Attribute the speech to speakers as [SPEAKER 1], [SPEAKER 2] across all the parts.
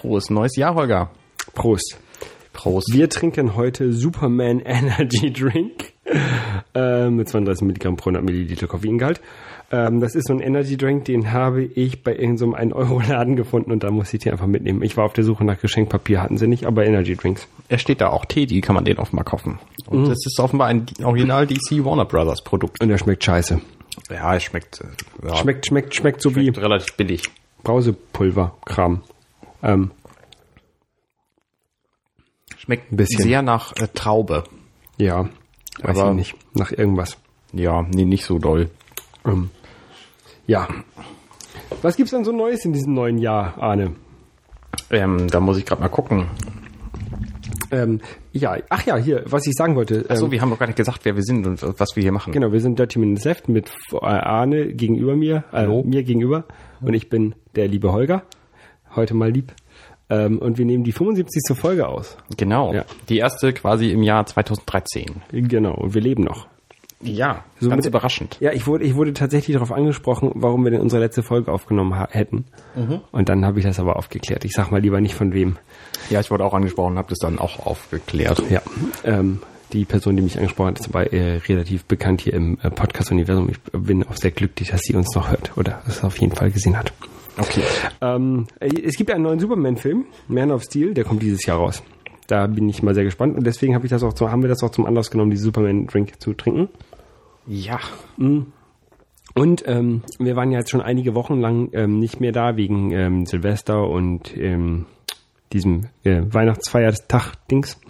[SPEAKER 1] frohes Neues.
[SPEAKER 2] Jahr, Holger.
[SPEAKER 1] Prost.
[SPEAKER 2] Prost.
[SPEAKER 1] Wir trinken heute Superman Energy Drink äh, mit 32 Milligramm pro 100 Milliliter Koffeingehalt. Ähm, das ist so ein Energy Drink, den habe ich bei irgendeinem so 1-Euro-Laden gefunden und da musste ich den einfach mitnehmen. Ich war auf der Suche nach Geschenkpapier, hatten sie nicht, aber Energy Drinks.
[SPEAKER 2] Er steht da auch Teddy, kann man den offenbar kaufen. Und das ist offenbar ein Original DC Warner Brothers Produkt.
[SPEAKER 1] Und der schmeckt scheiße.
[SPEAKER 2] Ja, es schmeckt, äh, ja,
[SPEAKER 1] Schmeckt, schmeckt, schmeckt so wie
[SPEAKER 2] schmeckt relativ billig.
[SPEAKER 1] Brausepulver-Kram. Ähm,
[SPEAKER 2] Schmeckt
[SPEAKER 1] Ein bisschen.
[SPEAKER 2] sehr nach äh, Traube.
[SPEAKER 1] ja, weiß
[SPEAKER 2] Aber-
[SPEAKER 1] ich nicht. Nach irgendwas.
[SPEAKER 2] Ja, nee, nicht so doll.
[SPEAKER 1] Ähm, ja. Was gibt's denn so Neues in diesem neuen Jahr, Arne?
[SPEAKER 2] Ähm, da muss ich gerade mal gucken.
[SPEAKER 1] Ähm, ja, ach ja, hier, was ich sagen wollte.
[SPEAKER 2] Achso,
[SPEAKER 1] ähm,
[SPEAKER 2] wir haben noch gar nicht gesagt, wer wir sind und was wir hier machen.
[SPEAKER 1] genau, wir sind Dirty Minutes Left mit äh, Arne gegenüber mir, äh, mir gegenüber. Und ich bin der liebe Holger. Heute mal lieb. Ähm, und wir nehmen die 75. Folge aus.
[SPEAKER 2] Genau.
[SPEAKER 1] Ja.
[SPEAKER 2] Die erste quasi im Jahr 2013.
[SPEAKER 1] Genau, und wir leben noch.
[SPEAKER 2] Ja,
[SPEAKER 1] So
[SPEAKER 2] ganz
[SPEAKER 1] mit-
[SPEAKER 2] überraschend.
[SPEAKER 1] Ja, ich wurde, ich wurde tatsächlich darauf angesprochen, warum wir denn unsere letzte Folge aufgenommen hätten.
[SPEAKER 2] Mhm.
[SPEAKER 1] Und dann habe ich das aber aufgeklärt. Ich sag mal lieber nicht von wem.
[SPEAKER 2] Ja, ich wurde auch angesprochen, habe das dann auch aufgeklärt.
[SPEAKER 1] Ja, ähm, die Person, die mich angesprochen hat, ist aber äh, relativ bekannt hier im äh, Podcast-Universum. Ich bin auch sehr glücklich, dass sie uns noch hört oder es auf jeden Fall gesehen hat.
[SPEAKER 2] Okay.
[SPEAKER 1] Ähm, äh, es gibt einen neuen Superman-Film, Man of Steel, der kommt dieses Jahr raus. Da bin ich mal sehr gespannt und deswegen habe ich das auch so, haben wir das auch zum Anlass genommen, diesen Superman-Drink zu trinken.
[SPEAKER 2] Ja.
[SPEAKER 1] Und ähm, wir waren ja jetzt schon einige Wochen lang ähm, nicht mehr da wegen ähm, Silvester und ähm, diesem äh, Weihnachtsfeiertag-Dings.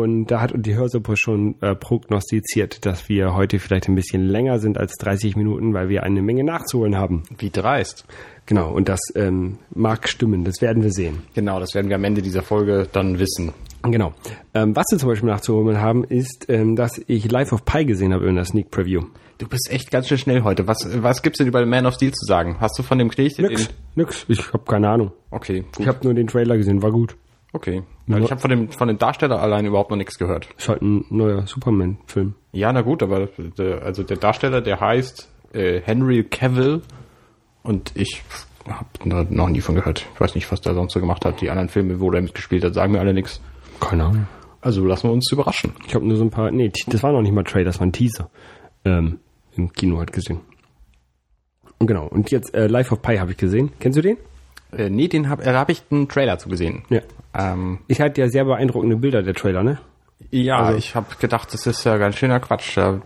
[SPEAKER 1] Und da hat die Hörsuppe schon äh, prognostiziert, dass wir heute vielleicht ein bisschen länger sind als 30 Minuten, weil wir eine Menge nachzuholen haben.
[SPEAKER 2] Wie dreist.
[SPEAKER 1] Genau, und das ähm, mag stimmen, das werden wir sehen.
[SPEAKER 2] Genau, das werden wir am Ende dieser Folge dann wissen.
[SPEAKER 1] Genau. Ähm, was wir zum Beispiel nachzuholen haben, ist, ähm, dass ich Life of Pi gesehen habe in der Sneak Preview.
[SPEAKER 2] Du bist echt ganz schön schnell heute. Was, was gibt's denn über Man of Steel zu sagen? Hast du von dem Gedicht?
[SPEAKER 1] Nix, nix, ich habe keine Ahnung.
[SPEAKER 2] Okay, gut.
[SPEAKER 1] Ich habe nur den Trailer gesehen, war gut.
[SPEAKER 2] Okay. Weil ich habe von dem, von dem Darsteller allein überhaupt noch nichts gehört.
[SPEAKER 1] Ist halt ein neuer Superman-Film.
[SPEAKER 2] Ja, na gut, aber der, also der Darsteller, der heißt äh, Henry Cavill und ich habe noch nie von gehört. Ich weiß nicht, was der sonst so gemacht hat. Die anderen Filme, wo er mitgespielt hat, sagen mir alle nichts.
[SPEAKER 1] Keine Ahnung.
[SPEAKER 2] Also lassen wir uns überraschen.
[SPEAKER 1] Ich habe nur so ein paar. Nee, das war noch nicht mal Trailer, das war ein Teaser. Ähm, Im Kino halt gesehen. Und genau. Und jetzt äh, Life of Pi habe ich gesehen. Kennst du den?
[SPEAKER 2] Äh, nee, den hab, äh, da habe ich einen Trailer zu gesehen.
[SPEAKER 1] Ja.
[SPEAKER 2] Ähm,
[SPEAKER 1] Ich hatte ja sehr beeindruckende Bilder, der Trailer, ne?
[SPEAKER 2] ja,
[SPEAKER 1] Also-
[SPEAKER 2] ich habe gedacht, das ist ja ganz schöner Quatsch. Da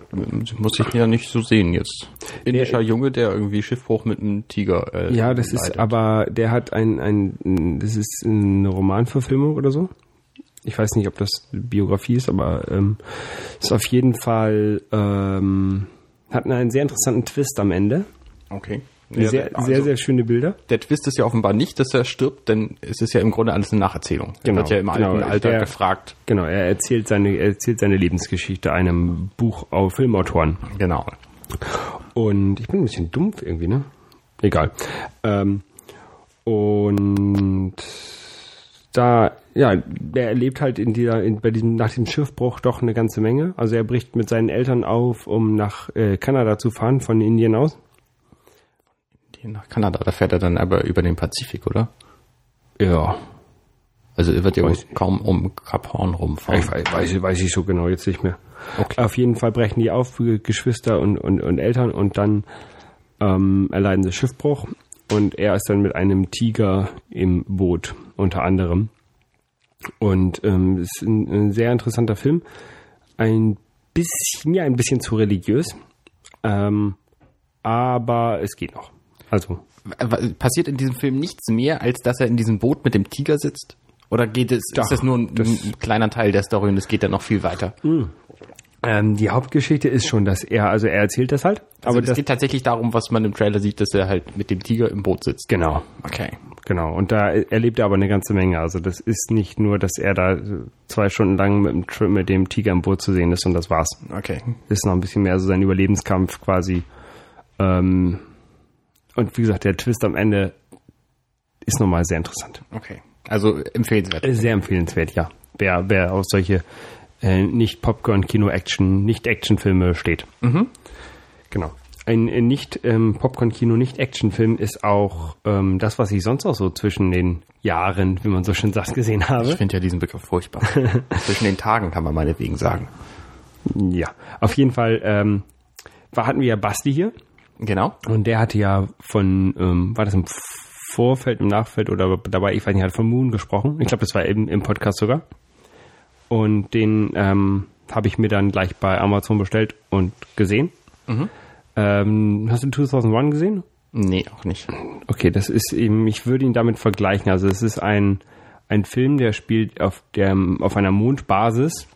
[SPEAKER 2] muss ich ja nicht so sehen jetzt. Indischer Junge, der irgendwie Schiffbruch mit einem Tiger. Äh,
[SPEAKER 1] Ja, das ist,
[SPEAKER 2] leidet.
[SPEAKER 1] aber der hat ein, ein, das ist eine Romanverfilmung oder so. Ich weiß nicht, ob das Biografie ist, aber ähm, ist auf jeden Fall, ähm, hat einen sehr interessanten Twist am Ende.
[SPEAKER 2] Okay. Ja,
[SPEAKER 1] Sehr,
[SPEAKER 2] also,
[SPEAKER 1] sehr, sehr schöne Bilder.
[SPEAKER 2] Der Twist ist ja offenbar nicht, dass er stirbt, denn es ist ja im Grunde alles eine Nacherzählung. Er
[SPEAKER 1] Genau,
[SPEAKER 2] wird ja im alten
[SPEAKER 1] genau.
[SPEAKER 2] Alter
[SPEAKER 1] Der-
[SPEAKER 2] gefragt.
[SPEAKER 1] Genau, er erzählt seine, er erzählt seine Lebensgeschichte einem Buch auf Filmautoren.
[SPEAKER 2] Genau.
[SPEAKER 1] Und ich bin ein bisschen dumpf irgendwie, ne? Egal. Ähm, und da, ja, der erlebt halt in dieser, in, bei diesem, nach dem Schiffbruch doch eine ganze Menge. Also er bricht mit seinen Eltern auf, um nach äh, Kanada zu fahren, von Indien aus.
[SPEAKER 2] Nach Kanada, da fährt er dann aber über den Pazifik, oder?
[SPEAKER 1] Ja.
[SPEAKER 2] Also er wird ja kaum um Kap Horn rumfahren.
[SPEAKER 1] Ich weiß, weiß, weiß ich so genau jetzt nicht mehr.
[SPEAKER 2] Okay.
[SPEAKER 1] Auf jeden Fall brechen die auf, äh, Geschwister und, und, und Eltern, und dann ähm, erleiden sie Schiffbruch. Und er ist dann mit einem Tiger im Boot, unter anderem. Und ähm, es ist ein, ein sehr interessanter Film. Ein bisschen, mir ein bisschen zu religiös. Ähm, aber es geht noch. Also,
[SPEAKER 2] Passiert in diesem Film nichts mehr, als dass er in diesem Boot mit dem Tiger sitzt? Oder geht es,
[SPEAKER 1] Doch,
[SPEAKER 2] ist das nur ein,
[SPEAKER 1] das-
[SPEAKER 2] ein kleiner Teil der Story und es geht dann noch viel weiter?
[SPEAKER 1] ähm, die Hauptgeschichte ist schon, dass er, also er erzählt das halt.
[SPEAKER 2] Also
[SPEAKER 1] aber
[SPEAKER 2] es
[SPEAKER 1] das,
[SPEAKER 2] geht tatsächlich darum, was man im Trailer sieht, dass er halt mit dem Tiger im Boot sitzt.
[SPEAKER 1] genau.
[SPEAKER 2] Okay.
[SPEAKER 1] Genau, und da erlebt er aber eine ganze Menge. Also das ist nicht nur, dass er da zwei Stunden lang mit dem, mit dem Tiger im Boot zu sehen ist und das war's.
[SPEAKER 2] Okay.
[SPEAKER 1] Ist noch ein bisschen mehr so sein Überlebenskampf quasi. Ähm, und wie gesagt, der Twist am Ende ist nochmal sehr interessant.
[SPEAKER 2] Okay. Also empfehlenswert.
[SPEAKER 1] Äh, Sehr empfehlenswert, ja. Wer, wer auf solche äh, nicht Popcorn, Kino, Action, nicht Actionfilme steht. Genau. ein äh, nicht ähm, Popcorn-Kino, nicht Actionfilm ist auch ähm, das, was ich sonst auch so zwischen den Jahren, wie man so schön sagt, gesehen habe.
[SPEAKER 2] Ich finde ja diesen Begriff furchtbar. Zwischen den Tagen kann man meinetwegen sagen.
[SPEAKER 1] Ja, auf jeden Fall ähm, war, hatten wir ja Basti hier
[SPEAKER 2] Genau.
[SPEAKER 1] und der hatte ja von, ähm, war das im Vorfeld, im Nachfeld oder dabei, ich weiß nicht, hat von Moon gesprochen. Ich glaube, das war eben im Podcast sogar. Und den ähm, habe ich mir dann gleich bei Amazon bestellt und gesehen. Ähm, hast du 2001 gesehen?
[SPEAKER 2] Nee, auch nicht.
[SPEAKER 1] Okay, das ist eben, ich würde ihn damit vergleichen. Also es ist ein, ein Film, der spielt auf der auf einer Mondbasis,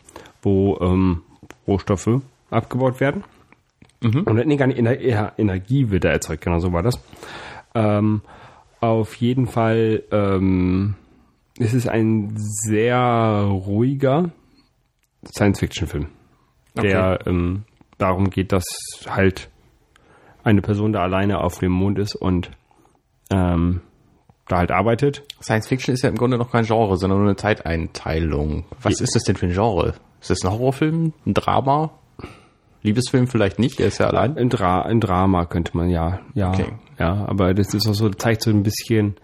[SPEAKER 1] wo ähm, Rohstoffe abgebaut werden. Und nee, gar nicht eher Energie wird da erzeugt, genau so war das. Ähm, auf jeden Fall ähm, ist es ein sehr ruhiger Science-Fiction-Film, der ähm, darum geht, dass halt eine Person da alleine auf dem Mond ist und ähm, da halt arbeitet.
[SPEAKER 2] Science Fiction ist ja im Grunde noch kein Genre, sondern nur eine Zeiteinteilung. Was ist das denn für ein Genre? Ist das ein Horrorfilm? Ein Drama? Liebesfilm vielleicht nicht, er ist ja allein.
[SPEAKER 1] Ein, Dra ein Drama könnte man ja, ja,
[SPEAKER 2] Okay.
[SPEAKER 1] ja, aber das ist auch so, zeigt so ein bisschen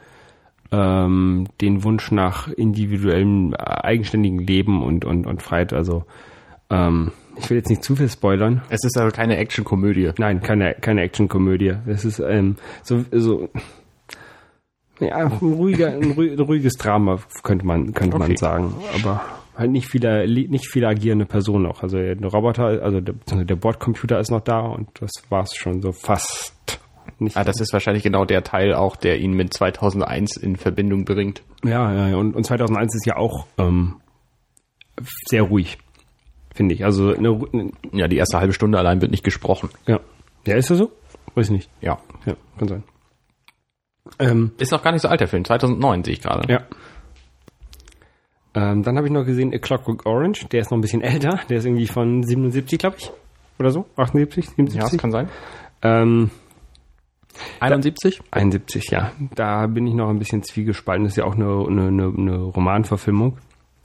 [SPEAKER 1] ähm, den Wunsch nach individuellem, äh, eigenständigen Leben und, und, und Freiheit. Also ähm, ich will jetzt nicht zu viel spoilern.
[SPEAKER 2] Es ist aber keine Actionkomödie.
[SPEAKER 1] Nein, keine, keine Actionkomödie. Das ist ähm, so, so ja, ein, ruhiger, ein, ruhi- ein ruhiges Drama könnte man, könnte man
[SPEAKER 2] Okay.
[SPEAKER 1] sagen. Aber halt nicht viele, nicht viele agierende Personen auch. Also der Roboter, also der, der Bordcomputer ist noch da und das war's schon so fast. Nicht
[SPEAKER 2] Ah, das ist wahrscheinlich genau der Teil auch, der ihn mit 2001 in Verbindung bringt.
[SPEAKER 1] ja, ja, ja. Und, und 2001 ist ja auch ähm, sehr ruhig, finde ich. Also eine, eine,
[SPEAKER 2] Ja, die erste halbe Stunde allein wird nicht gesprochen.
[SPEAKER 1] ja. Ja, ist das so? Weiß ich nicht.
[SPEAKER 2] Ja.
[SPEAKER 1] Ja, kann sein. Ähm,
[SPEAKER 2] Ist noch gar nicht so alt, der Film. 2009 sehe ich gerade.
[SPEAKER 1] Ja. Ähm, dann habe ich noch gesehen A Clockwork Orange. Der ist noch ein bisschen älter. Der ist irgendwie von 77, glaube ich. Oder so? 78, 77?
[SPEAKER 2] Ja, das kann sein.
[SPEAKER 1] ähm,
[SPEAKER 2] 71?
[SPEAKER 1] 71, ja. Da bin ich noch ein bisschen zwiegespalten. Das ist ja auch eine, eine, eine, Romanverfilmung.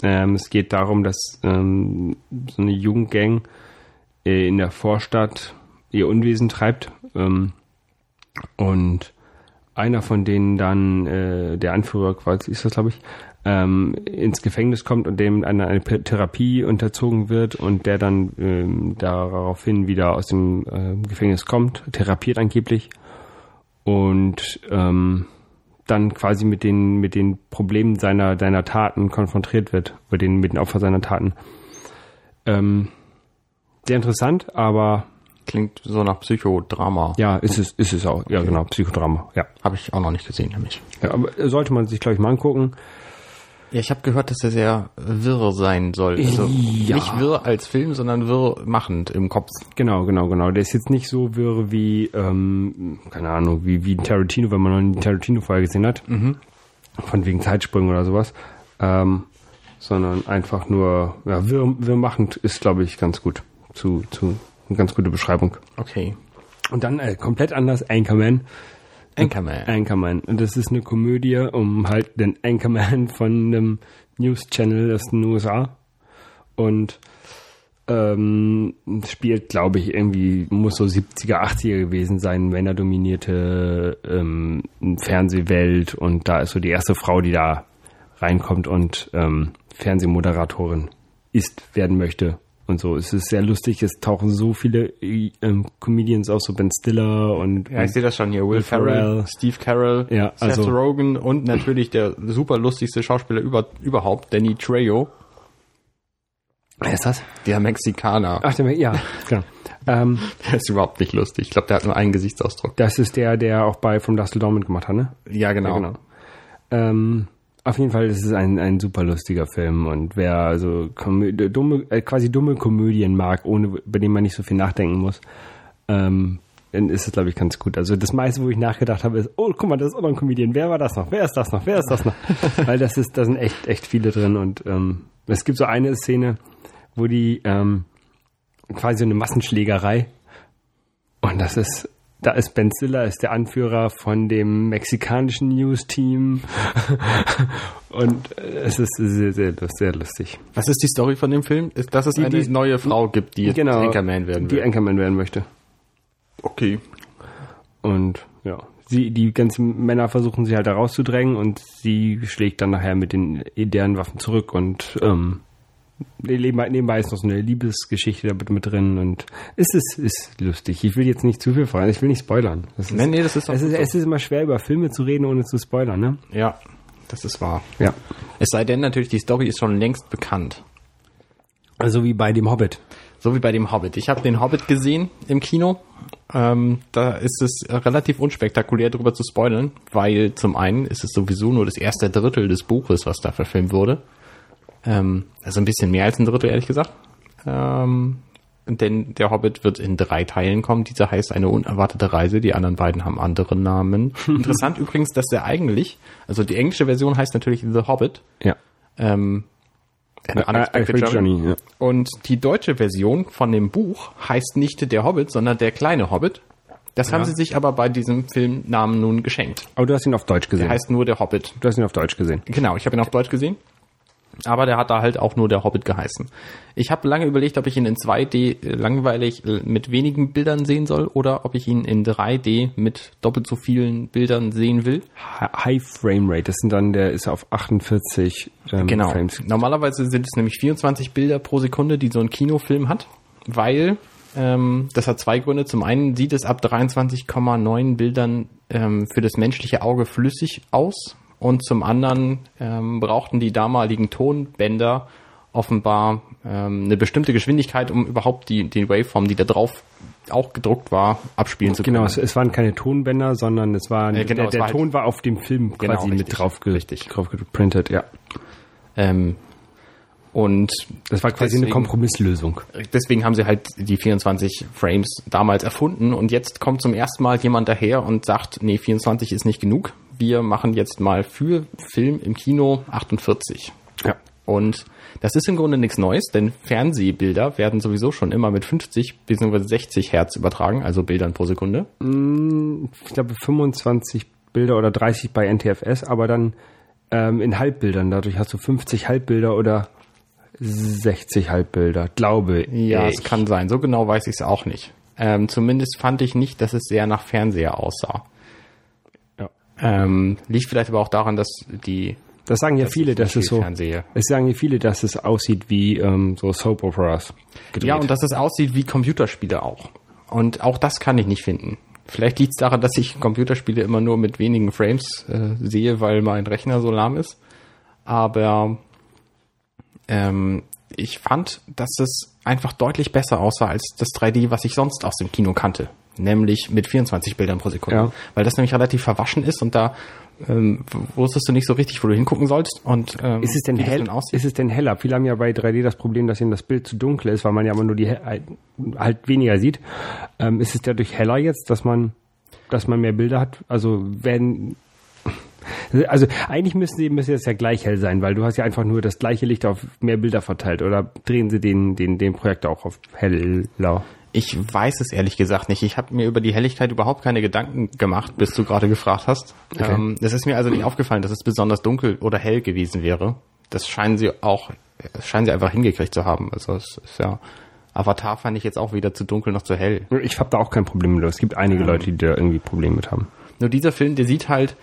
[SPEAKER 1] Ähm, es geht darum, dass ähm, so eine Jugendgang äh, in der Vorstadt ihr Unwesen treibt. Ähm, und einer von denen dann, äh, der Anführer quasi ist das, glaube ich, ähm, ins Gefängnis kommt und dem eine, eine Therapie unterzogen wird und der dann ähm, daraufhin wieder aus dem ähm, Gefängnis kommt, therapiert angeblich und ähm, dann quasi mit den mit den Problemen seiner seiner Taten konfrontiert wird, oder den mit den Opfern seiner Taten. Ähm, sehr interessant, aber
[SPEAKER 2] Klingt so nach Psychodrama.
[SPEAKER 1] ja, ist es ist es auch. Ja, genau, Psychodrama. Ja,
[SPEAKER 2] Habe ich auch noch nicht gesehen, nämlich.
[SPEAKER 1] ja aber sollte man sich glaube ich mal angucken.
[SPEAKER 2] Ja, ich habe gehört, dass er sehr wirr sein soll. Also
[SPEAKER 1] Ja.
[SPEAKER 2] nicht wirr als Film, sondern wirr machend im Kopf.
[SPEAKER 1] Genau, genau, genau. Der ist jetzt nicht so wirr wie, ähm, keine Ahnung, wie, wie ein Tarantino, wenn man noch einen Tarantino vorher gesehen hat. Von wegen Zeitsprüngen oder sowas. Ähm, sondern einfach nur, ja, wirr, wirr machend ist, glaube ich, ganz gut. Zu, zu, eine ganz gute Beschreibung.
[SPEAKER 2] Okay.
[SPEAKER 1] Und dann äh, komplett anders, Anchorman.
[SPEAKER 2] Anchorman.
[SPEAKER 1] Anchorman. Und das ist eine Komödie um halt den Anchorman von einem News-Channel aus den USA. Und ähm, spielt, glaube ich, irgendwie, muss so 70er, 80er gewesen sein, männerdominierte ähm, Fernsehwelt. Und da ist so die erste Frau, die da reinkommt und ähm, Fernsehmoderatorin ist, werden möchte. Und so, es ist sehr lustig, es tauchen so viele ähm, Comedians auf, so Ben Stiller und
[SPEAKER 2] Ja, ich sehe das schon hier. Will,
[SPEAKER 1] Will
[SPEAKER 2] Ferrell,
[SPEAKER 1] Ferrell.
[SPEAKER 2] Steve Carell,
[SPEAKER 1] Ja,
[SPEAKER 2] Seth
[SPEAKER 1] also-
[SPEAKER 2] Rogen und natürlich der super lustigste Schauspieler über, überhaupt, Danny Trejo,
[SPEAKER 1] Wer ist das?
[SPEAKER 2] der Mexikaner.
[SPEAKER 1] Ach, der, ja, genau. Ähm,
[SPEAKER 2] Der ist überhaupt nicht lustig. Ich glaube, der hat nur einen Gesichtsausdruck.
[SPEAKER 1] das ist der, der auch bei From Dustle Dawn mitgemacht hat, ne?
[SPEAKER 2] Ja, genau.
[SPEAKER 1] Ja, genau. Ähm, auf jeden Fall, das ist ein, ein super lustiger Film und wer also Komö dumme, äh, quasi dumme Komödien mag, ohne bei denen man nicht so viel nachdenken muss, ähm, dann ist es, glaube ich, ganz gut. Also das meiste, wo ich nachgedacht habe, ist, oh, guck mal, das ist auch noch ein Comedian. Wer war das noch? Wer ist das noch? Wer ist das noch? Weil das ist, da sind echt, echt viele drin und ähm, es gibt so eine Szene, wo die ähm, quasi so eine Massenschlägerei und das ist, da ist Ben Stiller, ist der Anführer von dem mexikanischen News-Team. Und äh, es ist sehr, sehr, sehr lustig.
[SPEAKER 2] Was ist die Story von dem Film? Ist, dass es
[SPEAKER 1] Die-
[SPEAKER 2] eine
[SPEAKER 1] die-
[SPEAKER 2] neue Frau gibt, die jetzt
[SPEAKER 1] Genau.
[SPEAKER 2] Anchorman werden
[SPEAKER 1] Die
[SPEAKER 2] will.
[SPEAKER 1] Anchorman werden möchte.
[SPEAKER 2] Okay.
[SPEAKER 1] Und ja, sie, die ganzen Männer versuchen sie halt da rauszudrängen und sie schlägt dann nachher mit den deren Waffen zurück und ähm, nebenbei, ist noch so eine Liebesgeschichte da mit drin und es ist, ist lustig. Ich will jetzt nicht zu viel fragen, ich will nicht spoilern. Das ist,
[SPEAKER 2] Nee, nee, das ist
[SPEAKER 1] es, ist,
[SPEAKER 2] so.
[SPEAKER 1] es ist immer schwer, über Filme zu reden, ohne zu spoilern, ne?
[SPEAKER 2] Ja, das ist wahr.
[SPEAKER 1] Ja.
[SPEAKER 2] Es sei denn natürlich, die Story ist schon längst bekannt.
[SPEAKER 1] Also wie bei dem Hobbit.
[SPEAKER 2] So wie bei dem Hobbit. Ich habe den Hobbit gesehen im Kino. Ähm, da ist es relativ unspektakulär darüber zu spoilern, weil zum einen ist es sowieso nur das erste Drittel des Buches, was da verfilmt wurde. Ähm, also ein bisschen mehr als ein Drittel, ehrlich gesagt. Ähm, denn der Hobbit wird in drei Teilen kommen. Dieser heißt eine unerwartete Reise. Die anderen beiden haben andere Namen. Interessant übrigens, dass der eigentlich, also die englische Version heißt natürlich The Hobbit.
[SPEAKER 1] Ja.
[SPEAKER 2] Ähm,
[SPEAKER 1] Äh,
[SPEAKER 2] Unexpected Journey.
[SPEAKER 1] Ja.
[SPEAKER 2] Und die deutsche Version von dem Buch heißt nicht der Hobbit, sondern der kleine Hobbit. Das haben sie sich aber bei diesem Filmnamen nun geschenkt.
[SPEAKER 1] Aber du hast ihn auf Deutsch gesehen.
[SPEAKER 2] Der heißt nur der Hobbit.
[SPEAKER 1] du hast ihn auf Deutsch gesehen.
[SPEAKER 2] Genau, ich habe ihn auf Deutsch gesehen. Aber der hat da halt auch nur der Hobbit geheißen. Ich habe lange überlegt, ob ich ihn in 2D langweilig mit wenigen Bildern sehen soll oder ob ich ihn in 3D mit doppelt so vielen Bildern sehen will.
[SPEAKER 1] Hi- High Frame Rate, das sind dann, der ist auf 48 ähm,
[SPEAKER 2] Genau.
[SPEAKER 1] Frames.
[SPEAKER 2] Normalerweise sind es nämlich 24 Bilder pro Sekunde, die so ein Kinofilm hat, weil ähm, das hat zwei Gründe. Zum einen sieht es ab 23,9 Bildern ähm, für das menschliche Auge flüssig aus und zum anderen ähm, brauchten die damaligen Tonbänder offenbar ähm, eine bestimmte Geschwindigkeit, um überhaupt die, die Waveform, die da drauf auch gedruckt war, abspielen zu können.
[SPEAKER 1] Genau, es, es waren keine Tonbänder, sondern es war,
[SPEAKER 2] Äh, genau,
[SPEAKER 1] der, der
[SPEAKER 2] war halt-
[SPEAKER 1] Ton war auf dem Film
[SPEAKER 2] Genau,
[SPEAKER 1] quasi
[SPEAKER 2] richtig,
[SPEAKER 1] mit drauf, ge,
[SPEAKER 2] richtig.
[SPEAKER 1] drauf geprintet, ja.
[SPEAKER 2] Ähm, und
[SPEAKER 1] Das war quasi eine
[SPEAKER 2] Deswegen-
[SPEAKER 1] Kompromisslösung.
[SPEAKER 2] deswegen haben sie halt die 24 Frames damals erfunden und jetzt kommt zum ersten Mal jemand daher und sagt, nee, 24 ist nicht genug. Wir machen jetzt mal für Film im Kino 48.
[SPEAKER 1] Ja.
[SPEAKER 2] Und das ist im Grunde nichts Neues, denn Fernsehbilder werden sowieso schon immer mit 50 bzw. 60 Hertz übertragen, also Bildern pro Sekunde.
[SPEAKER 1] Ich glaube 25 Bilder oder 30 bei NTFS, aber dann ähm, in Halbbildern. Dadurch hast du 50 Halbbilder oder 60 Halbbilder, glaube
[SPEAKER 2] Ja,
[SPEAKER 1] ich.
[SPEAKER 2] es kann sein. So genau weiß ich es auch nicht. Ähm, zumindest fand ich nicht, dass es sehr nach Fernseher aussah. Ähm, liegt vielleicht aber auch daran, dass die
[SPEAKER 1] Das sagen ja viele, dass es so.
[SPEAKER 2] Fernsehe.
[SPEAKER 1] Es sagen ja viele, dass es aussieht wie ähm, so Soap Operas. Gedreht.
[SPEAKER 2] Ja, und dass es aussieht wie Computerspiele auch. Und auch das kann ich nicht finden. Vielleicht liegt es daran, dass ich Computerspiele immer nur mit wenigen Frames äh, sehe, weil mein Rechner so lahm ist. Aber ähm, ich fand, dass es einfach deutlich besser aussah als das 3D, was ich sonst aus dem Kino kannte. Nämlich mit 24 Bildern pro Sekunde.
[SPEAKER 1] Ja.
[SPEAKER 2] Weil das nämlich relativ verwaschen ist und da ähm, wusstest du nicht so richtig, wo du hingucken sollst. Und, ähm,
[SPEAKER 1] Ist es denn hell?
[SPEAKER 2] denn.
[SPEAKER 1] Ist es denn heller? Viele haben ja bei 3D das Problem, dass ihnen das Bild zu dunkel ist, weil man ja immer nur die halt weniger sieht. Ähm, ist es dadurch heller jetzt, dass man, dass man mehr Bilder hat? Also werden also eigentlich müssen sie müssen jetzt ja gleich hell sein, weil du hast ja einfach nur das gleiche Licht auf mehr Bilder verteilt. Oder drehen sie den den den Projektor auch auf heller?
[SPEAKER 2] Ich weiß es ehrlich gesagt nicht. Ich habe mir über die Helligkeit überhaupt keine Gedanken gemacht, bis du gerade gefragt hast.
[SPEAKER 1] Okay.
[SPEAKER 2] Ähm, es ist mir also nicht aufgefallen, dass es besonders dunkel oder hell gewesen wäre. Das scheinen sie auch, das scheinen sie einfach hingekriegt zu haben. Also es ist ja, Avatar fand ich jetzt auch weder zu dunkel noch zu hell.
[SPEAKER 1] Ich habe da auch kein Problem mit. Es gibt einige Leute, die da irgendwie Probleme mit haben.
[SPEAKER 2] Nur dieser Film, der sieht halt,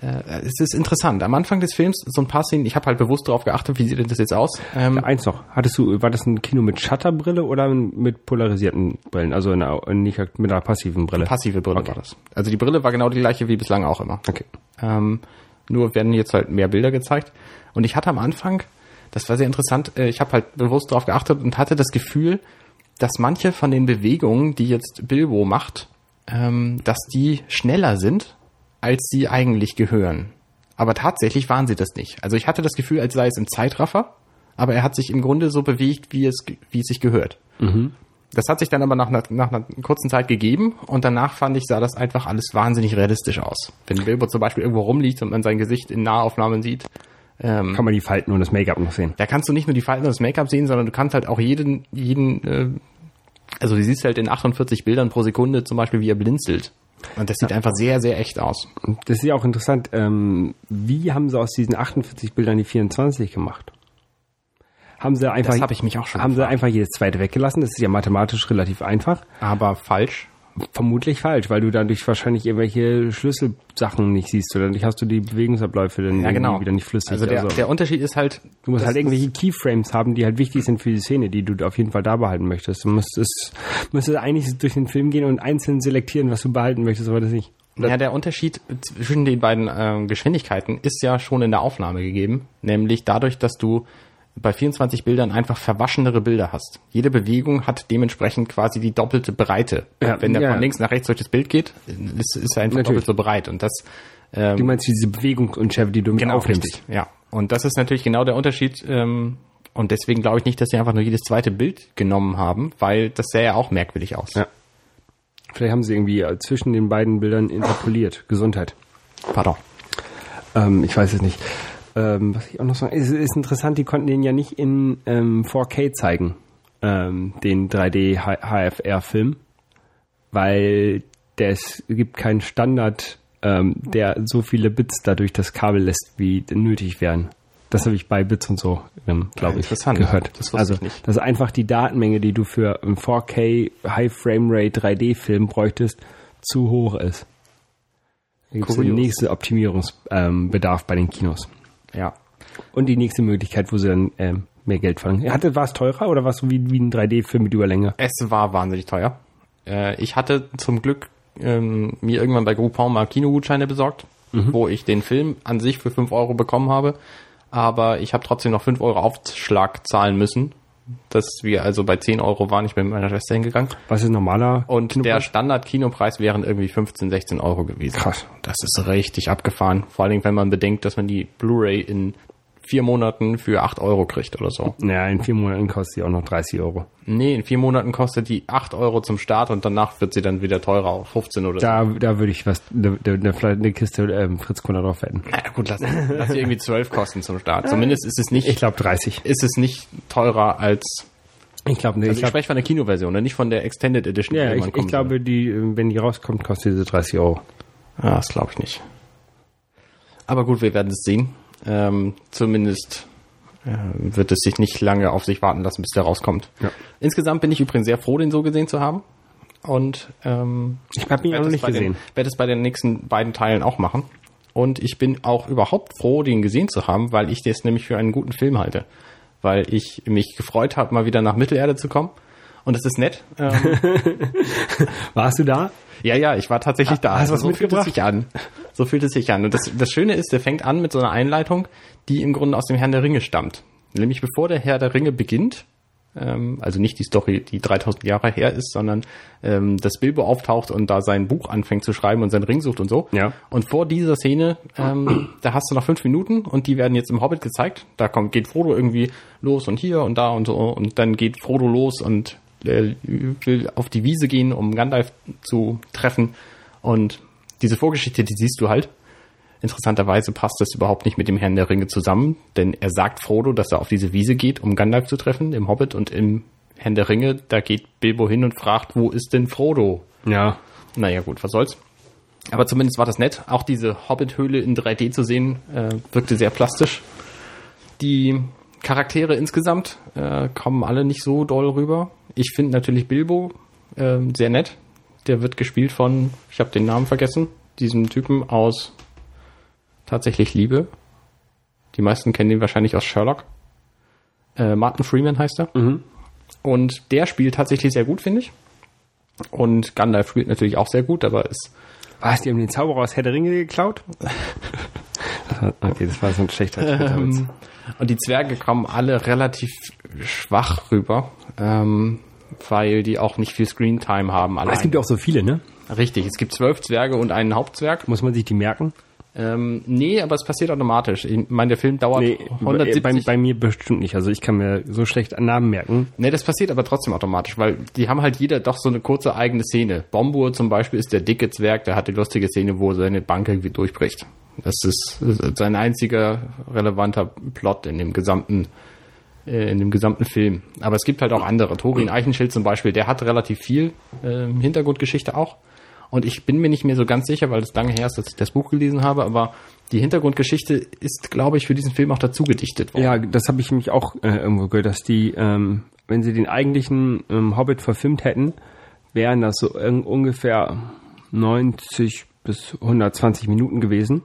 [SPEAKER 2] äh, es ist interessant. Am Anfang des Films so ein paar Szenen, ich habe halt bewusst darauf geachtet, wie sieht denn das jetzt aus? Ähm,
[SPEAKER 1] Eins noch, hattest du, war das ein Kino mit Shutterbrille oder mit polarisierten Brillen? Also in einer, nicht mit einer passiven Brille?
[SPEAKER 2] passive Brille war das. Also die Brille war genau die gleiche wie bislang auch immer.
[SPEAKER 1] Okay.
[SPEAKER 2] Ähm, nur werden jetzt halt mehr Bilder gezeigt. Und ich hatte am Anfang, das war sehr interessant, äh, ich habe halt bewusst darauf geachtet und hatte das Gefühl, dass manche von den Bewegungen, die jetzt Bilbo macht, ähm, dass die schneller sind, als sie eigentlich gehören. Aber tatsächlich waren sie das nicht. Also ich hatte das Gefühl, als sei es im Zeitraffer, aber er hat sich im Grunde so bewegt, wie es, wie es sich gehört. Das hat sich dann aber nach einer, nach einer kurzen Zeit gegeben und danach fand ich, sah das einfach alles wahnsinnig realistisch aus. Wenn Bilbo zum Beispiel irgendwo rumliegt und man sein Gesicht in Nahaufnahmen sieht, ähm,
[SPEAKER 1] Kann man die Falten und das Make-up noch sehen?
[SPEAKER 2] da kannst du nicht nur die Falten und das Make-up sehen, sondern du kannst halt auch jeden, jeden, äh, also du siehst halt in 48 Bildern pro Sekunde zum Beispiel, wie er blinzelt. Und das sieht einfach sehr, sehr echt aus.
[SPEAKER 1] Das ist ja auch interessant. Ähm, wie haben sie aus diesen 48 Bildern die 24 gemacht? Haben sie einfach,
[SPEAKER 2] Das habe ich mich auch schon
[SPEAKER 1] haben sie
[SPEAKER 2] gefragt.
[SPEAKER 1] einfach jedes zweite weggelassen? Das ist ja mathematisch relativ einfach.
[SPEAKER 2] Aber falsch.
[SPEAKER 1] Vermutlich falsch, weil du dadurch wahrscheinlich irgendwelche Schlüsselsachen nicht siehst oder dadurch hast du die Bewegungsabläufe dann
[SPEAKER 2] Ja, genau.
[SPEAKER 1] wieder nicht flüssig.
[SPEAKER 2] Also der, der Unterschied ist halt,
[SPEAKER 1] du musst halt irgendwelche Keyframes haben, die halt wichtig sind für die Szene, die du auf jeden Fall da behalten möchtest. Du müsstest, müsstest eigentlich durch den Film gehen und einzeln selektieren, was du behalten möchtest, aber das nicht.
[SPEAKER 2] Ja, der Unterschied zwischen den beiden ähm, Geschwindigkeiten ist ja schon in der Aufnahme gegeben, nämlich dadurch, dass du bei 24 Bildern einfach verwaschenere Bilder hast. Jede Bewegung hat dementsprechend quasi die doppelte Breite.
[SPEAKER 1] Ja,
[SPEAKER 2] Wenn der
[SPEAKER 1] ja.
[SPEAKER 2] von links nach rechts durch das Bild geht, ist, ist er einfach
[SPEAKER 1] Natürlich.
[SPEAKER 2] doppelt so breit. Und das ähm,
[SPEAKER 1] Du meinst diese Bewegungsunschärfe, die du mit
[SPEAKER 2] genau
[SPEAKER 1] aufnimmst.
[SPEAKER 2] richtig. Ja. Und das ist natürlich genau der Unterschied. Ähm, und deswegen glaube ich nicht, dass sie einfach nur jedes zweite Bild genommen haben, weil das sähe ja auch merkwürdig aus.
[SPEAKER 1] Ja. Vielleicht haben sie irgendwie äh, zwischen den beiden Bildern interpoliert. Gesundheit.
[SPEAKER 2] Pardon.
[SPEAKER 1] Ähm, ich weiß es nicht. Ähm, was ich auch noch sagen, es ist interessant, die konnten den ja nicht in ähm, 4K zeigen, ähm, den 3D HFR-Film, weil es gibt keinen Standard, ähm, der so viele Bits dadurch das Kabel lässt, wie nötig wären. Das habe ich bei Bits und so, ähm, glaube ich,
[SPEAKER 2] Interessant.
[SPEAKER 1] gehört.
[SPEAKER 2] Das
[SPEAKER 1] also,
[SPEAKER 2] ich nicht.
[SPEAKER 1] dass einfach die Datenmenge, die du für einen 4K High Frame Rate 3D-Film bräuchtest, zu hoch ist. Da gibt es den nächsten Optimierungsbedarf ähm, bei den Kinos.
[SPEAKER 2] Ja.
[SPEAKER 1] Und die nächste Möglichkeit, wo sie dann ähm, mehr Geld verlangen. Hatte, war es teurer oder war es so wie, wie ein 3D-Film mit Überlänge?
[SPEAKER 2] Es war wahnsinnig teuer. Äh, ich hatte zum Glück ähm, mir irgendwann bei Groupon mal Kinogutscheine besorgt, wo ich den Film an sich für 5 Euro bekommen habe. Aber ich habe trotzdem noch 5 Euro Aufschlag zahlen müssen. Dass wir also bei 10 Euro waren. Ich bin mit meiner Schwester hingegangen.
[SPEAKER 1] Was ist normaler?
[SPEAKER 2] Und der
[SPEAKER 1] Kinopreis?
[SPEAKER 2] Standard-Kinopreis wären irgendwie 15, 16 Euro gewesen.
[SPEAKER 1] Krass.
[SPEAKER 2] Das ist richtig abgefahren. Vor allen Dingen, wenn man bedenkt, dass man die Blu-ray in vier Monaten für 8 Euro kriegt oder so.
[SPEAKER 1] Naja, in vier Monaten kostet sie auch noch 30 Euro.
[SPEAKER 2] Nee, in vier Monaten kostet die 8 Euro zum Start und danach wird sie dann wieder teurer auf 15 oder so.
[SPEAKER 1] Da, da würde ich was, da, da, da vielleicht eine Kiste ähm, Fritz Cola drauf wetten.
[SPEAKER 2] Na gut, lass, lass sie irgendwie 12 kosten zum Start. Zumindest ist es nicht,
[SPEAKER 1] Ich glaube 30.
[SPEAKER 2] ist es nicht teurer als,
[SPEAKER 1] Ich glaube nicht.
[SPEAKER 2] also ich
[SPEAKER 1] ich glaub,
[SPEAKER 2] spreche von der Kinoversion, ne? nicht von der Extended Edition.
[SPEAKER 1] ja,
[SPEAKER 2] die
[SPEAKER 1] ich, ich glaube, die, wenn die rauskommt, kostet sie 30 Euro.
[SPEAKER 2] Ah, das glaube ich nicht. Aber gut, wir werden es sehen. Ähm, zumindest äh, wird es sich nicht lange auf sich warten lassen, bis der rauskommt.
[SPEAKER 1] Ja.
[SPEAKER 2] Insgesamt bin ich übrigens sehr froh, den so gesehen zu haben. Und ähm,
[SPEAKER 1] Ich habe ihn auch
[SPEAKER 2] werde
[SPEAKER 1] noch
[SPEAKER 2] es
[SPEAKER 1] nicht
[SPEAKER 2] bei
[SPEAKER 1] gesehen.
[SPEAKER 2] Den, werde es bei den nächsten beiden Teilen auch machen. Und ich bin auch überhaupt froh, den gesehen zu haben, weil ich das nämlich für einen guten Film halte. Weil ich mich gefreut habe, mal wieder nach Mittelerde zu kommen. Und es ist nett. Ähm,
[SPEAKER 1] Warst du da?
[SPEAKER 2] ja, ja, ich war tatsächlich da.
[SPEAKER 1] hast du was
[SPEAKER 2] so fühlt es
[SPEAKER 1] mitgebracht?
[SPEAKER 2] sich an. So fühlt es sich an. Und das, das Schöne ist, der fängt an mit so einer Einleitung, die im Grunde aus dem Herrn der Ringe stammt. Nämlich bevor der Herr der Ringe beginnt, ähm, also nicht die Story, die 3000 Jahre her ist, sondern ähm, dass Bilbo auftaucht und da sein Buch anfängt zu schreiben und seinen Ring sucht und so.
[SPEAKER 1] Ja.
[SPEAKER 2] Und vor dieser Szene, ähm, da hast du noch fünf Minuten und die werden jetzt im Hobbit gezeigt. Da kommt, geht Frodo irgendwie los und hier und da und so und dann geht Frodo los und äh, will auf die Wiese gehen, um Gandalf zu treffen. Und diese Vorgeschichte, die siehst du halt. Interessanterweise passt das überhaupt nicht mit dem Herrn der Ringe zusammen, denn er sagt Frodo, dass er auf diese Wiese geht, um Gandalf zu treffen, im Hobbit und im Herrn der Ringe, da geht Bilbo hin und fragt, wo ist denn Frodo?
[SPEAKER 1] Ja.
[SPEAKER 2] Naja, gut, was soll's. Aber zumindest war das nett. Auch diese Hobbit-Höhle in 3D zu sehen, äh, wirkte sehr plastisch. Die Charaktere insgesamt äh, kommen alle nicht so doll rüber. Ich finde natürlich Bilbo äh, sehr nett. Der wird gespielt von, ich habe den Namen vergessen, diesem Typen aus tatsächlich Liebe. Die meisten kennen ihn wahrscheinlich aus Sherlock. Äh, Martin Freeman heißt er. Und der spielt tatsächlich sehr gut, finde ich. Und Gandalf spielt natürlich auch sehr gut, aber ist
[SPEAKER 1] Was, die haben den Zauberer aus Herr der Ringe geklaut? okay, das war so ein schlechter.
[SPEAKER 2] Ähm, und die Zwerge kommen alle relativ schwach rüber, ähm, weil die auch nicht viel Screentime haben. Allein.
[SPEAKER 1] Es gibt ja auch so viele, ne?
[SPEAKER 2] Richtig, es gibt zwölf Zwerge und einen Hauptzwerg.
[SPEAKER 1] Muss man sich die merken?
[SPEAKER 2] Ähm, nee, aber es passiert automatisch. Ich meine, der Film dauert
[SPEAKER 1] Nee,
[SPEAKER 2] 170.
[SPEAKER 1] bei, bei mir bestimmt nicht. Also ich kann mir so schlecht Namen merken.
[SPEAKER 2] Nee, das passiert aber trotzdem automatisch, weil die haben halt jeder doch so eine kurze eigene Szene. Bombur zum Beispiel ist der dicke Zwerg, der hat die lustige Szene, wo seine Bank irgendwie durchbricht. Das ist, sein einziger relevanter Plot in dem gesamten in dem gesamten Film. Aber es gibt halt auch andere. Thorin Eichenschild zum Beispiel, der hat relativ viel äh, Hintergrundgeschichte auch. Und ich bin mir nicht mehr so ganz sicher, weil es lange her ist, dass ich das Buch gelesen habe, aber die Hintergrundgeschichte ist, glaube ich, für diesen Film auch dazu gedichtet worden.
[SPEAKER 1] Ja, das habe ich mich auch äh, irgendwo gehört, dass die, ähm, wenn sie den eigentlichen ähm, Hobbit verfilmt hätten, wären das so un- ungefähr 90 bis 120 Minuten gewesen.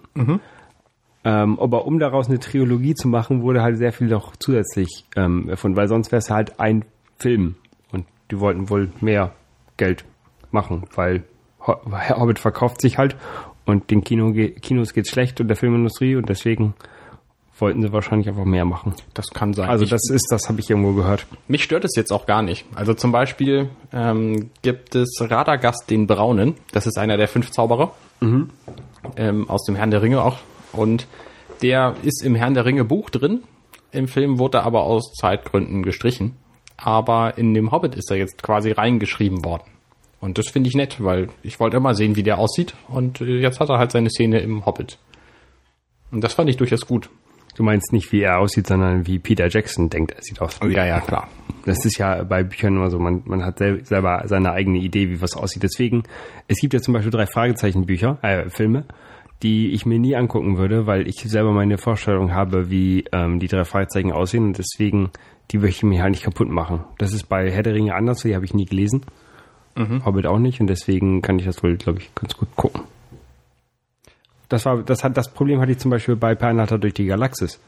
[SPEAKER 1] Ähm, aber um daraus eine Trilogie zu machen, wurde halt sehr viel noch zusätzlich ähm, erfunden, weil sonst wäre es halt ein Film. Und die wollten wohl mehr Geld machen, weil Ho- Hobbit verkauft sich halt und den Kino Kinos geht's schlecht und der Filmindustrie und deswegen wollten sie wahrscheinlich einfach mehr machen.
[SPEAKER 2] Das kann sein.
[SPEAKER 1] Also das ist, das habe ich irgendwo gehört.
[SPEAKER 2] mich stört es jetzt auch gar nicht. Also zum Beispiel ähm, gibt es Radagast den Braunen. Das ist einer der fünf Zauberer. Ähm, aus dem Herrn der Ringe auch. Und der ist im Herrn der Ringe Buch drin. Im Film wurde er aber aus Zeitgründen gestrichen. Aber in dem Hobbit ist er jetzt quasi reingeschrieben worden. Und das finde ich nett, weil ich wollte immer sehen, wie der aussieht. Und äh, jetzt hat er halt seine Szene im Hobbit. Und das fand ich durchaus gut.
[SPEAKER 1] Du meinst nicht, wie er aussieht, sondern wie Peter Jackson denkt, er sieht aus.
[SPEAKER 2] Ja, ja, klar.
[SPEAKER 1] Das ist ja bei Büchern immer so, man, man hat sel selber seine eigene Idee, wie was aussieht. Deswegen, es gibt ja zum Beispiel drei Fragezeichen-Bücher, äh, Filme, die ich mir nie angucken würde, weil ich selber meine Vorstellung habe, wie ähm, die drei Fragezeichen aussehen und deswegen, die möchte ich mir halt nicht kaputt machen. Das ist bei Herr der Ringe anders, die habe ich nie gelesen. Hobbit auch nicht und deswegen kann ich das wohl, glaube ich, ganz gut gucken. Das war, das hat, das Problem hatte ich zum Beispiel bei Pernatter durch die Galaxis.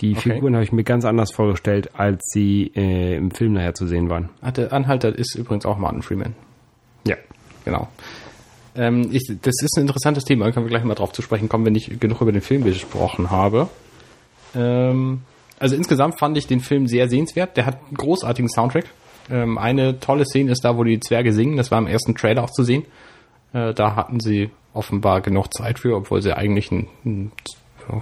[SPEAKER 1] Die
[SPEAKER 2] Okay.
[SPEAKER 1] Figuren habe ich mir ganz anders vorgestellt, als sie äh, im Film nachher zu sehen waren.
[SPEAKER 2] Der Anhalter ist übrigens auch Martin Freeman.
[SPEAKER 1] Ja.
[SPEAKER 2] Genau. Ähm, ich, das ist ein interessantes Thema, da können wir gleich mal drauf zu sprechen kommen, wenn ich genug über den Film gesprochen habe. Ähm, also insgesamt fand ich den Film sehr sehenswert. Der hat einen großartigen Soundtrack. Ähm, eine tolle Szene ist da, wo die Zwerge singen. Das war im ersten Trailer auch zu sehen. Äh, da hatten sie offenbar genug Zeit für, obwohl sie eigentlich einen, einen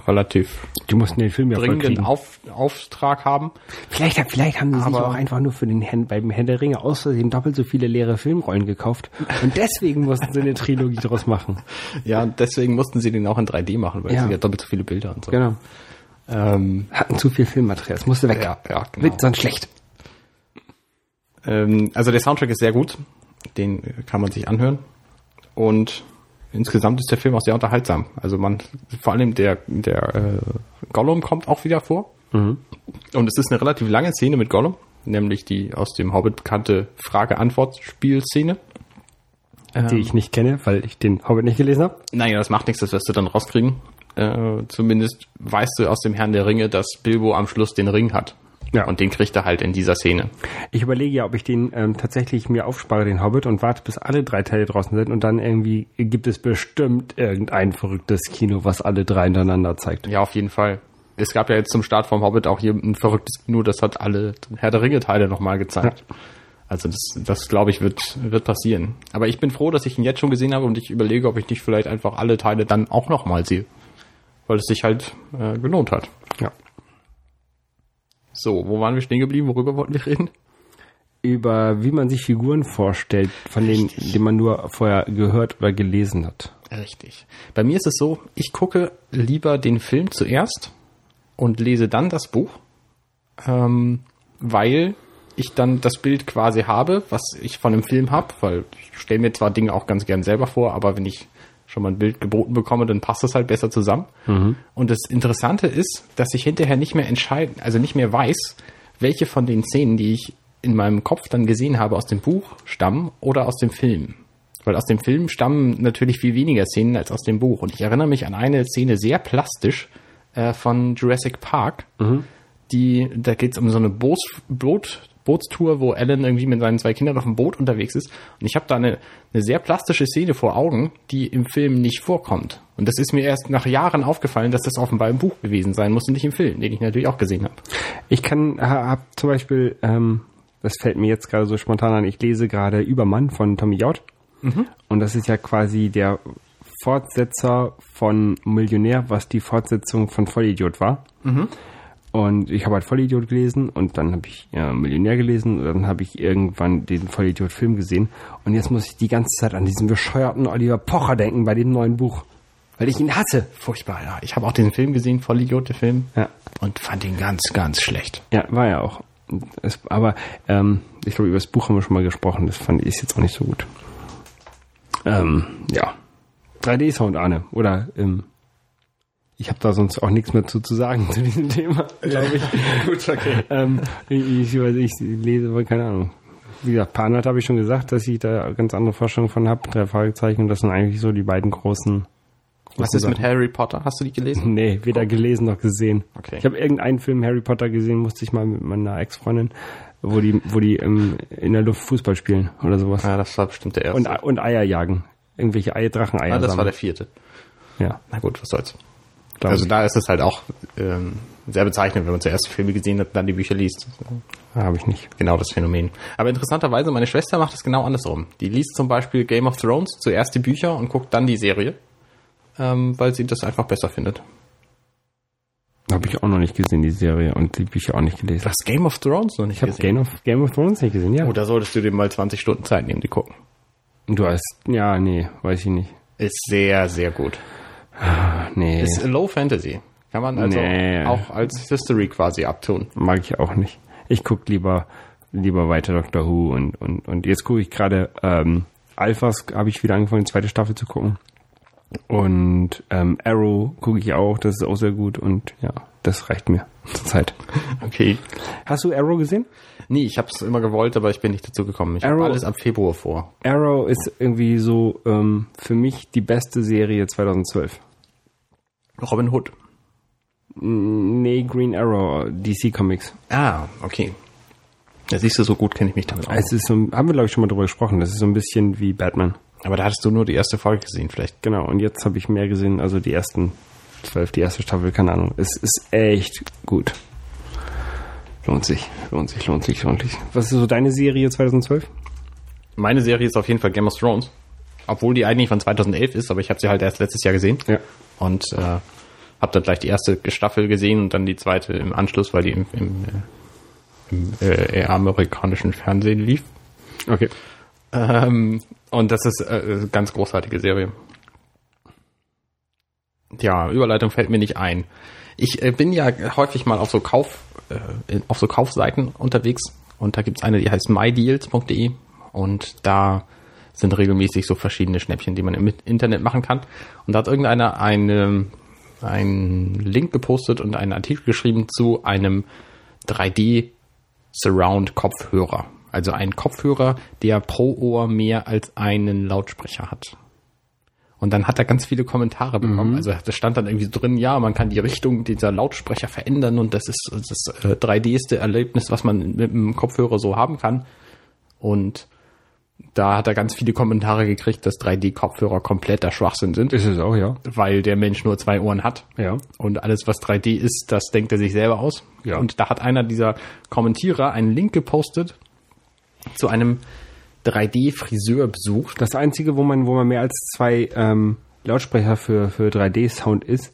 [SPEAKER 2] relativ
[SPEAKER 1] Die mussten den Film ja
[SPEAKER 2] dringenden. Auf, Auftrag haben.
[SPEAKER 1] Vielleicht, vielleicht haben sie sich
[SPEAKER 2] Aber-
[SPEAKER 1] auch einfach nur für den Herrn, beim Herrn der Ringe aus Versehen doppelt so viele leere Filmrollen gekauft. Und deswegen mussten sie eine Trilogie draus machen.
[SPEAKER 2] Ja, und deswegen mussten sie den auch in 3D machen, weil
[SPEAKER 1] Ja.
[SPEAKER 2] es sind ja doppelt so viele Bilder und so.
[SPEAKER 1] Genau.
[SPEAKER 2] Ähm,
[SPEAKER 1] Hatten zu viel Filmmaterial. Es musste weg.
[SPEAKER 2] Ja, ja, genau.
[SPEAKER 1] Wird sonst schlecht.
[SPEAKER 2] Ähm, also der Soundtrack ist sehr gut. Den äh, kann man sich anhören. Und insgesamt ist der Film auch sehr unterhaltsam. Also man, vor allem der, der äh, Gollum kommt auch wieder vor. Und es ist eine relativ lange Szene mit Gollum, nämlich die aus dem Hobbit bekannte Frage-Antwort-Spielszene.
[SPEAKER 1] Die ich nicht kenne, weil ich den Hobbit nicht gelesen habe.
[SPEAKER 2] Naja, das macht nichts, das wirst du dann rauskriegen. Äh, zumindest weißt du aus dem Herrn der Ringe, dass Bilbo am Schluss den Ring hat.
[SPEAKER 1] Ja.
[SPEAKER 2] Und den kriegt er halt in dieser Szene.
[SPEAKER 1] Ich überlege ja, ob ich den ähm, tatsächlich mir aufspare, den Hobbit, und warte, bis alle drei Teile draußen sind. Und dann irgendwie gibt es bestimmt irgendein verrücktes Kino, was alle drei hintereinander zeigt.
[SPEAKER 2] Ja, auf jeden Fall. Es gab ja jetzt zum Start vom Hobbit auch hier ein verrücktes Kino, das hat alle Herr der Ringe-Teile nochmal gezeigt. Also das, das glaube ich, wird, wird passieren. Aber ich bin froh, dass ich ihn jetzt schon gesehen habe und ich überlege, ob ich nicht vielleicht einfach alle Teile dann auch nochmal sehe. Weil es sich halt äh, gelohnt hat.
[SPEAKER 1] Ja.
[SPEAKER 2] So, wo waren wir stehen geblieben? Worüber wollten wir reden?
[SPEAKER 1] Über wie man sich Figuren vorstellt, von denen, die man nur vorher gehört oder gelesen hat.
[SPEAKER 2] Richtig. Bei mir ist es so, ich gucke lieber den Film zuerst und lese dann das Buch, ähm, weil ich dann das Bild quasi habe, was ich von dem Film habe, weil ich stelle mir zwar Dinge auch ganz gern selber vor, aber wenn ich schon mal ein Bild geboten bekomme, dann passt das halt besser zusammen. Und das Interessante ist, dass ich hinterher nicht mehr entscheiden, also nicht mehr weiß, welche von den Szenen, die ich in meinem Kopf dann gesehen habe, aus dem Buch stammen oder aus dem Film. Weil aus dem Film stammen natürlich viel weniger Szenen als aus dem Buch. Und ich erinnere mich an eine Szene sehr plastisch äh, von Jurassic Park. Die, da geht es um so eine Boots, Boot, Bootstour, wo Alan irgendwie mit seinen zwei Kindern auf dem Boot unterwegs ist. Und ich habe da eine, eine sehr plastische Szene vor Augen, die im Film nicht vorkommt. Und das ist mir erst nach Jahren aufgefallen, dass das offenbar im Buch gewesen sein muss und nicht im Film, den ich natürlich auch gesehen habe.
[SPEAKER 1] Ich kann, ha- hab zum Beispiel, ähm, das fällt mir jetzt gerade so spontan an, ich lese gerade Übermann von Tommy Jaud. Und das ist ja quasi der Fortsetzer von Millionär, was die Fortsetzung von Vollidiot war. Und ich habe halt Vollidiot gelesen und dann habe ich ja, Millionär gelesen und dann habe ich irgendwann den Vollidiot-Film gesehen. Und jetzt muss ich die ganze Zeit an diesen bescheuerten Oliver Pocher denken bei dem neuen Buch. Weil ich ihn hasse.
[SPEAKER 2] Furchtbar, ja. Ich habe auch den Film gesehen, Vollidiot, der Film.
[SPEAKER 1] Ja.
[SPEAKER 2] Und fand ihn ganz, ganz schlecht.
[SPEAKER 1] Ja, war ja auch. Es, aber ähm, ich glaube, über das Buch haben wir schon mal gesprochen. Das fand ich jetzt auch nicht so gut. Ähm, ja. 3D-Sound, Arne. Oder ähm, ich habe da sonst auch nichts mehr zu, zu sagen zu diesem Thema, glaube ich.
[SPEAKER 2] Gut, okay.
[SPEAKER 1] ähm, ich, ich, ich lese, aber keine Ahnung. wie gesagt, Panat habe ich schon gesagt, dass ich da ganz andere Vorstellungen von habe. Drei Fragezeichen, das sind eigentlich so die beiden großen.
[SPEAKER 2] Was ist mit Harry Potter? Hast du die gelesen?
[SPEAKER 1] Nee, weder gelesen noch gesehen.
[SPEAKER 2] Okay.
[SPEAKER 1] Ich habe irgendeinen Film Harry Potter gesehen, musste ich mal mit meiner Ex-Freundin, wo die, wo die ähm, in der Luft Fußball spielen oder sowas.
[SPEAKER 2] Ja, das war bestimmt der erste.
[SPEAKER 1] Und, und Eier jagen. Irgendwelche Eier, Dracheneier.
[SPEAKER 2] ah, das war
[SPEAKER 1] sammeln.
[SPEAKER 2] der vierte.
[SPEAKER 1] Ja,
[SPEAKER 2] Na gut, was soll's. Also
[SPEAKER 1] ich.
[SPEAKER 2] da ist es halt auch ähm, sehr bezeichnend, wenn man zuerst Filme gesehen hat und dann die Bücher liest.
[SPEAKER 1] habe ich nicht.
[SPEAKER 2] Genau das Phänomen. Aber interessanterweise, meine Schwester macht es genau andersrum. Die liest zum Beispiel Game of Thrones, zuerst die Bücher und guckt dann die Serie, ähm, weil sie das einfach besser findet.
[SPEAKER 1] Habe ich auch noch nicht gesehen, die Serie und die Bücher auch nicht gelesen.
[SPEAKER 2] Du hast Game of Thrones noch nicht
[SPEAKER 1] Ich habe Game of, Game of Thrones nicht gesehen, ja.
[SPEAKER 2] Oder solltest du dir mal 20 Stunden Zeit nehmen, die gucken.
[SPEAKER 1] Du hast, ja, nee, weiß ich nicht.
[SPEAKER 2] Ist sehr, sehr gut.
[SPEAKER 1] Nee,
[SPEAKER 2] Ist Low Fantasy. Kann man also
[SPEAKER 1] Nee.
[SPEAKER 2] auch als History quasi abtun.
[SPEAKER 1] mag ich auch nicht. Ich guck lieber, lieber weiter Doctor Who und, und, und jetzt gucke ich gerade, ähm, Alphas habe ich wieder angefangen, die zweite Staffel zu gucken. Und ähm, Arrow gucke ich auch, das ist auch sehr gut und ja, das reicht mir zur Zeit.
[SPEAKER 2] Okay.
[SPEAKER 1] Hast du Arrow gesehen?
[SPEAKER 2] Nee, ich habe es immer gewollt, aber ich bin nicht dazu gekommen. Ich
[SPEAKER 1] Arrow-
[SPEAKER 2] habe alles ab Februar vor.
[SPEAKER 1] Arrow ist irgendwie so ähm, für mich die beste Serie 2012.
[SPEAKER 2] Robin Hood.
[SPEAKER 1] Nee, Green Arrow, DC Comics.
[SPEAKER 2] Ah, okay. Da siehst du, so gut kenne ich mich damit aus.
[SPEAKER 1] Es ist so, haben wir glaube ich schon mal drüber gesprochen, das ist so ein bisschen wie Batman.
[SPEAKER 2] Aber da hattest du nur die erste Folge gesehen, vielleicht.
[SPEAKER 1] Genau, und jetzt habe ich mehr gesehen, also die ersten zwölf, die erste Staffel, keine Ahnung. Es ist echt gut. Lohnt sich, lohnt sich, lohnt sich, lohnt sich. Was ist so deine Serie 2012?
[SPEAKER 2] Meine Serie ist auf jeden Fall Game of Thrones. Obwohl die eigentlich von 2011 ist, aber ich habe sie halt erst letztes Jahr gesehen.
[SPEAKER 1] Ja.
[SPEAKER 2] Und äh, habe dann gleich die erste Staffel gesehen und dann die zweite im Anschluss, weil die im, im, äh, im äh, amerikanischen Fernsehen lief.
[SPEAKER 1] Okay.
[SPEAKER 2] Ähm, und das ist äh, eine ganz großartige Serie. Ja, Überleitung fällt mir nicht ein. Ich äh, bin ja häufig mal auf so Kauf, äh, auf so Kaufseiten unterwegs und da gibt's eine, die heißt mydeals.de und da sind regelmäßig so verschiedene Schnäppchen, die man im Internet machen kann. Und da hat irgendeiner eine, einen Link gepostet und einen Artikel geschrieben zu einem 3D Surround Kopfhörer. Also ein Kopfhörer, der pro Ohr mehr als einen Lautsprecher hat. Und dann hat er ganz viele Kommentare bekommen. Also da stand dann irgendwie so drin, ja, man kann die Richtung dieser Lautsprecher verändern und das ist das äh, 3D-ste Erlebnis, was man mit dem Kopfhörer so haben kann. Und da hat er ganz viele Kommentare gekriegt, dass 3D-Kopfhörer kompletter Schwachsinn sind,
[SPEAKER 1] Ist es auch, ja.
[SPEAKER 2] weil der Mensch nur zwei Ohren hat.
[SPEAKER 1] Ja.
[SPEAKER 2] Und alles, was 3D ist, das denkt er sich selber aus.
[SPEAKER 1] Ja.
[SPEAKER 2] Und da hat einer dieser Kommentierer einen Link gepostet zu einem 3D-Friseurbesuch.
[SPEAKER 1] Das Einzige, wo man, wo man mehr als zwei ähm, Lautsprecher für, für 3D-Sound ist,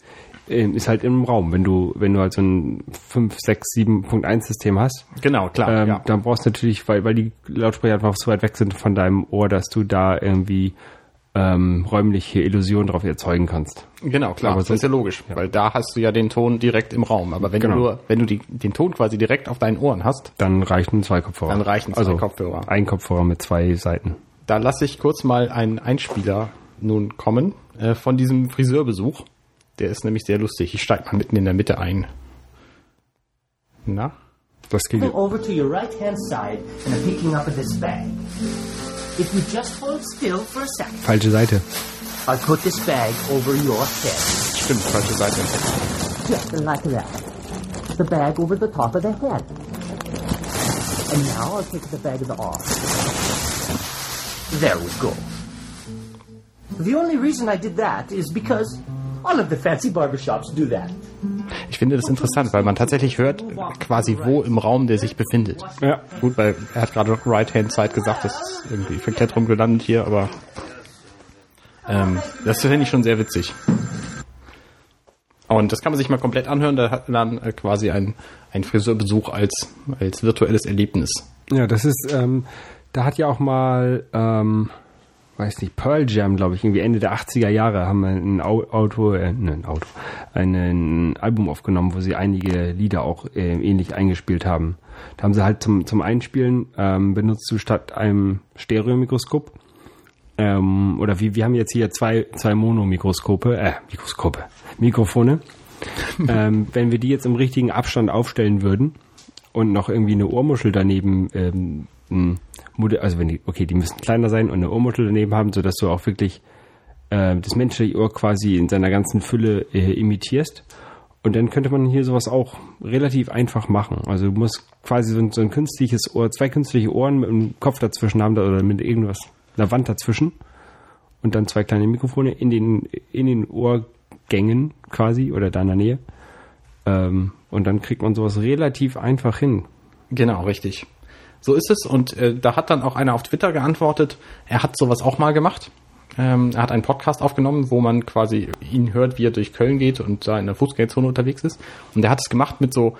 [SPEAKER 1] ist halt im Raum. Wenn du, wenn du halt so ein 5, 6, 7.1 System hast,
[SPEAKER 2] Genau, klar.
[SPEAKER 1] ähm,
[SPEAKER 2] ja.
[SPEAKER 1] dann brauchst du natürlich, weil, weil die Lautsprecher einfach so weit weg sind von deinem Ohr, dass du da irgendwie ähm, räumliche Illusionen drauf erzeugen kannst.
[SPEAKER 2] Genau, klar.
[SPEAKER 1] aber
[SPEAKER 2] das ist ja logisch, weil da hast du ja den Ton direkt im Raum. Aber wenn
[SPEAKER 1] Genau.
[SPEAKER 2] du nur, wenn du die, den Ton quasi direkt auf deinen Ohren hast,
[SPEAKER 1] Dann reichen zwei Kopfhörer.
[SPEAKER 2] Dann reichen zwei
[SPEAKER 1] also
[SPEAKER 2] Kopfhörer.
[SPEAKER 1] Ein Kopfhörer mit zwei Seiten.
[SPEAKER 2] da lasse ich kurz mal einen Einspieler nun kommen äh, von diesem Friseurbesuch. Der ist nämlich sehr lustig. Ich steige mal mitten in der Mitte ein. Na?
[SPEAKER 1] Das ging.
[SPEAKER 3] Over to your right hand side and I'm picking up this bag. If you just hold still for a second,
[SPEAKER 1] Falsche Seite.
[SPEAKER 3] I'll put this bag over your head.
[SPEAKER 2] Stimmt, falsche Seite.
[SPEAKER 3] Just like that. The bag over the top of the head. And now I'll take the bag of the arm. There we go. The only reason I did that is because all of the fancy barbershops do that.
[SPEAKER 2] Ich finde das interessant, weil man tatsächlich hört quasi, wo im Raum der sich befindet.
[SPEAKER 1] Ja.
[SPEAKER 2] Gut, weil er hat gerade Right-Hand-Side gesagt, das ist irgendwie verkehrt rum gelandet hier, aber ähm, das finde ich schon sehr witzig. Und das kann man sich mal komplett anhören, da hat man dann äh, quasi ein, ein Friseurbesuch als, als virtuelles Erlebnis.
[SPEAKER 1] Ja, das ist, ähm, da hat ja auch mal, ähm, weiß nicht, Pearl Jam, glaube ich, irgendwie Ende der 80er Jahre haben wir ein Au- Auto, äh, ne, ein Auto, ein, Album aufgenommen, wo sie einige Lieder auch äh, ähnlich eingespielt haben. Da haben sie halt zum, zum Einspielen ähm, benutzt du statt einem Stereomikroskop ähm, oder wie, wir haben jetzt hier zwei, zwei Monomikroskope, äh, Mikroskope, Mikrofone. ähm, wenn wir die jetzt im richtigen Abstand aufstellen würden und noch irgendwie eine Ohrmuschel daneben ähm, also wenn die, okay, die müssen kleiner sein und eine Ohrmuschel daneben haben, sodass du auch wirklich äh, das menschliche Ohr quasi in seiner ganzen Fülle äh, imitierst. Und dann könnte man hier sowas auch relativ einfach machen. Also du musst quasi so ein, so ein künstliches Ohr, zwei künstliche Ohren mit einem Kopf dazwischen haben oder mit irgendwas, einer Wand dazwischen und dann zwei kleine Mikrofone in den, in den Ohrgängen quasi oder da in der Nähe. Ähm, und dann kriegt man sowas relativ einfach hin.
[SPEAKER 2] Genau, richtig. So ist es. Und äh, da hat dann auch einer auf Twitter geantwortet, er hat sowas auch mal gemacht. Ähm, er hat einen Podcast aufgenommen, wo man quasi ihn hört, wie er durch Köln geht und da in der Fußgängerzone unterwegs ist. Und er hat es gemacht mit so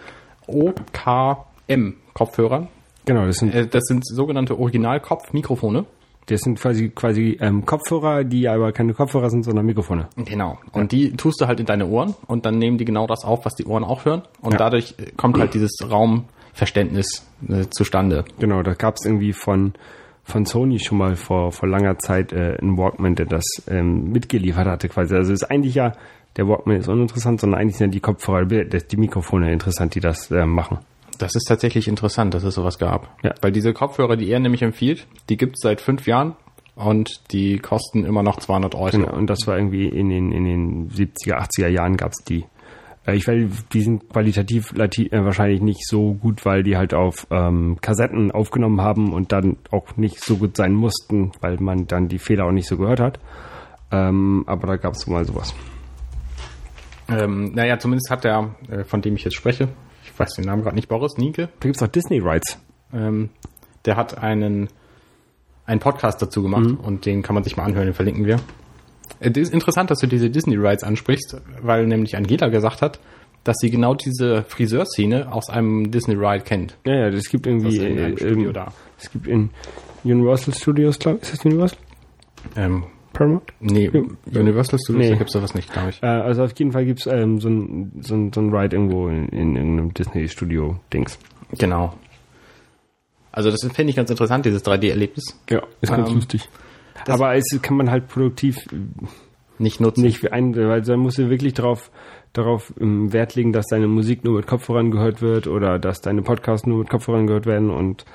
[SPEAKER 2] OKM-Kopfhörern.
[SPEAKER 1] Genau, das sind,
[SPEAKER 2] Äh, das sind sogenannte Originalkopfmikrofone.
[SPEAKER 1] das sind quasi, quasi ähm, Kopfhörer, die aber keine Kopfhörer sind, sondern Mikrofone.
[SPEAKER 2] Genau. Und die tust du halt in deine Ohren und dann nehmen die genau das auf, was die Ohren auch hören. Und
[SPEAKER 1] Ja.
[SPEAKER 2] dadurch kommt halt dieses Raumverständnis äh, zustande.
[SPEAKER 1] Genau, da gab es irgendwie von, von Sony schon mal vor, vor langer Zeit äh, einen Walkman, der das ähm, mitgeliefert hatte quasi. Also ist eigentlich ja, der Walkman ist uninteressant, sondern eigentlich sind ja die Kopfhörer, die die Mikrofone interessant, die das äh, machen.
[SPEAKER 2] Das ist tatsächlich interessant, dass es sowas gab.
[SPEAKER 1] Ja.
[SPEAKER 2] Weil diese Kopfhörer, die er nämlich empfiehlt, die gibt es seit fünf Jahren und die kosten immer noch 200 Euro.
[SPEAKER 1] Genau, und das war irgendwie in den, in den 70er, 80er Jahren gab es die. Äh, ich weiß, die sind qualitativ äh, wahrscheinlich nicht so gut, weil die halt auf ähm, Kassetten aufgenommen haben und dann auch nicht so gut sein mussten, weil man dann die Fehler auch nicht so gehört hat. Ähm, aber da gab es mal sowas.
[SPEAKER 2] Ähm, naja, zumindest hat der, äh, von dem ich jetzt spreche, ich weiß den Namen gerade nicht, Boris Nienke,
[SPEAKER 1] Da gibt's auch Disney Rights.
[SPEAKER 2] ähm, der hat einen, einen Podcast dazu gemacht
[SPEAKER 1] Mhm.
[SPEAKER 2] und den kann man sich mal anhören, den verlinken wir. Das ist interessant, dass du diese Disney Rides ansprichst, weil nämlich Angela gesagt hat, dass sie genau diese Friseurszene aus einem Disney Ride kennt.
[SPEAKER 1] Ja, ja, das gibt irgendwie
[SPEAKER 2] in einem
[SPEAKER 1] äh,
[SPEAKER 2] Studio
[SPEAKER 1] ähm,
[SPEAKER 2] da.
[SPEAKER 1] Es gibt in Universal Studios, glaube ich, ist das Universal?
[SPEAKER 2] Ähm,
[SPEAKER 1] Paramount?
[SPEAKER 2] nee, Universal Studios,
[SPEAKER 1] Nee.
[SPEAKER 2] da gibt's sowas nicht, glaube ich.
[SPEAKER 1] Äh, also auf jeden Fall gibt's ähm, so ein, so ein, so ein Ride irgendwo in, in irgendeinem Disney-Studio-Dings.
[SPEAKER 2] Genau. Also das finde ich ganz interessant, dieses 3D-Erlebnis.
[SPEAKER 1] Ja, ist ganz
[SPEAKER 2] Ähm,
[SPEAKER 1] lustig. Aber es kann man halt produktiv
[SPEAKER 2] Nicht nutzen.
[SPEAKER 1] nicht ein, weil dann musst du wirklich darauf darauf ähm, Wert legen, dass deine Musik nur mit Kopfhörern gehört wird oder dass deine Podcasts nur mit Kopfhörern gehört werden und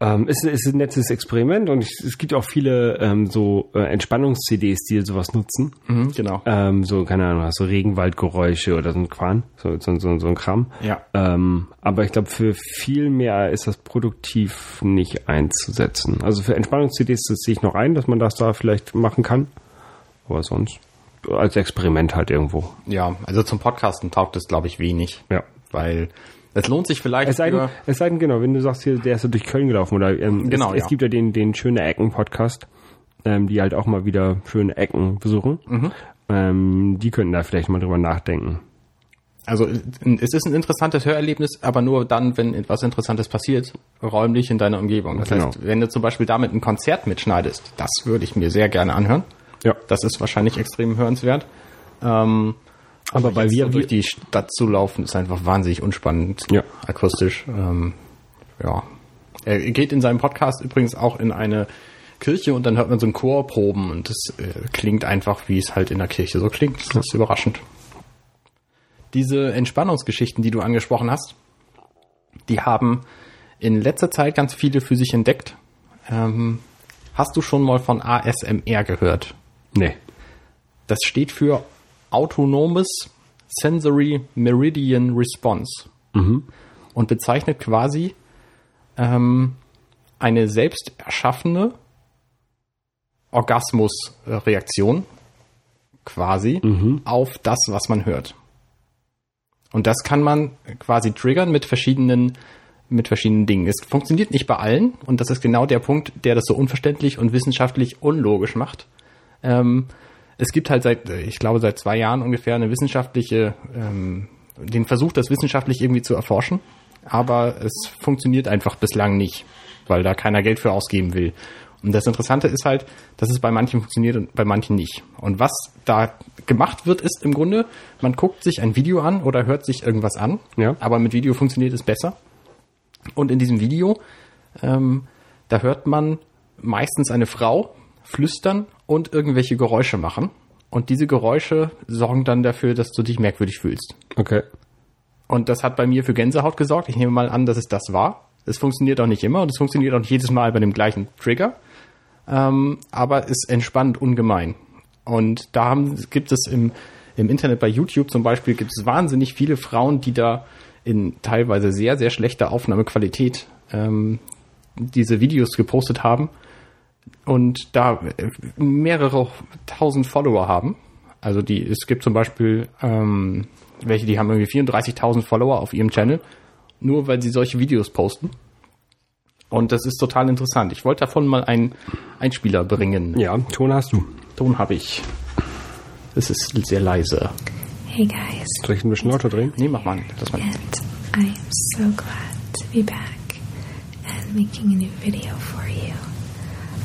[SPEAKER 1] ähm, es ist ein nettes Experiment und ich, es gibt auch viele ähm, so äh, Entspannungs-CDs, die sowas nutzen.
[SPEAKER 2] Mhm, genau.
[SPEAKER 1] Ähm, so, keine Ahnung, so Regenwaldgeräusche oder so ein Quan, so, so, so, so ein Kram.
[SPEAKER 2] Ja.
[SPEAKER 1] Ähm, aber ich glaube, für viel mehr ist das produktiv nicht einzusetzen. Also für Entspannungs-CDs sehe ich noch ein, dass man das da vielleicht machen kann. Aber sonst als Experiment halt irgendwo.
[SPEAKER 2] Ja, also zum Podcasten taugt es, glaube ich, wenig.
[SPEAKER 1] Ja.
[SPEAKER 2] Weil es lohnt sich vielleicht
[SPEAKER 1] Es sei, denn, es sei denn, genau, wenn du sagst, hier, der ist so durch Köln gelaufen oder ähm,
[SPEAKER 2] Genau,
[SPEAKER 1] es,
[SPEAKER 2] ja.
[SPEAKER 1] es gibt ja den, den Schöne Ecken-Podcast, ähm, die halt auch mal wieder schöne Ecken besuchen.
[SPEAKER 2] Mhm.
[SPEAKER 1] Ähm, die könnten da vielleicht mal drüber nachdenken.
[SPEAKER 2] Also es ist ein interessantes Hörerlebnis, aber nur dann, wenn etwas Interessantes passiert, räumlich in deiner Umgebung. Das
[SPEAKER 1] Genau.
[SPEAKER 2] heißt, wenn du zum Beispiel damit ein Konzert mitschneidest, das würde ich mir sehr gerne anhören.
[SPEAKER 1] Ja.
[SPEAKER 2] Das ist wahrscheinlich extrem hörenswert. Ähm,
[SPEAKER 1] Aber
[SPEAKER 2] jetzt
[SPEAKER 1] wir,
[SPEAKER 2] so durch die Stadt zu laufen, ist einfach wahnsinnig unspannend,
[SPEAKER 1] Ja.
[SPEAKER 2] akustisch. Ähm, ja. Er geht in seinem Podcast übrigens auch in eine Kirche und dann hört man so ein Chorproben und das äh, klingt einfach, wie es halt in der Kirche so klingt. Das ist überraschend. Diese Entspannungsgeschichten, die du angesprochen hast, die haben in letzter Zeit ganz viele für sich entdeckt. Ähm, hast du schon mal von ASMR gehört?
[SPEAKER 1] nee.
[SPEAKER 2] Das steht für Autonomes Sensory Meridian Response und bezeichnet quasi ähm, eine selbst erschaffene Orgasmusreaktion quasi auf das, was man hört. Und das kann man quasi triggern mit verschiedenen mit verschiedenen Dingen. Es funktioniert nicht bei allen und das ist genau der Punkt, der das so unverständlich und wissenschaftlich unlogisch macht. Ähm, es gibt halt seit, äh, ich glaube, seit zwei Jahren ungefähr eine wissenschaftliche, ähm, den Versuch, das wissenschaftlich irgendwie zu erforschen, aber es funktioniert einfach bislang nicht, weil da keiner Geld für ausgeben will. Und das Interessante ist halt, dass es bei manchen funktioniert und bei manchen nicht. Und was da gemacht wird, ist im Grunde, man guckt sich ein Video an oder hört sich irgendwas an,
[SPEAKER 1] Ja.
[SPEAKER 2] aber mit Video funktioniert es besser. Und in diesem Video, ähm, da hört man meistens eine Frau flüstern und irgendwelche Geräusche machen. Und diese Geräusche sorgen dann dafür, dass du dich merkwürdig fühlst.
[SPEAKER 1] Okay.
[SPEAKER 2] Und das hat bei mir für Gänsehaut gesorgt. Ich nehme mal an, dass es das war. Es funktioniert auch nicht immer und es funktioniert auch nicht jedes Mal bei dem gleichen Trigger. Ähm, aber es entspannt ungemein. Und da haben, gibt es im, im Internet bei YouTube zum Beispiel gibt es wahnsinnig viele Frauen, die da in teilweise sehr, sehr schlechter Aufnahmequalität ähm, diese Videos gepostet haben und da äh, mehrere tausend Follower haben. Also die, es gibt zum Beispiel ähm, welche, die haben irgendwie 34.000 Follower auf ihrem Channel, nur weil sie solche Videos posten. Und das ist total interessant. Ich wollte davon mal einen Einspieler bringen.
[SPEAKER 1] Ja, Ton hast du.
[SPEAKER 2] Ton habe ich. Das ist sehr leise.
[SPEAKER 4] Hey guys,
[SPEAKER 1] Soll ich ein bisschen lauter drehen?
[SPEAKER 2] Nee, mach mal. Das mal.
[SPEAKER 4] and I am so glad to be back and making a new video for you.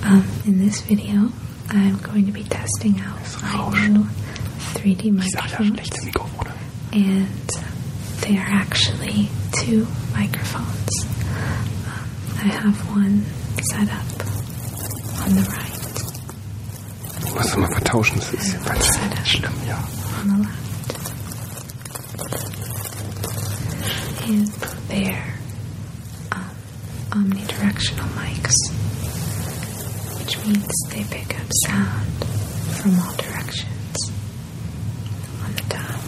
[SPEAKER 4] Um, in this video, I'm going to be testing out my new 3D microphones, and they are actually two microphones. Um, I have one set up on the right
[SPEAKER 1] Was soll man vertauschen? Das ist
[SPEAKER 4] set
[SPEAKER 2] Schlimm, ja.
[SPEAKER 4] on the left. And they're um, omnidirectional mics, which means they pick up sound from all directions. On the top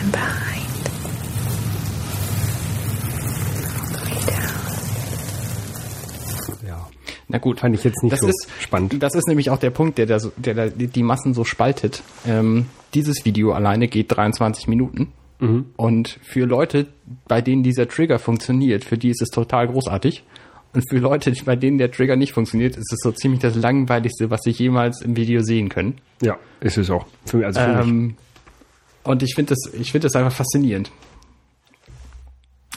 [SPEAKER 4] and behind, all the way down.
[SPEAKER 1] ja.
[SPEAKER 2] Na gut.
[SPEAKER 1] Fand ich jetzt nicht
[SPEAKER 2] das
[SPEAKER 1] so
[SPEAKER 2] ist,
[SPEAKER 1] spannend.
[SPEAKER 2] Das ist nämlich auch der Punkt, der, da so- der, da die Massen so spaltet. Ähm, dieses Video alleine geht 23 Minuten. Und für Leute, bei denen dieser Trigger funktioniert, für die ist es total großartig. Und für Leute, bei denen der Trigger nicht funktioniert, ist es so ziemlich das langweiligste, was sie jemals im Video sehen können.
[SPEAKER 1] Ja, ist es auch. Für mich, also für mich.
[SPEAKER 2] Ähm, und ich finde das, ich finde das einfach faszinierend.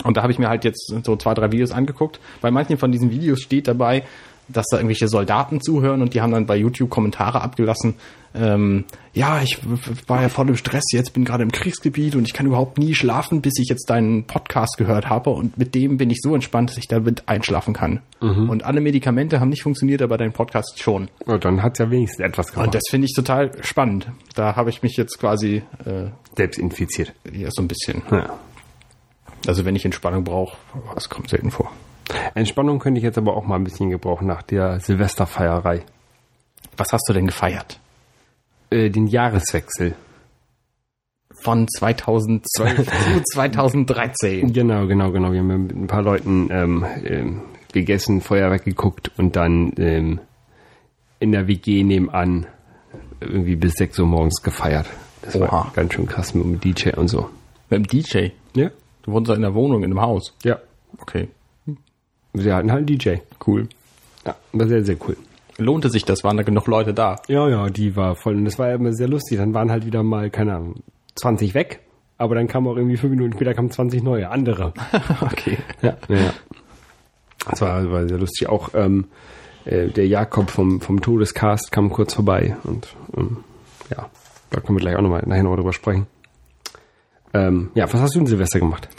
[SPEAKER 2] Und da habe ich mir halt jetzt so zwei, drei Videos angeguckt. Bei manchen von diesen Videos steht dabei, dass da irgendwelche Soldaten zuhören und die haben dann bei YouTube Kommentare abgelassen. Ähm, ja, ich war ja voll im Stress, jetzt bin gerade im Kriegsgebiet und ich kann überhaupt nie schlafen, bis ich jetzt deinen Podcast gehört habe. Und mit dem bin ich so entspannt, dass ich damit einschlafen kann. Und alle Medikamente haben nicht funktioniert, aber dein Podcast schon.
[SPEAKER 1] Ja, dann hat es ja wenigstens etwas
[SPEAKER 2] Und
[SPEAKER 1] gemacht.
[SPEAKER 2] das finde ich total spannend. Da habe ich mich jetzt quasi äh,
[SPEAKER 1] Selbst infiziert.
[SPEAKER 2] ja, so ein bisschen.
[SPEAKER 1] Ja.
[SPEAKER 2] Also wenn ich Entspannung brauche, das kommt selten vor.
[SPEAKER 1] Entspannung könnte ich jetzt aber auch mal ein bisschen gebrauchen nach der Silvesterfeierei.
[SPEAKER 2] Was hast du denn gefeiert?
[SPEAKER 1] Äh, den Jahreswechsel.
[SPEAKER 2] Von 2012 zu 2013.
[SPEAKER 1] Genau, genau, genau. Wir haben mit ein paar Leuten ähm, ähm, gegessen, Feuerwerk geguckt und dann ähm, in der WG nebenan irgendwie bis 6 Uhr morgens gefeiert. Das
[SPEAKER 2] Oha.
[SPEAKER 1] war ganz schön krass mit dem DJ und so.
[SPEAKER 2] Mit dem DJ.
[SPEAKER 1] Ja?
[SPEAKER 2] Du wohnst ja in der Wohnung, in einem Haus.
[SPEAKER 1] Ja.
[SPEAKER 2] Okay,
[SPEAKER 1] Wir hatten halt einen DJ.
[SPEAKER 2] cool.
[SPEAKER 1] Ja, war sehr, sehr cool.
[SPEAKER 2] Lohnte sich das? Waren da genug Leute da?
[SPEAKER 1] Ja, ja, die war voll. Und das war ja immer sehr lustig. Dann waren halt wieder mal, keine Ahnung, 20 weg. Aber dann kamen auch irgendwie fünf Minuten später kamen 20 neue, andere.
[SPEAKER 2] okay.
[SPEAKER 1] Ja, ja. ja. Das war, war sehr lustig. Auch ähm, äh, der Jakob vom, vom Todescast kam kurz vorbei. Und ähm, ja, da können wir gleich auch nochmal nachher noch drüber sprechen. Ähm, ja, was hast du in Silvester gemacht?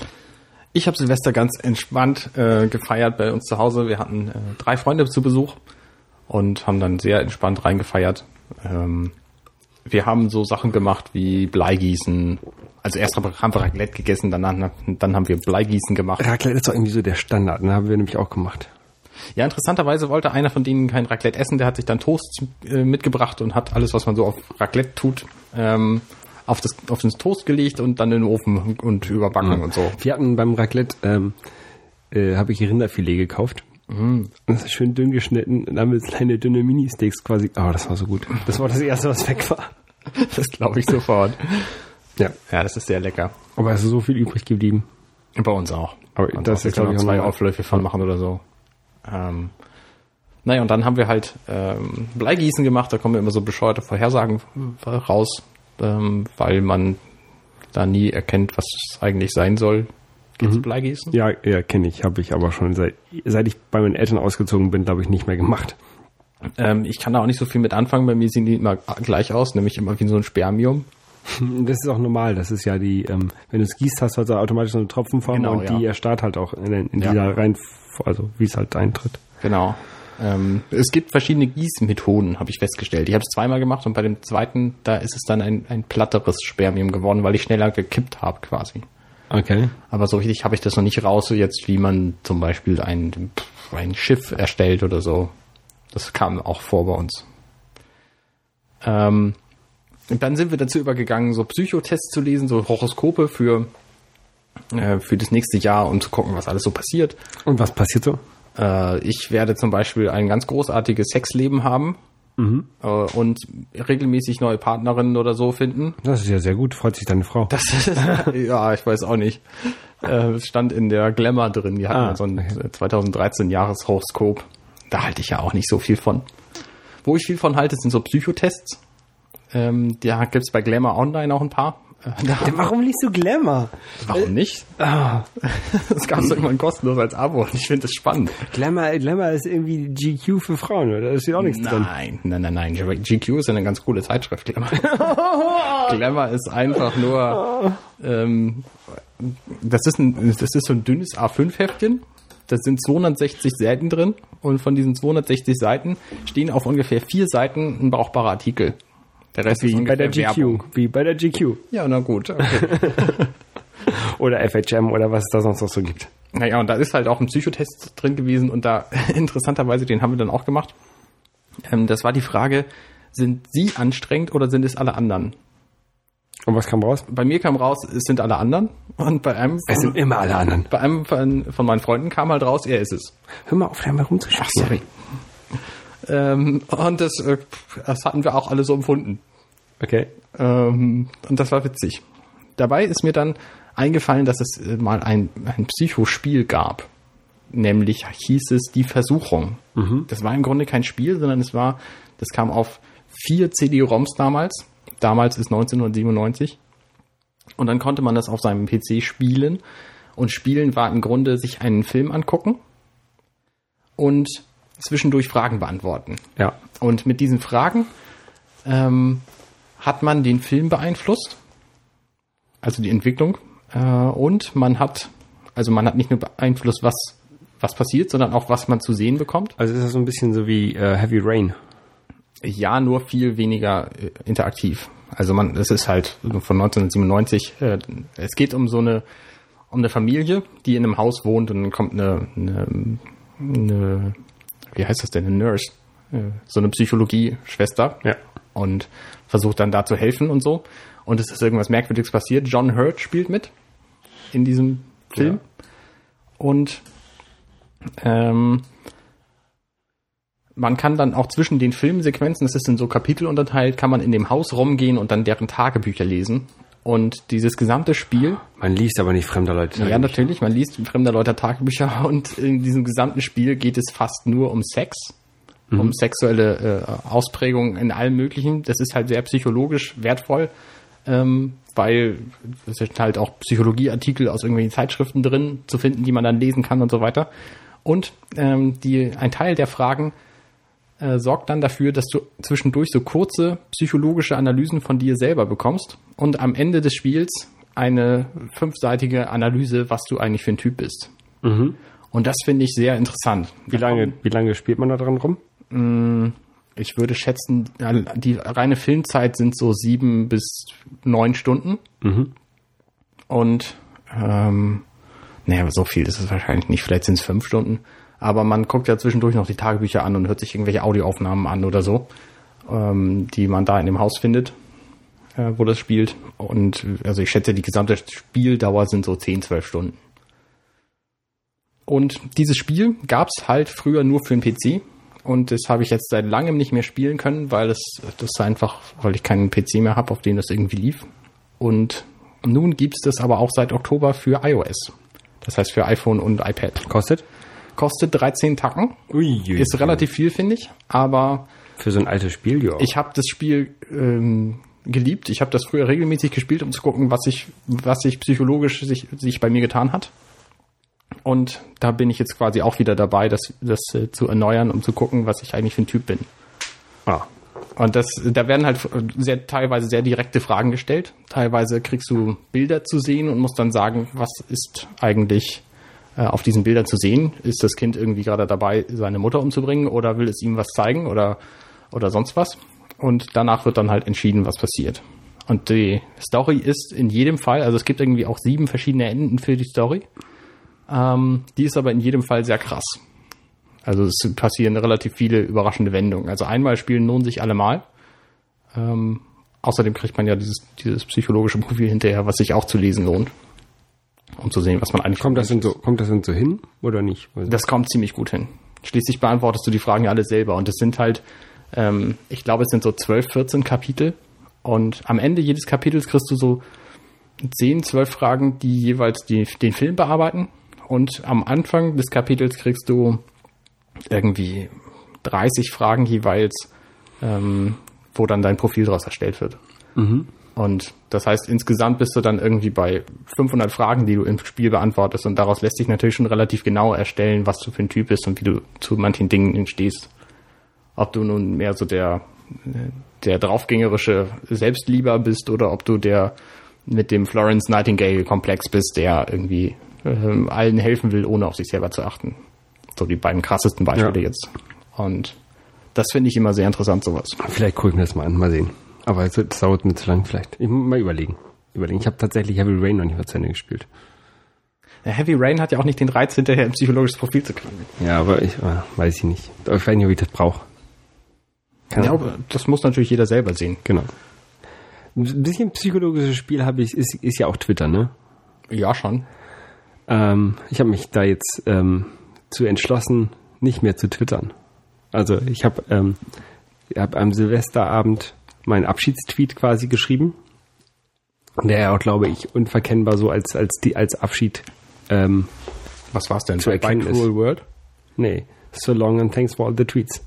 [SPEAKER 2] Ich habe Silvester ganz entspannt äh, gefeiert bei uns zu Hause. Wir hatten äh, drei Freunde zu Besuch und haben dann sehr entspannt reingefeiert. Ähm, wir haben so Sachen gemacht wie Bleigießen. Also erst haben wir Raclette gegessen, dann, dann haben wir Bleigießen gemacht.
[SPEAKER 1] Raclette ist doch irgendwie so der Standard. Ne? Haben wir nämlich auch gemacht.
[SPEAKER 2] Ja, interessanterweise wollte einer von denen kein Raclette essen. Der hat sich dann Toast äh, mitgebracht und hat alles, was man so auf Raclette tut, ähm, auf, das, auf den Toast gelegt und dann in den Ofen und überbacken und so.
[SPEAKER 1] Wir hatten beim Raclette, ähm, äh, habe ich Rinderfilet gekauft. Und das ist schön dünn geschnitten. Und dann wir kleine dünne Mini-Steaks quasi. Oh, das war so gut. Das war das erste, was weg war.
[SPEAKER 2] Das glaube ich sofort.
[SPEAKER 1] Ja.
[SPEAKER 2] Ja, das ist sehr lecker.
[SPEAKER 1] Aber es ist so viel übrig geblieben.
[SPEAKER 2] Bei uns auch.
[SPEAKER 1] Aber
[SPEAKER 2] Und
[SPEAKER 1] das ist, glaub
[SPEAKER 2] können
[SPEAKER 1] ich,
[SPEAKER 2] zwei Aufläufe von machen oder so. Ähm, naja, und dann haben wir halt ähm, Bleigießen gemacht. Da kommen immer so bescheuerte Vorhersagen raus, ähm, weil man da nie erkennt, was es eigentlich sein soll. Gibt's Bleigießen?
[SPEAKER 1] Ja, ja, kenne ich. Habe ich aber schon seit, seit ich bei meinen Eltern ausgezogen bin, glaube ich, nicht mehr gemacht.
[SPEAKER 2] Ähm, ich kann da auch nicht so viel mit anfangen. Bei mir sehen die immer gleich aus, nämlich immer wie so ein Spermium.
[SPEAKER 1] Das ist auch normal. Das ist ja die, ähm, wenn du es gießt, hast du also automatisch so eine Tropfenform
[SPEAKER 2] Genau,
[SPEAKER 1] und
[SPEAKER 2] ja.
[SPEAKER 1] die erstarrt halt auch in, in
[SPEAKER 2] Ja.
[SPEAKER 1] dieser rein, also wie es halt eintritt.
[SPEAKER 2] Genau. Ähm, es gibt verschiedene Gießmethoden, habe ich festgestellt. Ich habe es zweimal gemacht und bei dem zweiten, da ist es dann ein, ein platteres Spermium geworden, weil ich schneller gekippt habe quasi.
[SPEAKER 1] Okay.
[SPEAKER 2] Aber so richtig habe ich das noch nicht raus, so jetzt wie man zum Beispiel ein, ein Schiff erstellt oder so. Das kam auch vor bei uns. Ähm, und dann sind wir dazu übergegangen, so Psychotests zu lesen, so Horoskope für, äh, für das nächste Jahr, um zu gucken, was alles so passiert.
[SPEAKER 1] Und was passiert so?
[SPEAKER 2] Äh, ich werde zum Beispiel ein ganz großartiges Sexleben haben äh, und regelmäßig neue Partnerinnen oder so finden.
[SPEAKER 1] Das ist ja sehr gut. Freut sich deine Frau.
[SPEAKER 2] Das ist, ja, ich weiß auch nicht. Äh, Es stand in der Glamour drin. Die hatten
[SPEAKER 1] Ah,
[SPEAKER 2] ja so ein 2013 Jahreshoroskop. Da halte ich ja auch nicht so viel von. Wo ich viel von halte, sind so Psychotests. Ähm, da gibt's bei Glamour Online auch ein paar. Äh, da,
[SPEAKER 1] Warum liest du Glamour?
[SPEAKER 2] warum nicht?
[SPEAKER 1] Ah,
[SPEAKER 2] Das gab's irgendwann kostenlos als Abo und ich finde das spannend.
[SPEAKER 1] Glamour, Glamour ist irgendwie GQ für Frauen, oder? Da ist ja auch nichts drin.
[SPEAKER 2] Nein, nein, nein, nein. GQ ist ja eine ganz coole Zeitschrift. Glamour, Glamour ist einfach nur. Ähm, das ist ein, das ist so ein dünnes A5-Heftchen. Da sind 260 Seiten drin und von diesen 260 Seiten stehen auf ungefähr vier Seiten ein brauchbarer Artikel. Der Rest ist
[SPEAKER 1] Wie bei
[SPEAKER 2] ungefähr
[SPEAKER 1] der GQ.
[SPEAKER 2] Werbung.
[SPEAKER 1] Wie bei der GQ.
[SPEAKER 2] Ja, na gut. Okay.
[SPEAKER 1] Oder FHM oder was es da sonst noch so gibt.
[SPEAKER 2] Naja, und da ist halt auch ein Psychotest drin gewesen und da interessanterweise, den haben wir dann auch gemacht. Ähm, das war die Frage, sind Sie anstrengend oder sind es alle anderen?
[SPEAKER 1] Und was kam raus?
[SPEAKER 2] Bei mir kam raus, es sind alle anderen. Und bei einem
[SPEAKER 1] Es sind
[SPEAKER 2] von,
[SPEAKER 1] immer alle anderen.
[SPEAKER 2] bei einem von, von meinen Freunden kam halt raus, er ist es.
[SPEAKER 1] Hör mal auf, da mal rumzuspielen.
[SPEAKER 2] Ähm, und das, äh, das hatten wir auch alle so empfunden.
[SPEAKER 1] Okay.
[SPEAKER 2] Ähm, und das war witzig. Dabei ist mir dann eingefallen, dass es äh, mal ein, ein Psychospiel gab. Nämlich hieß es Die Versuchung. Das war im Grunde kein Spiel, sondern es war, das kam auf vier CD-ROMs damals. Damals ist 1997. Und dann konnte man das auf seinem PC spielen. Und spielen war im Grunde sich einen Film angucken und zwischendurch Fragen beantworten.
[SPEAKER 1] Ja.
[SPEAKER 2] Und mit diesen Fragen ähm, hat man den Film beeinflusst, also die Entwicklung, äh, und man hat, also man hat nicht nur beeinflusst, was was passiert, sondern auch was man zu sehen bekommt.
[SPEAKER 1] Also ist das so ein bisschen so wie äh, Heavy Rain.
[SPEAKER 2] Ja, nur viel weniger äh, interaktiv. Also man, es ist halt von 1997. Äh, es geht um so eine um eine Familie, die in einem Haus wohnt und dann kommt eine, eine, eine wie heißt das denn, eine Nurse, äh, so eine Psychologie-Schwester
[SPEAKER 1] Ja.
[SPEAKER 2] und versucht dann da zu helfen und so. Und es ist irgendwas Merkwürdiges passiert. John Hurt spielt mit in diesem Film. Und ähm, man kann dann auch zwischen den Filmsequenzen, das ist in so Kapitel unterteilt, kann man in dem Haus rumgehen und dann deren Tagebücher lesen. Und dieses gesamte Spiel,
[SPEAKER 1] Man liest aber nicht fremder Leute.
[SPEAKER 2] ja natürlich, man liest fremder Leute Tagebücher und in diesem gesamten Spiel geht es fast nur um Sex, um sexuelle äh, Ausprägungen in allem Möglichen. Das ist halt sehr psychologisch wertvoll, ähm, weil es sind halt auch Psychologieartikel aus irgendwelchen Zeitschriften drin zu finden, die man dann lesen kann und so weiter. Und ähm, die, ein Teil der Fragen äh, sorgt dann dafür, dass du zwischendurch so kurze psychologische Analysen von dir selber bekommst und am Ende des Spiels eine fünfseitige Analyse, was du eigentlich für ein Typ bist. Und das finde ich sehr interessant.
[SPEAKER 1] Wie lange, wie lange spielt man da dran rum?
[SPEAKER 2] Ich würde schätzen, die reine Filmzeit sind so sieben bis neun Stunden. Und ähm, naja, so viel ist es wahrscheinlich nicht. Vielleicht sind es fünf Stunden. Aber man guckt ja zwischendurch noch die Tagebücher an und hört sich irgendwelche Audioaufnahmen an oder so, ähm, die man da in dem Haus findet, äh, wo das spielt. Und also ich schätze, die gesamte Spieldauer sind so 10, 12 Stunden. Und dieses Spiel gab es halt früher nur für den PC. Und das habe ich jetzt seit langem nicht mehr spielen können, weil es das einfach, weil ich keinen PC mehr habe, auf dem das irgendwie lief. Und nun gibt es das aber auch seit Oktober für iOS. Das heißt für iPhone und iPad.
[SPEAKER 1] Kostet?
[SPEAKER 2] Kostet 13 Tacken.
[SPEAKER 1] Ui,
[SPEAKER 2] Ist relativ viel, finde ich. Aber
[SPEAKER 1] Für so ein altes Spiel, ja.
[SPEAKER 2] ich habe das Spiel ähm, geliebt. Ich habe das früher regelmäßig gespielt, um zu gucken, was sich, was sich psychologisch sich, sich bei mir getan hat. Und da bin ich jetzt quasi auch wieder dabei, das, das äh, zu erneuern, um zu gucken, was ich eigentlich für ein Typ bin.
[SPEAKER 1] ah.
[SPEAKER 2] Und das, da werden halt sehr, teilweise sehr direkte Fragen gestellt. Teilweise kriegst du Bilder zu sehen und musst dann sagen, was ist eigentlich auf diesen Bildern zu sehen? Ist das Kind irgendwie gerade dabei, seine Mutter umzubringen oder will es ihm was zeigen oder, oder sonst was? Und danach wird dann halt entschieden, was passiert. Und die Story ist in jedem Fall, also es gibt irgendwie auch sieben verschiedene Enden für die Story. Ähm, die ist aber in jedem Fall sehr krass. Also es passieren relativ viele überraschende Wendungen. Also einmal spielen lohnen sich alle mal. Ähm, außerdem kriegt man ja dieses, dieses psychologische Profil hinterher, was sich auch zu lesen lohnt. Um zu sehen, was man eigentlich
[SPEAKER 1] Kommt das denn so, kommt das denn so hin oder nicht? Also,
[SPEAKER 2] das kommt ziemlich gut hin. Schließlich beantwortest du die Fragen ja alle selber. Und es sind halt, ähm, ich glaube, es sind so 12, 14 Kapitel. Und am Ende jedes Kapitels kriegst du so 10, 12 Fragen, die jeweils die, den Film bearbeiten. Und am Anfang des Kapitels kriegst du irgendwie 30 Fragen jeweils, ähm, wo dann dein Profil daraus erstellt wird. Und das heißt, insgesamt bist du dann irgendwie bei 500 Fragen, die du im Spiel beantwortest. Und daraus lässt sich natürlich schon relativ genau erstellen, was du für ein Typ bist und wie du zu manchen Dingen entstehst. Ob du nun mehr so der, der draufgängerische Selbstlieber bist oder ob du der mit dem Florence Nightingale-Komplex bist, der irgendwie ähm, allen helfen will, ohne auf sich selber zu achten. So die beiden krassesten Beispiele
[SPEAKER 1] Ja.
[SPEAKER 2] jetzt. Und das finde ich immer sehr interessant, sowas.
[SPEAKER 1] vielleicht gucke ich mir das mal an, mal sehen. Aber es dauert mir zu lang vielleicht. Ich muss mal überlegen. Überlegen. Ich habe tatsächlich Heavy Rain noch nicht mal zu Ende gespielt.
[SPEAKER 2] Ja, Heavy Rain hat ja auch nicht den Reiz, hinterher ein psychologisches Profil zu kriegen.
[SPEAKER 1] Ja, aber ich äh, weiß ich nicht. Ich weiß nicht, ob ich das brauche.
[SPEAKER 2] Ja,
[SPEAKER 1] Ahnung.
[SPEAKER 2] aber das muss natürlich jeder selber sehen.
[SPEAKER 1] Genau. Ein bisschen psychologisches Spiel habe ich, ist, ist ja auch Twitter, ne?
[SPEAKER 2] Ja, schon.
[SPEAKER 1] Ähm, ich habe mich da jetzt ähm, zu entschlossen, nicht mehr zu twittern. Also ich habe ähm, ich hab am Silvesterabend meinen Abschiedstweet quasi geschrieben, der ja auch, glaube ich, unverkennbar so als als die als Abschied. Ähm,
[SPEAKER 2] Was war's denn?
[SPEAKER 1] Zu erkennen ist-
[SPEAKER 2] Cruel World?
[SPEAKER 1] nee, so long and thanks for all the tweets.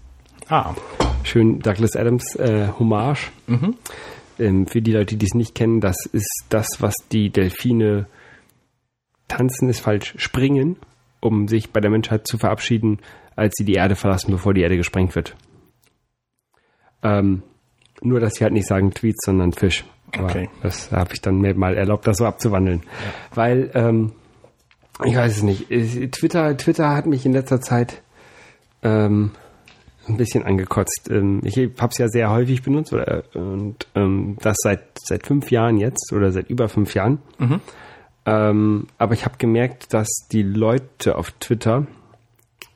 [SPEAKER 2] Ah,
[SPEAKER 1] Schön Douglas Adams äh, Hommage. Ähm, für die Leute, die es nicht kennen, das ist das, was die Delfine tanzen, ist falsch, springen, um sich bei der Menschheit zu verabschieden, als sie die Erde verlassen, bevor die Erde gesprengt wird. Ähm, nur, dass sie halt nicht sagen Tweets, sondern Fisch. Aber
[SPEAKER 2] Okay.
[SPEAKER 1] das habe ich dann mir mal erlaubt, das so abzuwandeln. Weil, ähm, ich weiß es nicht, Twitter, Twitter hat mich in letzter Zeit ähm, ein bisschen angekotzt. Ähm, ich habe es ja sehr häufig benutzt oder, und ähm, das seit seit fünf Jahren jetzt oder seit über fünf Jahren. Ähm, aber ich habe gemerkt, dass die Leute auf Twitter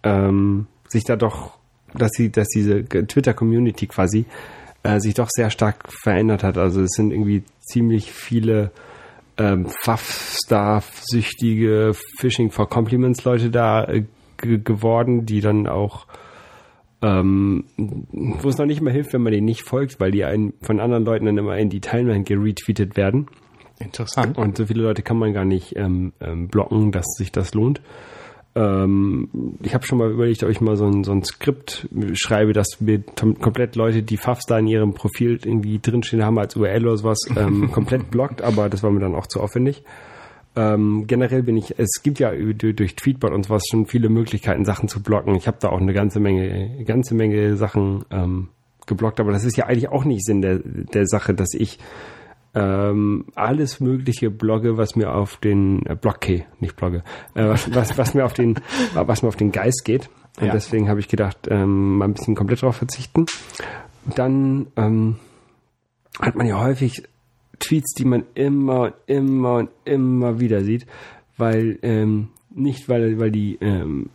[SPEAKER 1] ähm, sich da doch, dass sie, dass diese Twitter-Community quasi äh, sich doch sehr stark verändert hat. Also es sind irgendwie ziemlich viele ähm, Pfaff-Star-süchtige Phishing for Compliments Leute da äh, ge- geworden, die dann auch ähm, wo es noch nicht mal hilft, wenn man denen nicht folgt, weil die einen von anderen Leuten dann immer in die Timeline geretweetet werden.
[SPEAKER 2] interessant.
[SPEAKER 1] Und so viele Leute kann man gar nicht ähm, ähm, blocken, dass sich das lohnt. Ähm, ich habe schon mal überlegt, ob ich mal so ein, so ein Skript schreibe, dass mir komplett Leute, die Fafs da in ihrem Profil irgendwie drinstehen haben als URL oder sowas, ähm, komplett blockt, aber das war mir dann auch zu aufwendig. Ähm, generell bin ich, es gibt ja durch durch Tweetbot und sowas schon viele Möglichkeiten, Sachen zu blocken. Ich habe da auch eine ganze Menge, ganze Menge Sachen ähm, geblockt, aber das ist ja eigentlich auch nicht Sinn der, der Sache, dass ich ähm, alles mögliche blogge, was mir auf den äh, Blocke, nicht blogge, äh, was, was, was mir auf den, was mir auf den Geist geht. Und
[SPEAKER 2] Ja.
[SPEAKER 1] deswegen habe ich gedacht, ähm, mal ein bisschen komplett drauf verzichten. Dann ähm, hat man ja häufig Tweets, die man immer und immer und immer wieder sieht, weil ähm, nicht weil weil die ähm,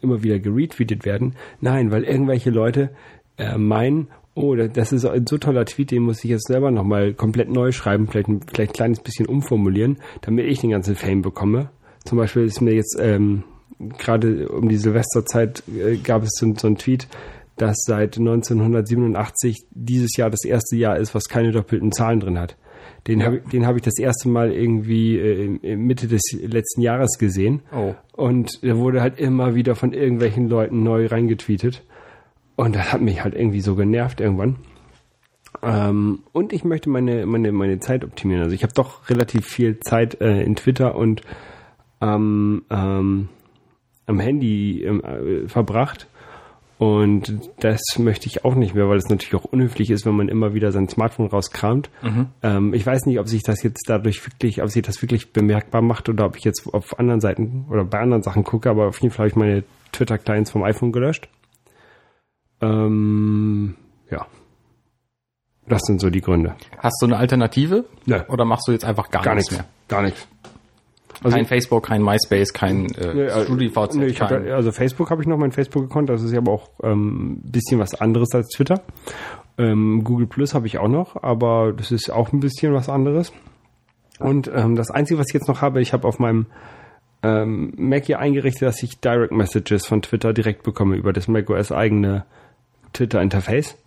[SPEAKER 1] immer wieder geretweetet werden, nein, weil irgendwelche Leute äh, meinen, oh, da- das ist ein so toller Tweet, den muss ich jetzt selber nochmal komplett neu schreiben, vielleicht, ein- vielleicht ein kleines bisschen umformulieren, damit ich den ganzen Fame bekomme. Zum Beispiel ist mir jetzt ähm, gerade um die Silvesterzeit äh, gab es so, so einen Tweet, dass seit 1987 dieses Jahr das erste Jahr ist, was keine doppelten Zahlen drin hat. Den habe den hab ich das erste Mal irgendwie äh, Mitte des letzten Jahres gesehen.
[SPEAKER 2] Oh.
[SPEAKER 1] Und der wurde halt immer wieder von irgendwelchen Leuten neu reingetweetet. Und das hat mich halt irgendwie so genervt irgendwann. Ähm, und ich möchte meine, meine, meine Zeit optimieren. Also ich habe doch relativ viel Zeit äh, in Twitter und am, ähm, am Handy ähm, äh, verbracht. Und das möchte ich auch nicht mehr, weil es natürlich auch unhöflich ist, wenn man immer wieder sein Smartphone rauskramt. Ähm, ich weiß nicht, ob sich das jetzt dadurch wirklich, ob sich das wirklich bemerkbar macht oder ob ich jetzt auf anderen Seiten oder bei anderen Sachen gucke, aber auf jeden Fall habe ich meine Twitter-Clients vom iPhone gelöscht. Ähm, ja. Das sind so die Gründe.
[SPEAKER 2] Hast du eine Alternative?
[SPEAKER 1] Nö.
[SPEAKER 2] Oder machst du jetzt einfach gar,
[SPEAKER 1] Gar
[SPEAKER 2] nichts mehr?
[SPEAKER 1] Gar nichts.
[SPEAKER 2] kein Facebook, kein MySpace, kein äh,
[SPEAKER 1] Nee, also-
[SPEAKER 2] StudiVZ,
[SPEAKER 1] nee, ich hab,
[SPEAKER 2] kein,
[SPEAKER 1] ja- also Facebook habe ich noch mein Facebook-Account, das ist ja aber auch ähm, ein bisschen was anderes als Twitter. Ähm, Google Plus habe ich auch noch, aber das ist auch ein bisschen was anderes. Und ähm, das Einzige, was ich jetzt noch habe, ich habe auf meinem ähm, Mac hier eingerichtet, dass ich Direct Messages von Twitter direkt bekomme über das macOS eigene Twitter-Interface.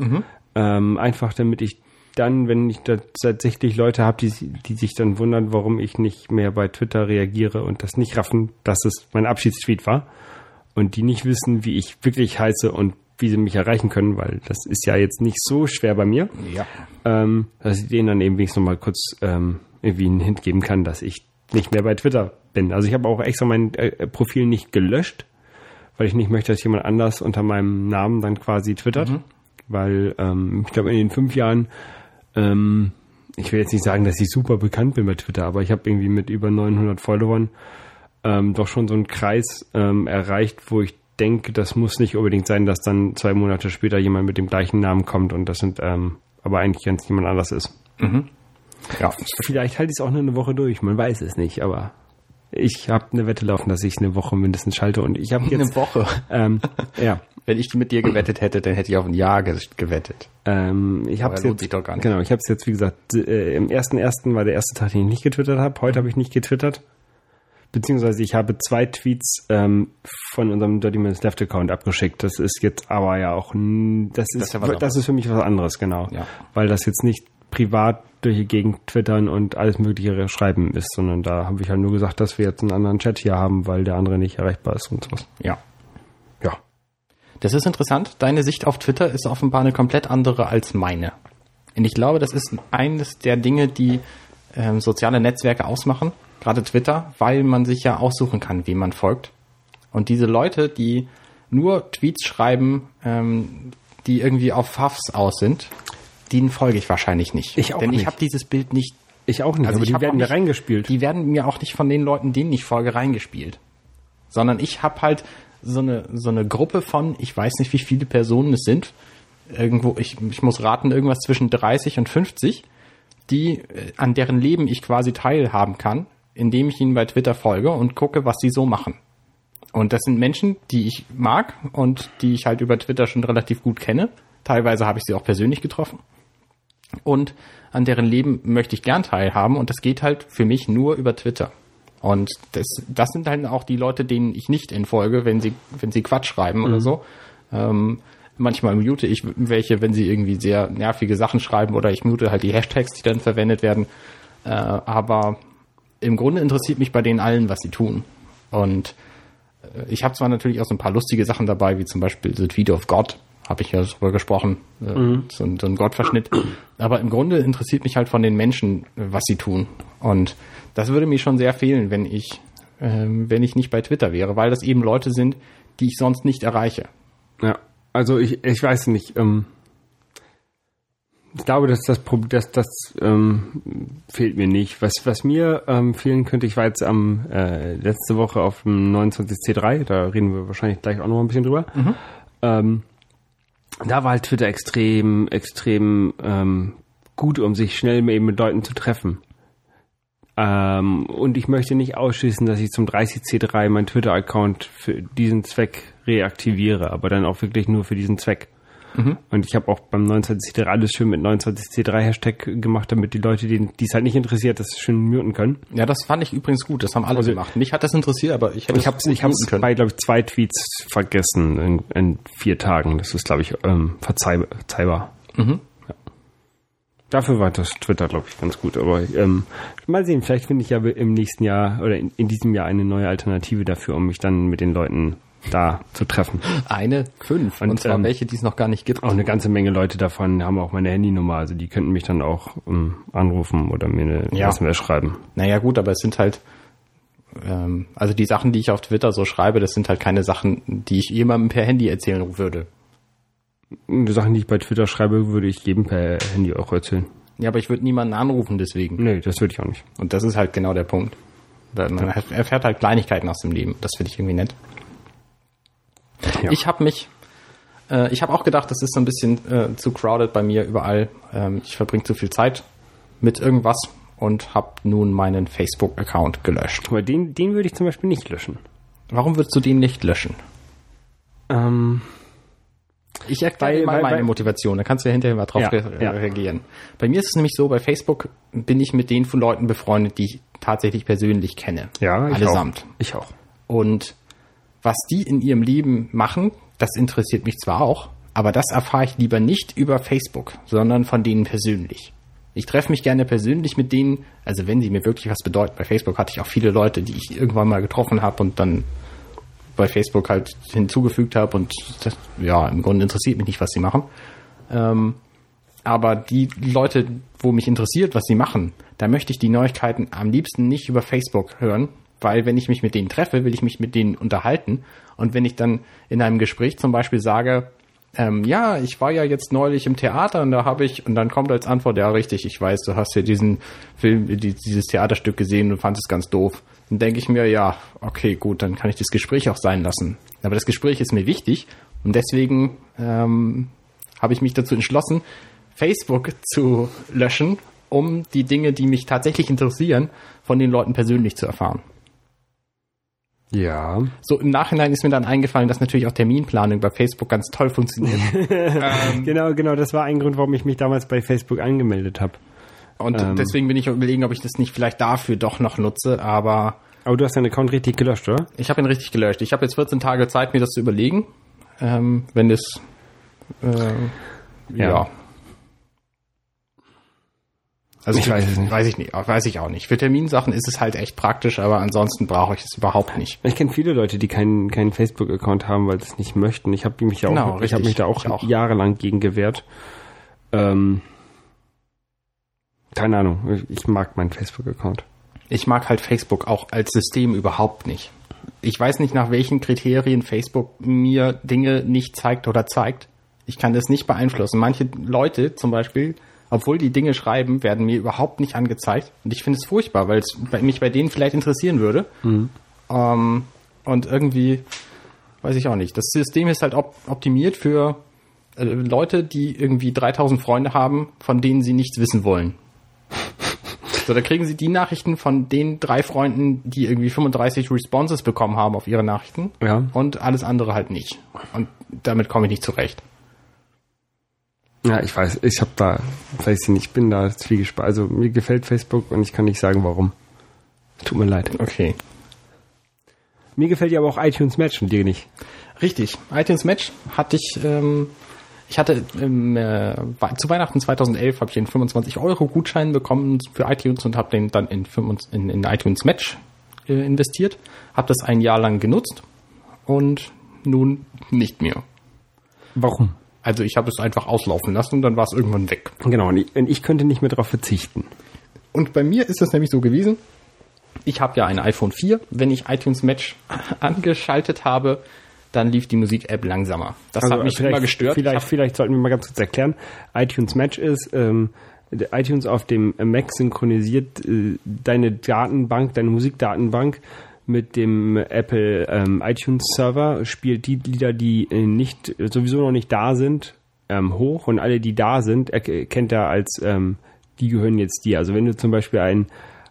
[SPEAKER 1] Ähm, einfach damit ich dann, wenn ich da tatsächlich Leute habe, die, die sich dann wundern, warum ich nicht mehr bei Twitter reagiere und das nicht raffen, dass es mein Abschiedstweet war und die nicht wissen, wie ich wirklich heiße und wie sie mich erreichen können, weil das ist ja jetzt nicht so schwer bei mir,
[SPEAKER 2] ja.
[SPEAKER 1] ähm, dass ich denen dann eben wenigstens noch mal kurz ähm, irgendwie einen Hint geben kann, dass ich nicht mehr bei Twitter bin. Also ich habe auch extra mein äh, Profil nicht gelöscht, weil ich nicht möchte, dass jemand anders unter meinem Namen dann quasi twittert, weil ähm, ich glaube in den fünf Jahren ähm, ich will jetzt nicht sagen, dass ich super bekannt bin bei Twitter, aber ich habe irgendwie mit über 900 Followern ähm, doch schon so einen Kreis ähm, erreicht, wo ich denke, das muss nicht unbedingt sein, dass dann zwei Monate später jemand mit dem gleichen Namen kommt und das sind ähm, aber eigentlich ganz jemand anders ist.
[SPEAKER 2] ja.
[SPEAKER 1] Vielleicht halte ich es auch nur eine Woche durch, man weiß es nicht, aber ich habe eine Wette laufen, dass ich eine Woche mindestens schalte und ich habe
[SPEAKER 2] Eine
[SPEAKER 1] jetzt
[SPEAKER 2] Woche.
[SPEAKER 1] ähm, ja
[SPEAKER 2] Wenn ich mit dir gewettet hätte, dann hätte ich auf ein Jahr ge- gewettet.
[SPEAKER 1] Ähm, ich habe jetzt
[SPEAKER 2] sich doch gar nicht.
[SPEAKER 1] genau, ich habe es jetzt wie gesagt äh, im ersten ersten war der erste Tag, den ich nicht getwittert habe. Heute habe ich nicht getwittert, beziehungsweise ich habe zwei Tweets ähm, von unserem Dirty Minutes Left Account abgeschickt. Das ist jetzt aber ja auch das ist
[SPEAKER 2] ist ja was
[SPEAKER 1] das ist für mich was anderes genau,
[SPEAKER 2] Ja.
[SPEAKER 1] weil das jetzt nicht privat durch die Gegend twittern und alles mögliche schreiben ist, sondern da habe ich halt nur gesagt, dass wir jetzt einen anderen Chat hier haben, weil der andere nicht erreichbar ist und sowas.
[SPEAKER 2] Ja.
[SPEAKER 1] Ja.
[SPEAKER 2] Das ist interessant. Deine Sicht auf Twitter ist offenbar eine komplett andere als meine. Und ich glaube, das ist eines der Dinge, die ähm, soziale Netzwerke ausmachen, gerade Twitter, weil man sich ja aussuchen kann, wem man folgt. Und diese Leute, die nur Tweets schreiben, ähm, die irgendwie auf Fafs aus sind, denen folge ich wahrscheinlich nicht.
[SPEAKER 1] Ich auch
[SPEAKER 2] Denn ich
[SPEAKER 1] nicht.
[SPEAKER 2] habe dieses Bild nicht
[SPEAKER 1] Ich auch nicht,
[SPEAKER 2] Also
[SPEAKER 1] aber
[SPEAKER 2] ich
[SPEAKER 1] die werden mir reingespielt.
[SPEAKER 2] die werden mir auch nicht von den Leuten, denen ich folge, reingespielt. Sondern ich habe halt so eine, so eine Gruppe von, ich weiß nicht, wie viele Personen es sind, irgendwo, ich, ich muss raten, irgendwas zwischen 30 und 50, die, äh, an deren Leben ich quasi teilhaben kann, indem ich ihnen bei Twitter folge und gucke, was sie so machen. Und das sind Menschen, die ich mag und die ich halt über Twitter schon relativ gut kenne. Teilweise habe ich sie auch persönlich getroffen und an deren Leben möchte ich gern teilhaben und das geht halt für mich nur über Twitter. Und das, das sind halt auch die Leute, denen ich nicht entfolge, wenn sie, wenn sie Quatsch schreiben oder so. Ähm, manchmal mute ich welche, wenn sie irgendwie sehr nervige Sachen schreiben oder ich mute halt die Hashtags, die dann verwendet werden. Äh, aber im Grunde interessiert mich bei denen allen, was sie tun. Und äh, ich habe zwar natürlich auch so ein paar lustige Sachen dabei, wie zum Beispiel The Tweet of God, habe ich ja drüber gesprochen, äh, so, ein- so ein Gottverschnitt. Aber im Grunde interessiert mich halt von den Menschen, äh, was sie tun. Und das würde mir schon sehr fehlen, wenn ich, ähm, wenn ich nicht bei Twitter wäre, weil das eben Leute sind, die ich sonst nicht erreiche.
[SPEAKER 1] Ja, also ich, ich weiß nicht. Ähm, ich glaube, dass das Problem, das, ähm, fehlt mir nicht. Was, was mir ähm, fehlen könnte, ich war jetzt am äh, letzte Woche auf dem 29C3, da reden wir wahrscheinlich gleich auch noch ein bisschen drüber. Ähm, da war halt Twitter extrem, extrem ähm, gut, um sich schnell eben mit Leuten zu treffen. Ähm, und ich möchte nicht ausschließen, dass ich zum 30C3 meinen Twitter-Account für diesen Zweck reaktiviere, aber dann auch wirklich nur für diesen Zweck. Und ich habe auch beim 29C3 alles schön mit 29C3-Hashtag gemacht, damit die Leute, die es halt nicht interessiert, das schön muten können.
[SPEAKER 2] Ja, das fand ich übrigens gut. Das haben alle gemacht. Mich hat das interessiert, aber ich
[SPEAKER 1] Ich habe ich
[SPEAKER 2] gut
[SPEAKER 1] hab's bei, glaube ich, zwei Tweets vergessen in, in vier Tagen. Das ist, glaube ich, ähm, verzeih- verzeihbar. Ja. Dafür war das Twitter, glaube ich, ganz gut. Aber ähm, mal sehen, vielleicht finde ich ja im nächsten Jahr oder in, in diesem Jahr eine neue Alternative dafür, um mich dann mit den Leuten da zu treffen.
[SPEAKER 2] Eine, fünf. Und,
[SPEAKER 1] Und,
[SPEAKER 2] zwar
[SPEAKER 1] ähm,
[SPEAKER 2] welche, die es noch gar nicht gibt.
[SPEAKER 1] Auch eine ganze Menge Leute davon haben auch meine Handynummer, also die könnten mich dann auch ähm, anrufen oder mir eine
[SPEAKER 2] Ja.
[SPEAKER 1] SMS schreiben.
[SPEAKER 2] Naja, gut, aber es sind halt, ähm, also die Sachen, die ich auf Twitter so schreibe, das sind halt keine Sachen, die ich jemandem per Handy erzählen würde.
[SPEAKER 1] Die Sachen, die ich bei Twitter schreibe, würde ich jedem per Handy auch erzählen.
[SPEAKER 2] Ja, aber ich würde niemanden anrufen deswegen.
[SPEAKER 1] Nee, das würde ich auch nicht.
[SPEAKER 2] Und das ist halt genau der Punkt. Man erfährt halt Kleinigkeiten aus dem Leben. Das finde ich irgendwie nett.
[SPEAKER 1] Ja.
[SPEAKER 2] Ich habe mich Äh, ich habe auch gedacht, das ist so ein bisschen äh, zu crowded bei mir überall. Ähm, ich verbringe zu viel Zeit mit irgendwas und habe nun meinen Facebook-Account gelöscht.
[SPEAKER 1] Aber den, den würde ich zum Beispiel nicht löschen.
[SPEAKER 2] Warum würdest du den nicht löschen?
[SPEAKER 1] Ähm,
[SPEAKER 2] Ich erkläre
[SPEAKER 1] Weil-
[SPEAKER 2] dir mal
[SPEAKER 1] weil-
[SPEAKER 2] meine
[SPEAKER 1] weil-
[SPEAKER 2] Motivation, da kannst du ja hinterher mal drauf
[SPEAKER 1] Ja,
[SPEAKER 2] re
[SPEAKER 1] ja.
[SPEAKER 2] reagieren. Bei mir ist es nämlich so, bei Facebook bin ich mit den von Leuten befreundet, die ich tatsächlich persönlich kenne.
[SPEAKER 1] ja, ich
[SPEAKER 2] Allesamt.
[SPEAKER 1] Auch. Ich auch.
[SPEAKER 2] Und was die in ihrem Leben machen, das interessiert mich zwar auch, aber das erfahre ich lieber nicht über Facebook, sondern von denen persönlich. Ich treffe mich gerne persönlich mit denen, also wenn sie mir wirklich was bedeuten. Bei Facebook hatte ich auch viele Leute, die ich irgendwann mal getroffen habe und dann bei Facebook halt hinzugefügt habe und das, ja, im Grunde interessiert mich nicht, was sie machen. Ähm, aber die Leute, wo mich interessiert, was sie machen, da möchte ich die Neuigkeiten am liebsten nicht über Facebook hören, weil wenn ich mich mit denen treffe, will ich mich mit denen unterhalten. Und wenn ich dann in einem Gespräch zum Beispiel sage, ähm, ja, ich war ja jetzt neulich im Theater und da habe ich, und dann kommt als Antwort, ja richtig, ich weiß, du hast ja diesen Film, die, dieses Theaterstück gesehen und fandest es ganz doof. Dann denke ich mir, ja, okay, gut, dann kann ich das Gespräch auch sein lassen. Aber das Gespräch ist mir wichtig und deswegen ähm, habe ich mich dazu entschlossen, Facebook zu löschen, um die Dinge, die mich tatsächlich interessieren, von den Leuten persönlich zu erfahren.
[SPEAKER 1] Ja.
[SPEAKER 2] So im Nachhinein ist mir dann eingefallen, dass natürlich auch Terminplanung bei Facebook ganz toll funktioniert.
[SPEAKER 1] Genau, genau, das war ein Grund, warum ich mich damals bei Facebook angemeldet habe.
[SPEAKER 2] Und
[SPEAKER 1] Ähm.
[SPEAKER 2] deswegen bin ich überlegen, ob ich das nicht vielleicht dafür doch noch nutze, aber
[SPEAKER 1] Aber du hast deinen Account richtig gelöscht, oder?
[SPEAKER 2] ich habe ihn richtig gelöscht. Ich habe jetzt 14 Tage Zeit, mir das zu überlegen. Ähm, wenn das äh, ja.
[SPEAKER 1] Ja.
[SPEAKER 2] Also
[SPEAKER 1] Ich weiß es nicht.
[SPEAKER 2] Weiß ich nicht, weiß ich auch nicht. Für Terminsachen ist es halt echt praktisch, aber ansonsten brauche ich es überhaupt nicht.
[SPEAKER 1] Ich kenne viele Leute, die keinen, keinen Facebook-Account haben, weil sie es nicht möchten. Ich habe mich ja
[SPEAKER 2] Genau,
[SPEAKER 1] auch, ich habe
[SPEAKER 2] richtig.
[SPEAKER 1] mich da auch,
[SPEAKER 2] Ich auch.
[SPEAKER 1] jahrelang gegen gewehrt. Ähm, keine Ahnung, ich mag meinen Facebook-Account.
[SPEAKER 2] Ich mag halt Facebook auch als System überhaupt nicht. Ich weiß nicht, nach welchen Kriterien Facebook mir Dinge nicht zeigt oder zeigt. Ich kann das nicht beeinflussen. Manche Leute zum Beispiel, obwohl die Dinge schreiben, werden mir überhaupt nicht angezeigt. Und ich finde es furchtbar, weil es mich bei denen vielleicht interessieren würde. Ähm, und irgendwie, weiß ich auch nicht. Das System ist halt op optimiert für äh, Leute, die irgendwie 3000 Freunde haben, von denen sie nichts wissen wollen. So, da kriegen sie die Nachrichten von den drei Freunden, die irgendwie 35 Responses bekommen haben auf ihre Nachrichten.
[SPEAKER 1] Ja.
[SPEAKER 2] Und alles andere halt nicht. Und damit komme ich nicht zurecht.
[SPEAKER 1] Ja, ich weiß, ich habe da, weiß ich nicht, ich bin da zwiegespalten. Also mir gefällt Facebook und ich kann nicht sagen, warum. Tut mir leid.
[SPEAKER 2] Okay.
[SPEAKER 1] Mir gefällt ja aber auch iTunes Match und dir nicht.
[SPEAKER 2] Richtig. iTunes Match hatte ich, ähm, ich hatte ähm, äh, zu Weihnachten 2011 habe ich einen 25 Euro Gutschein bekommen für iTunes und habe den dann in, 25 in, in iTunes Match äh, investiert, habe das ein Jahr lang genutzt und nun nicht mehr.
[SPEAKER 1] Warum?
[SPEAKER 2] Also ich habe es einfach auslaufen lassen und dann war es irgendwann weg.
[SPEAKER 1] Genau, und ich, und ich könnte nicht mehr darauf verzichten.
[SPEAKER 2] Und bei mir ist es nämlich so gewesen, ich habe ja ein iPhone 4. Wenn ich iTunes Match angeschaltet habe, dann lief die Musik-App langsamer. Das hat mich
[SPEAKER 1] Also
[SPEAKER 2] immer gestört.
[SPEAKER 1] Vielleicht, vielleicht sollten wir mal ganz kurz erklären. iTunes Match ist, ähm, iTunes auf dem Mac synchronisiert äh, deine Datenbank, deine Musikdatenbank mit dem Apple ähm, iTunes Server, spielt die Lieder, die äh, nicht sowieso noch nicht da sind, ähm, hoch und alle, die da sind, erkennt er als ähm, die gehören jetzt dir. Also wenn du zum Beispiel ein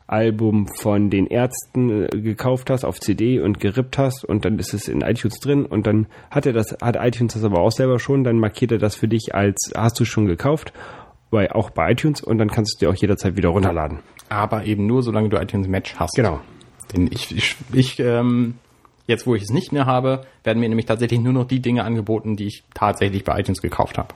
[SPEAKER 1] Album von den Ärzten äh, gekauft hast auf CD und gerippt hast und dann ist es in iTunes drin und dann hat er das, hat iTunes das aber auch selber schon, dann markiert er das für dich als hast du schon gekauft, bei, auch bei iTunes und dann kannst du dir auch jederzeit wieder runterladen.
[SPEAKER 2] aber eben nur, solange du iTunes Match hast.
[SPEAKER 1] Genau.
[SPEAKER 2] Denn ich, ich, ich ähm, jetzt wo ich es nicht mehr habe, werden mir nämlich tatsächlich nur noch die Dinge angeboten, die ich tatsächlich bei iTunes gekauft habe.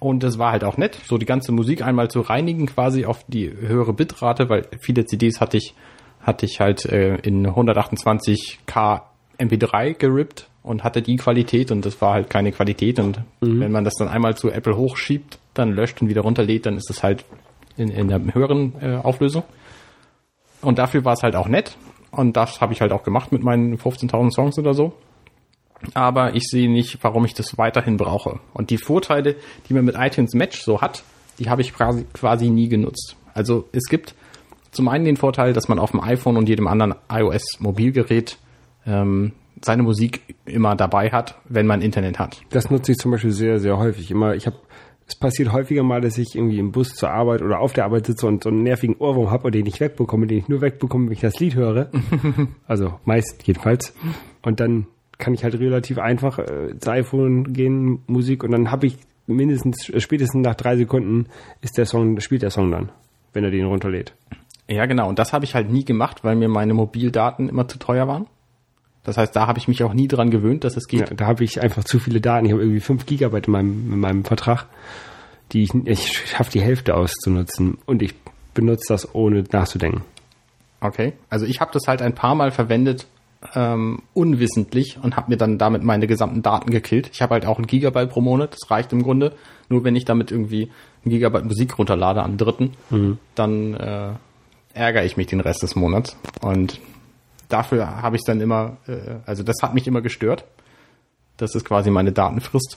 [SPEAKER 2] Und das war halt auch nett, so die ganze Musik einmal zu reinigen, quasi auf die höhere Bitrate, weil viele CDs hatte ich, hatte ich halt äh, in 128k MP3 gerippt und hatte die Qualität und das war halt keine Qualität und wenn man das dann einmal zu Apple hochschiebt, dann löscht und wieder runterlädt, dann ist es halt in, in der höheren äh, Auflösung. Und dafür war es halt auch nett. Und das habe ich halt auch gemacht mit meinen 15.000 Songs oder so. Aber ich sehe nicht, warum ich das weiterhin brauche. Und die Vorteile, die man mit iTunes Match so hat, die habe ich quasi, quasi nie genutzt. Also es gibt zum einen den Vorteil, dass man auf dem iPhone und jedem anderen iOS-Mobilgerät ähm, seine Musik immer dabei hat, wenn man Internet hat.
[SPEAKER 1] Das nutze ich zum Beispiel sehr, sehr häufig. Immer, ich habe, es passiert häufiger mal, dass ich irgendwie im Bus zur Arbeit oder auf der Arbeit sitze und so einen nervigen Ohrwurm habe, den ich wegbekomme, den ich nur wegbekomme, wenn ich das Lied höre. also meist jedenfalls. Und dann kann ich halt relativ einfach äh, ins iPhone gehen, Musik, und dann habe ich mindestens, äh, spätestens nach drei Sekunden ist der Song, spielt der Song dann, wenn er den runterlädt.
[SPEAKER 2] Ja, genau. Und das habe ich halt nie gemacht, weil mir meine Mobildaten immer zu teuer waren. Das heißt, da habe ich mich auch nie dran gewöhnt, dass es geht.
[SPEAKER 1] Ja, da habe ich einfach zu viele Daten. Ich habe irgendwie fünf Gigabyte in meinem, in meinem Vertrag, die ich, ich schaffe die Hälfte auszunutzen und ich benutze das ohne nachzudenken.
[SPEAKER 2] Okay. Also ich habe das halt ein paar Mal verwendet, ähm, unwissentlich und habe mir dann damit meine gesamten Daten gekillt. Ich habe halt auch ein Gigabyte pro Monat, das reicht im Grunde. Nur wenn ich damit irgendwie ein Gigabyte Musik runterlade am dritten, dann äh, ärgere ich mich den Rest des Monats. Und dafür habe ich dann immer, äh, also das hat mich immer gestört. Das ist quasi meine Daten frisst.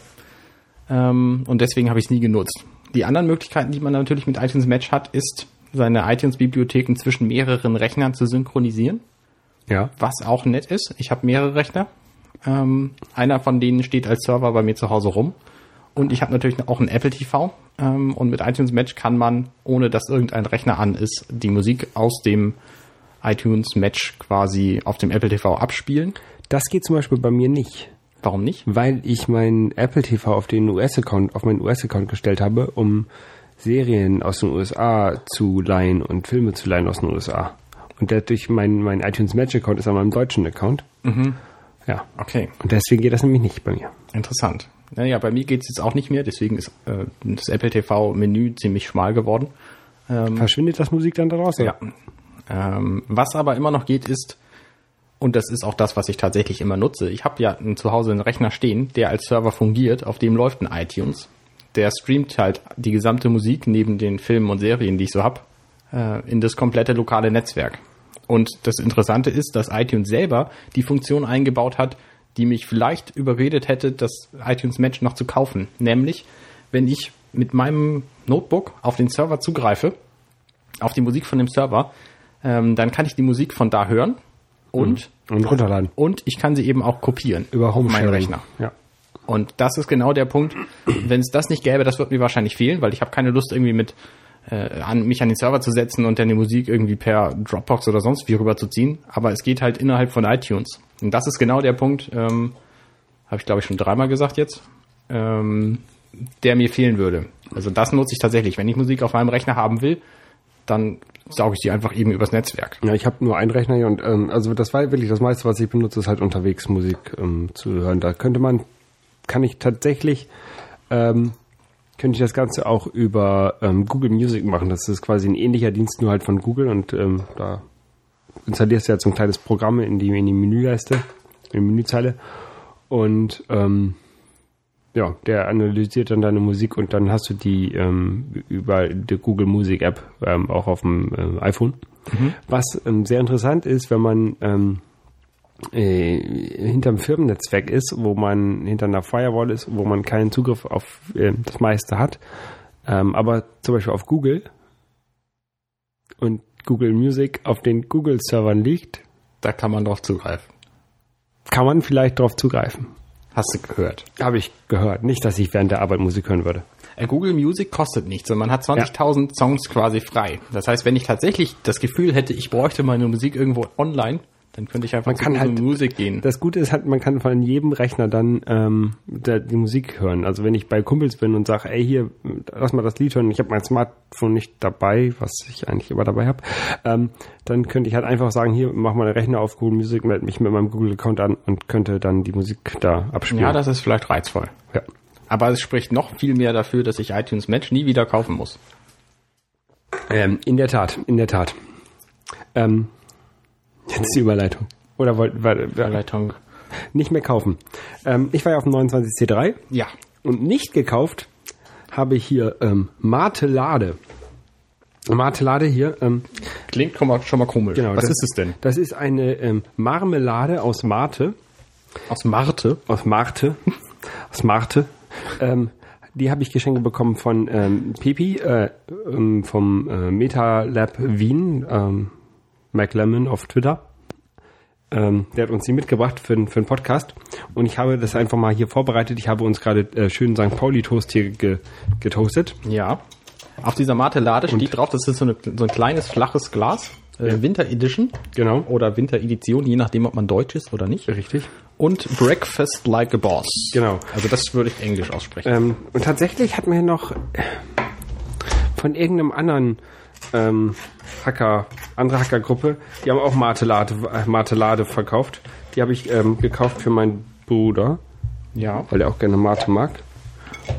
[SPEAKER 2] Ähm, und deswegen habe ich es nie genutzt. Die anderen Möglichkeiten, die man natürlich mit iTunes Match hat, ist, seine iTunes-Bibliotheken zwischen mehreren Rechnern zu synchronisieren
[SPEAKER 1] Ja.
[SPEAKER 2] was auch nett ist. Ich habe mehrere Rechner. Ähm, einer von denen steht als Server bei mir zu Hause rum. Und ich habe natürlich auch ein Apple TV. Ähm, und mit iTunes Match kann man, ohne dass irgendein Rechner an ist, die Musik aus dem iTunes Match quasi auf dem Apple TV abspielen.
[SPEAKER 1] Das geht zum Beispiel bei mir nicht,
[SPEAKER 2] Warum nicht?
[SPEAKER 1] weil ich meinen Apple TV auf den US-Account, auf meinen US-Account gestellt habe, um Serien aus den USA zu leihen und Filme zu leihen aus den USA. Und dadurch mein, mein iTunes Match Account ist an meinem deutschen Account. Ja.
[SPEAKER 2] Okay,
[SPEAKER 1] Und deswegen geht das nämlich nicht bei mir.
[SPEAKER 2] interessant. Naja, bei mir geht's jetzt auch nicht mehr, deswegen ist äh, das Apple TV-Menü ziemlich schmal geworden.
[SPEAKER 1] Verschwindet das Musik dann daraus?
[SPEAKER 2] Ja. Ähm, was aber immer noch geht, ist, und das ist auch das, was ich tatsächlich immer nutze, ich habe ja zu Hause einen Rechner stehen, der als Server fungiert, auf dem läuft ein iTunes. Der streamt halt die gesamte Musik neben den Filmen und Serien, die ich so hab, äh, in das komplette lokale Netzwerk. Und das Interessante ist, dass iTunes selber die Funktion eingebaut hat, die mich vielleicht überredet hätte, das iTunes Match noch zu kaufen. Nämlich, wenn ich mit meinem Notebook auf den Server zugreife, auf die Musik von dem Server, ähm, dann kann ich die Musik von da hören und,
[SPEAKER 1] Und runterladen.
[SPEAKER 2] und ich kann sie eben auch kopieren
[SPEAKER 1] Über Home
[SPEAKER 2] meinen. Rechner.
[SPEAKER 1] Ja.
[SPEAKER 2] Und das ist genau der Punkt. Wenn es das nicht gäbe, das wird mir wahrscheinlich fehlen, weil ich habe keine Lust irgendwie mit äh, an mich an den Server zu setzen und dann die Musik irgendwie per Dropbox oder sonst wie rüberzuziehen. Aber es geht halt innerhalb von iTunes. Und das ist genau der Punkt, ähm, habe ich glaube ich schon dreimal gesagt jetzt, ähm, der mir fehlen würde. Also das nutze ich tatsächlich. Wenn ich Musik auf meinem Rechner haben will, dann sauge ich die einfach eben übers Netzwerk.
[SPEAKER 1] Ja, ich habe nur einen Rechner hier und ähm, also das war wirklich das meiste, was ich benutze, ist halt unterwegs Musik ähm, zu hören. Da könnte man, kann ich tatsächlich, ähm, könnte ich das Ganze auch über ähm, Google Music machen. Das ist quasi ein ähnlicher Dienst, nur halt von Google und ähm, da installierst du jetzt so ein kleines Programm in die, in die Menüleiste, in die Menüzeile und ähm, ja, der analysiert dann deine Musik und dann hast du die ähm, über die Google Music App ähm, auch auf dem ähm, iPhone. Was ähm, sehr interessant ist, wenn man ähm, äh, hinterm Firmennetzwerk ist, wo man hinter einer Firewall ist, wo man keinen Zugriff auf äh, das meiste hat, ähm, aber zum Beispiel auf Google und Google Music auf den Google-Servern liegt,
[SPEAKER 2] Da kann man drauf zugreifen.
[SPEAKER 1] kann man vielleicht darauf zugreifen.
[SPEAKER 2] Hast du gehört?
[SPEAKER 1] Habe ich gehört. Nicht, dass ich während der Arbeit Musik hören würde.
[SPEAKER 2] Äh, Google Music kostet nichts und man hat 20.000 Songs quasi frei. Das heißt, wenn ich tatsächlich das Gefühl hätte, ich bräuchte meine Musik irgendwo online, dann könnte ich einfach
[SPEAKER 1] Man kann halt-
[SPEAKER 2] Music gehen.
[SPEAKER 1] Das Gute ist halt, man kann von jedem Rechner dann ähm, der, die Musik hören. Also wenn ich bei Kumpels bin und sage, ey hier, lass mal das Lied hören, ich habe mein Smartphone nicht dabei, was ich eigentlich immer dabei habe, ähm, dann könnte ich halt einfach sagen, hier, mach mal den Rechner auf Google Music, melde mich mit meinem Google-Account an und könnte dann die Musik da abspielen.
[SPEAKER 2] ja, das ist vielleicht reizvoll.
[SPEAKER 1] ja.
[SPEAKER 2] Aber es spricht noch viel mehr dafür, dass ich iTunes Match nie wieder kaufen muss.
[SPEAKER 1] Ähm, in der Tat, in der Tat. Ähm, jetzt die Überleitung. Oder wollt, war,
[SPEAKER 2] Überleitung.
[SPEAKER 1] nicht mehr kaufen. Ähm, ich war ja auf dem 29C3
[SPEAKER 2] Ja.
[SPEAKER 1] Und nicht gekauft habe ich hier ähm, Martelade. Martelade hier, ähm,
[SPEAKER 2] Klingt schon mal, schon mal komisch.
[SPEAKER 1] genau.
[SPEAKER 2] Was
[SPEAKER 1] das,
[SPEAKER 2] ist es denn?
[SPEAKER 1] Das ist eine ähm, Marmelade aus Marte,
[SPEAKER 2] Aus Marte?
[SPEAKER 1] aus Marte, aus Marte. Ähm, die habe ich geschenkt bekommen von ähm, Pepi äh, ähm, vom äh, Meta Lab Wien, ähm, MacLemmon auf Twitter. Ähm, der hat uns die mitgebracht für, für einen Podcast. Und ich habe das einfach mal hier vorbereitet. Ich habe uns gerade äh, schön St. Pauli-Toast hier ge, getoastet.
[SPEAKER 2] Ja. Auf dieser Martelade steht drauf, das ist so, eine, so ein kleines, flaches Glas. Äh, Winter Edition.
[SPEAKER 1] Genau.
[SPEAKER 2] Oder Winter Edition, je nachdem, ob man Deutsch ist oder nicht.
[SPEAKER 1] Richtig.
[SPEAKER 2] Und Breakfast Like a Boss.
[SPEAKER 1] Genau.
[SPEAKER 2] Also das würde ich Englisch aussprechen.
[SPEAKER 1] Ähm, und tatsächlich hat mir noch von irgendeinem anderen ähm, Hacker, andere Hackergruppe, die haben auch Martelade, äh, Martelade verkauft. Die habe ich ähm, gekauft für meinen Bruder,
[SPEAKER 2] ja.
[SPEAKER 1] weil er auch gerne Mate mag.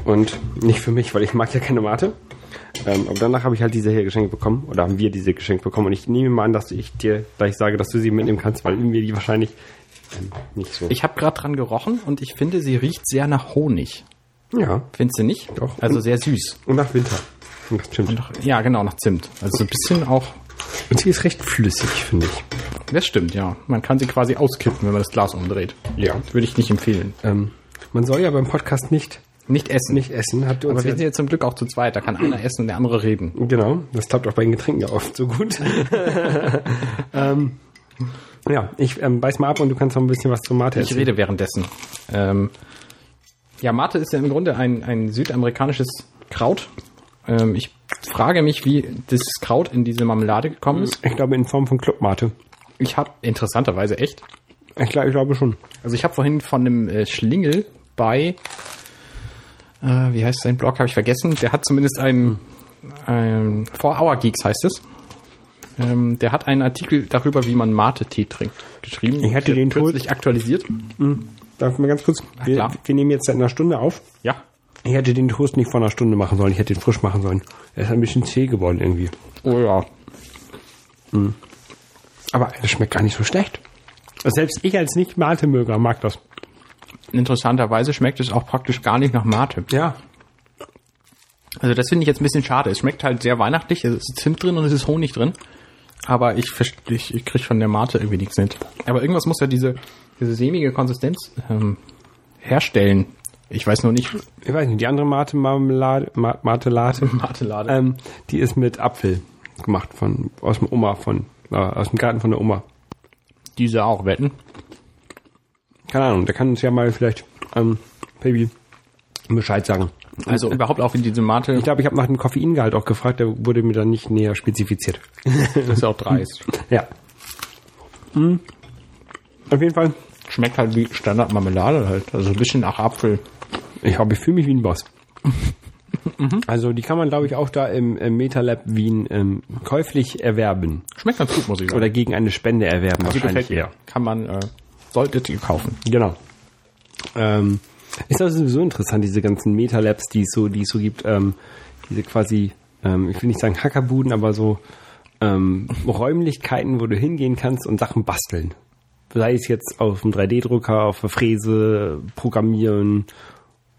[SPEAKER 1] Und nicht für mich, weil ich mag ja keine Mate. Ähm, aber danach habe ich halt diese hier geschenkt bekommen. Oder haben wir diese geschenkt bekommen. Und ich nehme mal an, dass ich dir gleich sage, dass du sie mitnehmen kannst, weil wir die wahrscheinlich ähm, nicht so.
[SPEAKER 2] Ich habe gerade dran gerochen und ich finde, sie riecht sehr nach Honig.
[SPEAKER 1] ja.
[SPEAKER 2] Findest du nicht?
[SPEAKER 1] Doch.
[SPEAKER 2] Also sehr süß.
[SPEAKER 1] Und nach Winter. Stimmt.
[SPEAKER 2] Und nach, ja, genau, nach Zimt. Also so ein bisschen auch.
[SPEAKER 1] Und sie ist recht flüssig, finde ich.
[SPEAKER 2] Das stimmt, ja. Man kann sie quasi auskippen, wenn man das Glas umdreht.
[SPEAKER 1] Ja.
[SPEAKER 2] Würde ich nicht empfehlen.
[SPEAKER 1] Ähm, man soll ja beim Podcast nicht,
[SPEAKER 2] Nicht essen.
[SPEAKER 1] nicht essen. Habt ihr uns
[SPEAKER 2] Aber wir
[SPEAKER 1] ja-
[SPEAKER 2] sind jetzt zum Glück auch zu zweit. Da kann einer essen und der andere reden.
[SPEAKER 1] Genau, das klappt auch bei den Getränken ja oft so gut. ähm, ja, ich ähm, beiß mal ab und du kannst noch ein bisschen was zur Mate
[SPEAKER 2] Ich rede währenddessen. Ähm, ja, Mate ist ja im Grunde ein, ein südamerikanisches Kraut. Ähm, ich frage mich, wie das Kraut in diese Marmelade gekommen ist.
[SPEAKER 1] Ich glaube in Form von Clubmate.
[SPEAKER 2] Ich habe interessanterweise echt.
[SPEAKER 1] Ich, glaub, ich glaube schon.
[SPEAKER 2] Also ich habe vorhin von einem äh, Schlingel bei, äh, wie heißt sein Blog, habe ich vergessen. Der hat zumindest einen, ein, For Our Geeks heißt es. Ähm, der hat einen Artikel darüber, wie man Mate-Tee trinkt, geschrieben.
[SPEAKER 1] Ich hätte den
[SPEAKER 2] kürzlich aktualisiert.
[SPEAKER 1] Darf ich mal ganz kurz? Wir,
[SPEAKER 2] klar.
[SPEAKER 1] wir nehmen jetzt seit einer Stunde auf.
[SPEAKER 2] Ja.
[SPEAKER 1] Ich hätte den Toast nicht vor einer Stunde machen sollen. Ich hätte den frisch machen sollen. Er ist ein bisschen zäh geworden irgendwie.
[SPEAKER 2] Oh ja.
[SPEAKER 1] Aber er schmeckt gar nicht so schlecht. Selbst ich als Nicht-Mate-Möger mag das.
[SPEAKER 2] Interessanterweise schmeckt es auch praktisch gar nicht nach Mate.
[SPEAKER 1] Ja.
[SPEAKER 2] Also das finde ich jetzt ein bisschen schade. Es schmeckt halt sehr weihnachtlich. Es ist Zimt drin und es ist Honig drin. Aber ich, ich, ich kriege von der Mate irgendwie nichts mit. Aber irgendwas muss ja diese, diese sämige Konsistenz ähm, herstellen. Ich weiß nur nicht.
[SPEAKER 1] Ich weiß nicht, die andere Mate-Marmelade, Ma- Mate-Late,
[SPEAKER 2] Matelade.
[SPEAKER 1] ähm, die ist mit Apfel gemacht von, aus dem Oma, von, äh, aus dem Garten von der Oma.
[SPEAKER 2] Diese auch wetten.
[SPEAKER 1] Keine Ahnung, der kann uns ja mal vielleicht, ähm, Baby, Bescheid sagen.
[SPEAKER 2] Also überhaupt auch wie diese Mate.
[SPEAKER 1] Ich glaube, ich habe nach dem Koffeingehalt auch gefragt, der wurde mir dann nicht näher spezifiziert.
[SPEAKER 2] das ist auch dreist.
[SPEAKER 1] Ja. Mhm. Auf jeden Fall,
[SPEAKER 2] Schmeckt halt wie Standardmarmelade halt. Also ein bisschen nach Apfel.
[SPEAKER 1] Ich glaube, ich fühle mich wie ein Boss. Also die kann man, glaube ich, auch da im, im MetaLab Wien ähm, käuflich erwerben.
[SPEAKER 2] Schmeckt ganz gut, muss ich sagen.
[SPEAKER 1] Oder gegen eine Spende erwerben.
[SPEAKER 2] die
[SPEAKER 1] wahrscheinlich
[SPEAKER 2] mir. Kann man, äh, solltet ihr kaufen.
[SPEAKER 1] Genau. Ähm, ist das sowieso interessant, diese ganzen Meta-Labs, die es so, die es so gibt, ähm, diese quasi, ähm, ich will nicht sagen Hackerbuden, aber so ähm, Räumlichkeiten, wo du hingehen kannst und Sachen basteln. Sei es jetzt auf dem 3D-Drucker, auf der Fräse, Programmieren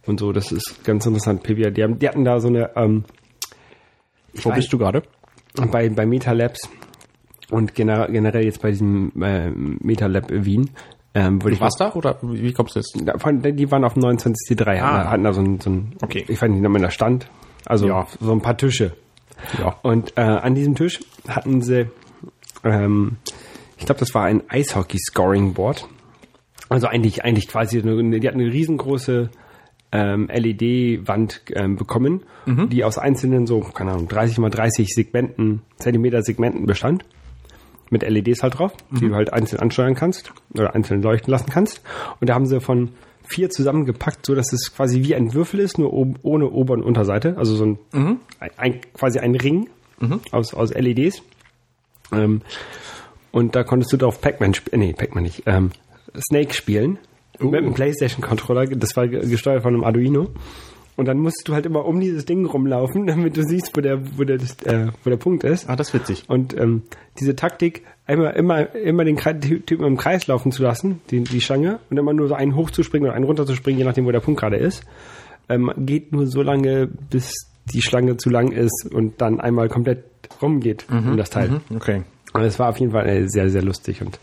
[SPEAKER 1] und so. Das ist ganz interessant. PBA, die, haben, die hatten da so eine ähm,
[SPEAKER 2] Wo bist du gerade?
[SPEAKER 1] bei, bei Metalabs und gener generell jetzt bei diesem äh, Metalab Wien. Ähm, wollte ich
[SPEAKER 2] Was da? Oder wie kommst du jetzt?
[SPEAKER 1] Die waren auf dem 29C3,
[SPEAKER 2] Ah.
[SPEAKER 1] hatten, hatten da so ein, so ein
[SPEAKER 2] Okay.
[SPEAKER 1] ich weiß nicht, wie man da stand. Also
[SPEAKER 2] Ja.
[SPEAKER 1] so ein paar Tische.
[SPEAKER 2] Ja.
[SPEAKER 1] Und äh, an diesem Tisch hatten sie, ähm, ich glaube, das war ein Eishockey-Scoring-Board. Also eigentlich, eigentlich quasi, eine, die hatten eine riesengroße ähm, LED-Wand ähm, bekommen, die aus einzelnen so, keine Ahnung, 30 mal 30 Segmenten, Zentimeter Segmenten bestand. Mit LEDs halt drauf, die du halt einzeln ansteuern kannst oder einzeln leuchten lassen kannst. Und da haben sie von vier zusammengepackt, so dass es quasi wie ein Würfel ist, nur oben, ohne Ober- und Unterseite. Also so ein, ein, ein quasi ein Ring aus, aus LEDs. Ähm, und da konntest du drauf Pac-Man spielen, nee, Pac-Man nicht, ähm, Snake spielen. Mit einem Playstation-Controller, das war ge- gesteuert von einem Arduino. Und dann musst du halt immer um dieses Ding rumlaufen, damit du siehst, wo der, wo der, äh, wo der Punkt ist.
[SPEAKER 2] Ah, das ist witzig.
[SPEAKER 1] Und ähm, diese Taktik, einmal immer, immer den Typen im Kreis laufen zu lassen, die, die Schlange, und immer nur so einen hochzuspringen oder einen runterzuspringen, je nachdem, wo der Punkt gerade ist, ähm, geht nur so lange, bis die Schlange zu lang ist und dann einmal komplett rumgeht um das Teil.
[SPEAKER 2] Okay.
[SPEAKER 1] Aber es war auf jeden Fall äh, sehr, sehr lustig. Und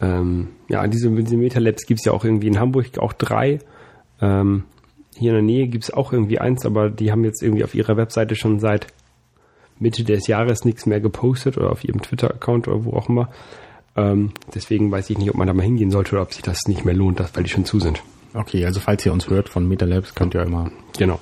[SPEAKER 1] ähm, ja, diese, diese Metalabs gibt's ja auch irgendwie in Hamburg auch drei. Ähm, hier in der Nähe gibt's auch irgendwie eins, aber die haben jetzt irgendwie auf ihrer Webseite schon seit Mitte des Jahres nichts mehr gepostet oder auf ihrem Twitter-Account oder wo auch immer. Ähm, deswegen weiß ich nicht, ob man da mal hingehen sollte oder ob sich das nicht mehr lohnt, weil die schon zu sind.
[SPEAKER 2] Okay, also falls ihr uns hört von MetaLabs, könnt ihr immer.
[SPEAKER 1] Genau.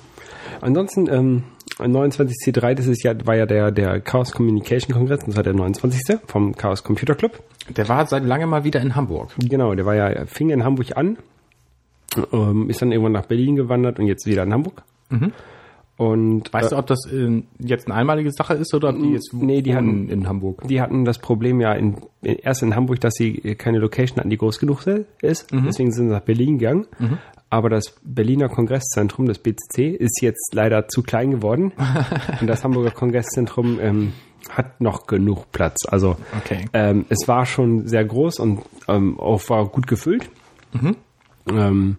[SPEAKER 1] Ansonsten, ähm, 29C3, das ist ja, war ja der, der Chaos Communication Kongress, das war der 29. vom Chaos Computer Club.
[SPEAKER 2] Der war seit langem mal wieder in Hamburg.
[SPEAKER 1] Genau, der war ja, fing in Hamburg an, ähm, ist dann irgendwann nach Berlin gewandert und jetzt wieder in Hamburg. Und
[SPEAKER 2] Weißt
[SPEAKER 1] äh,
[SPEAKER 2] du, ob das äh, jetzt eine einmalige Sache ist oder ob die jetzt
[SPEAKER 1] Nee, die hatten-
[SPEAKER 2] in Hamburg?
[SPEAKER 1] die hatten das Problem ja in, in, erst in Hamburg, dass sie keine Location hatten, die groß genug ist. Deswegen sind sie nach Berlin gegangen. Aber das Berliner Kongresszentrum, das BCC, ist jetzt leider zu klein geworden. und das Hamburger Kongresszentrum ähm, hat noch genug Platz. Also
[SPEAKER 2] Okay.
[SPEAKER 1] ähm, es war schon sehr groß und ähm, auch war gut gefüllt. Ähm,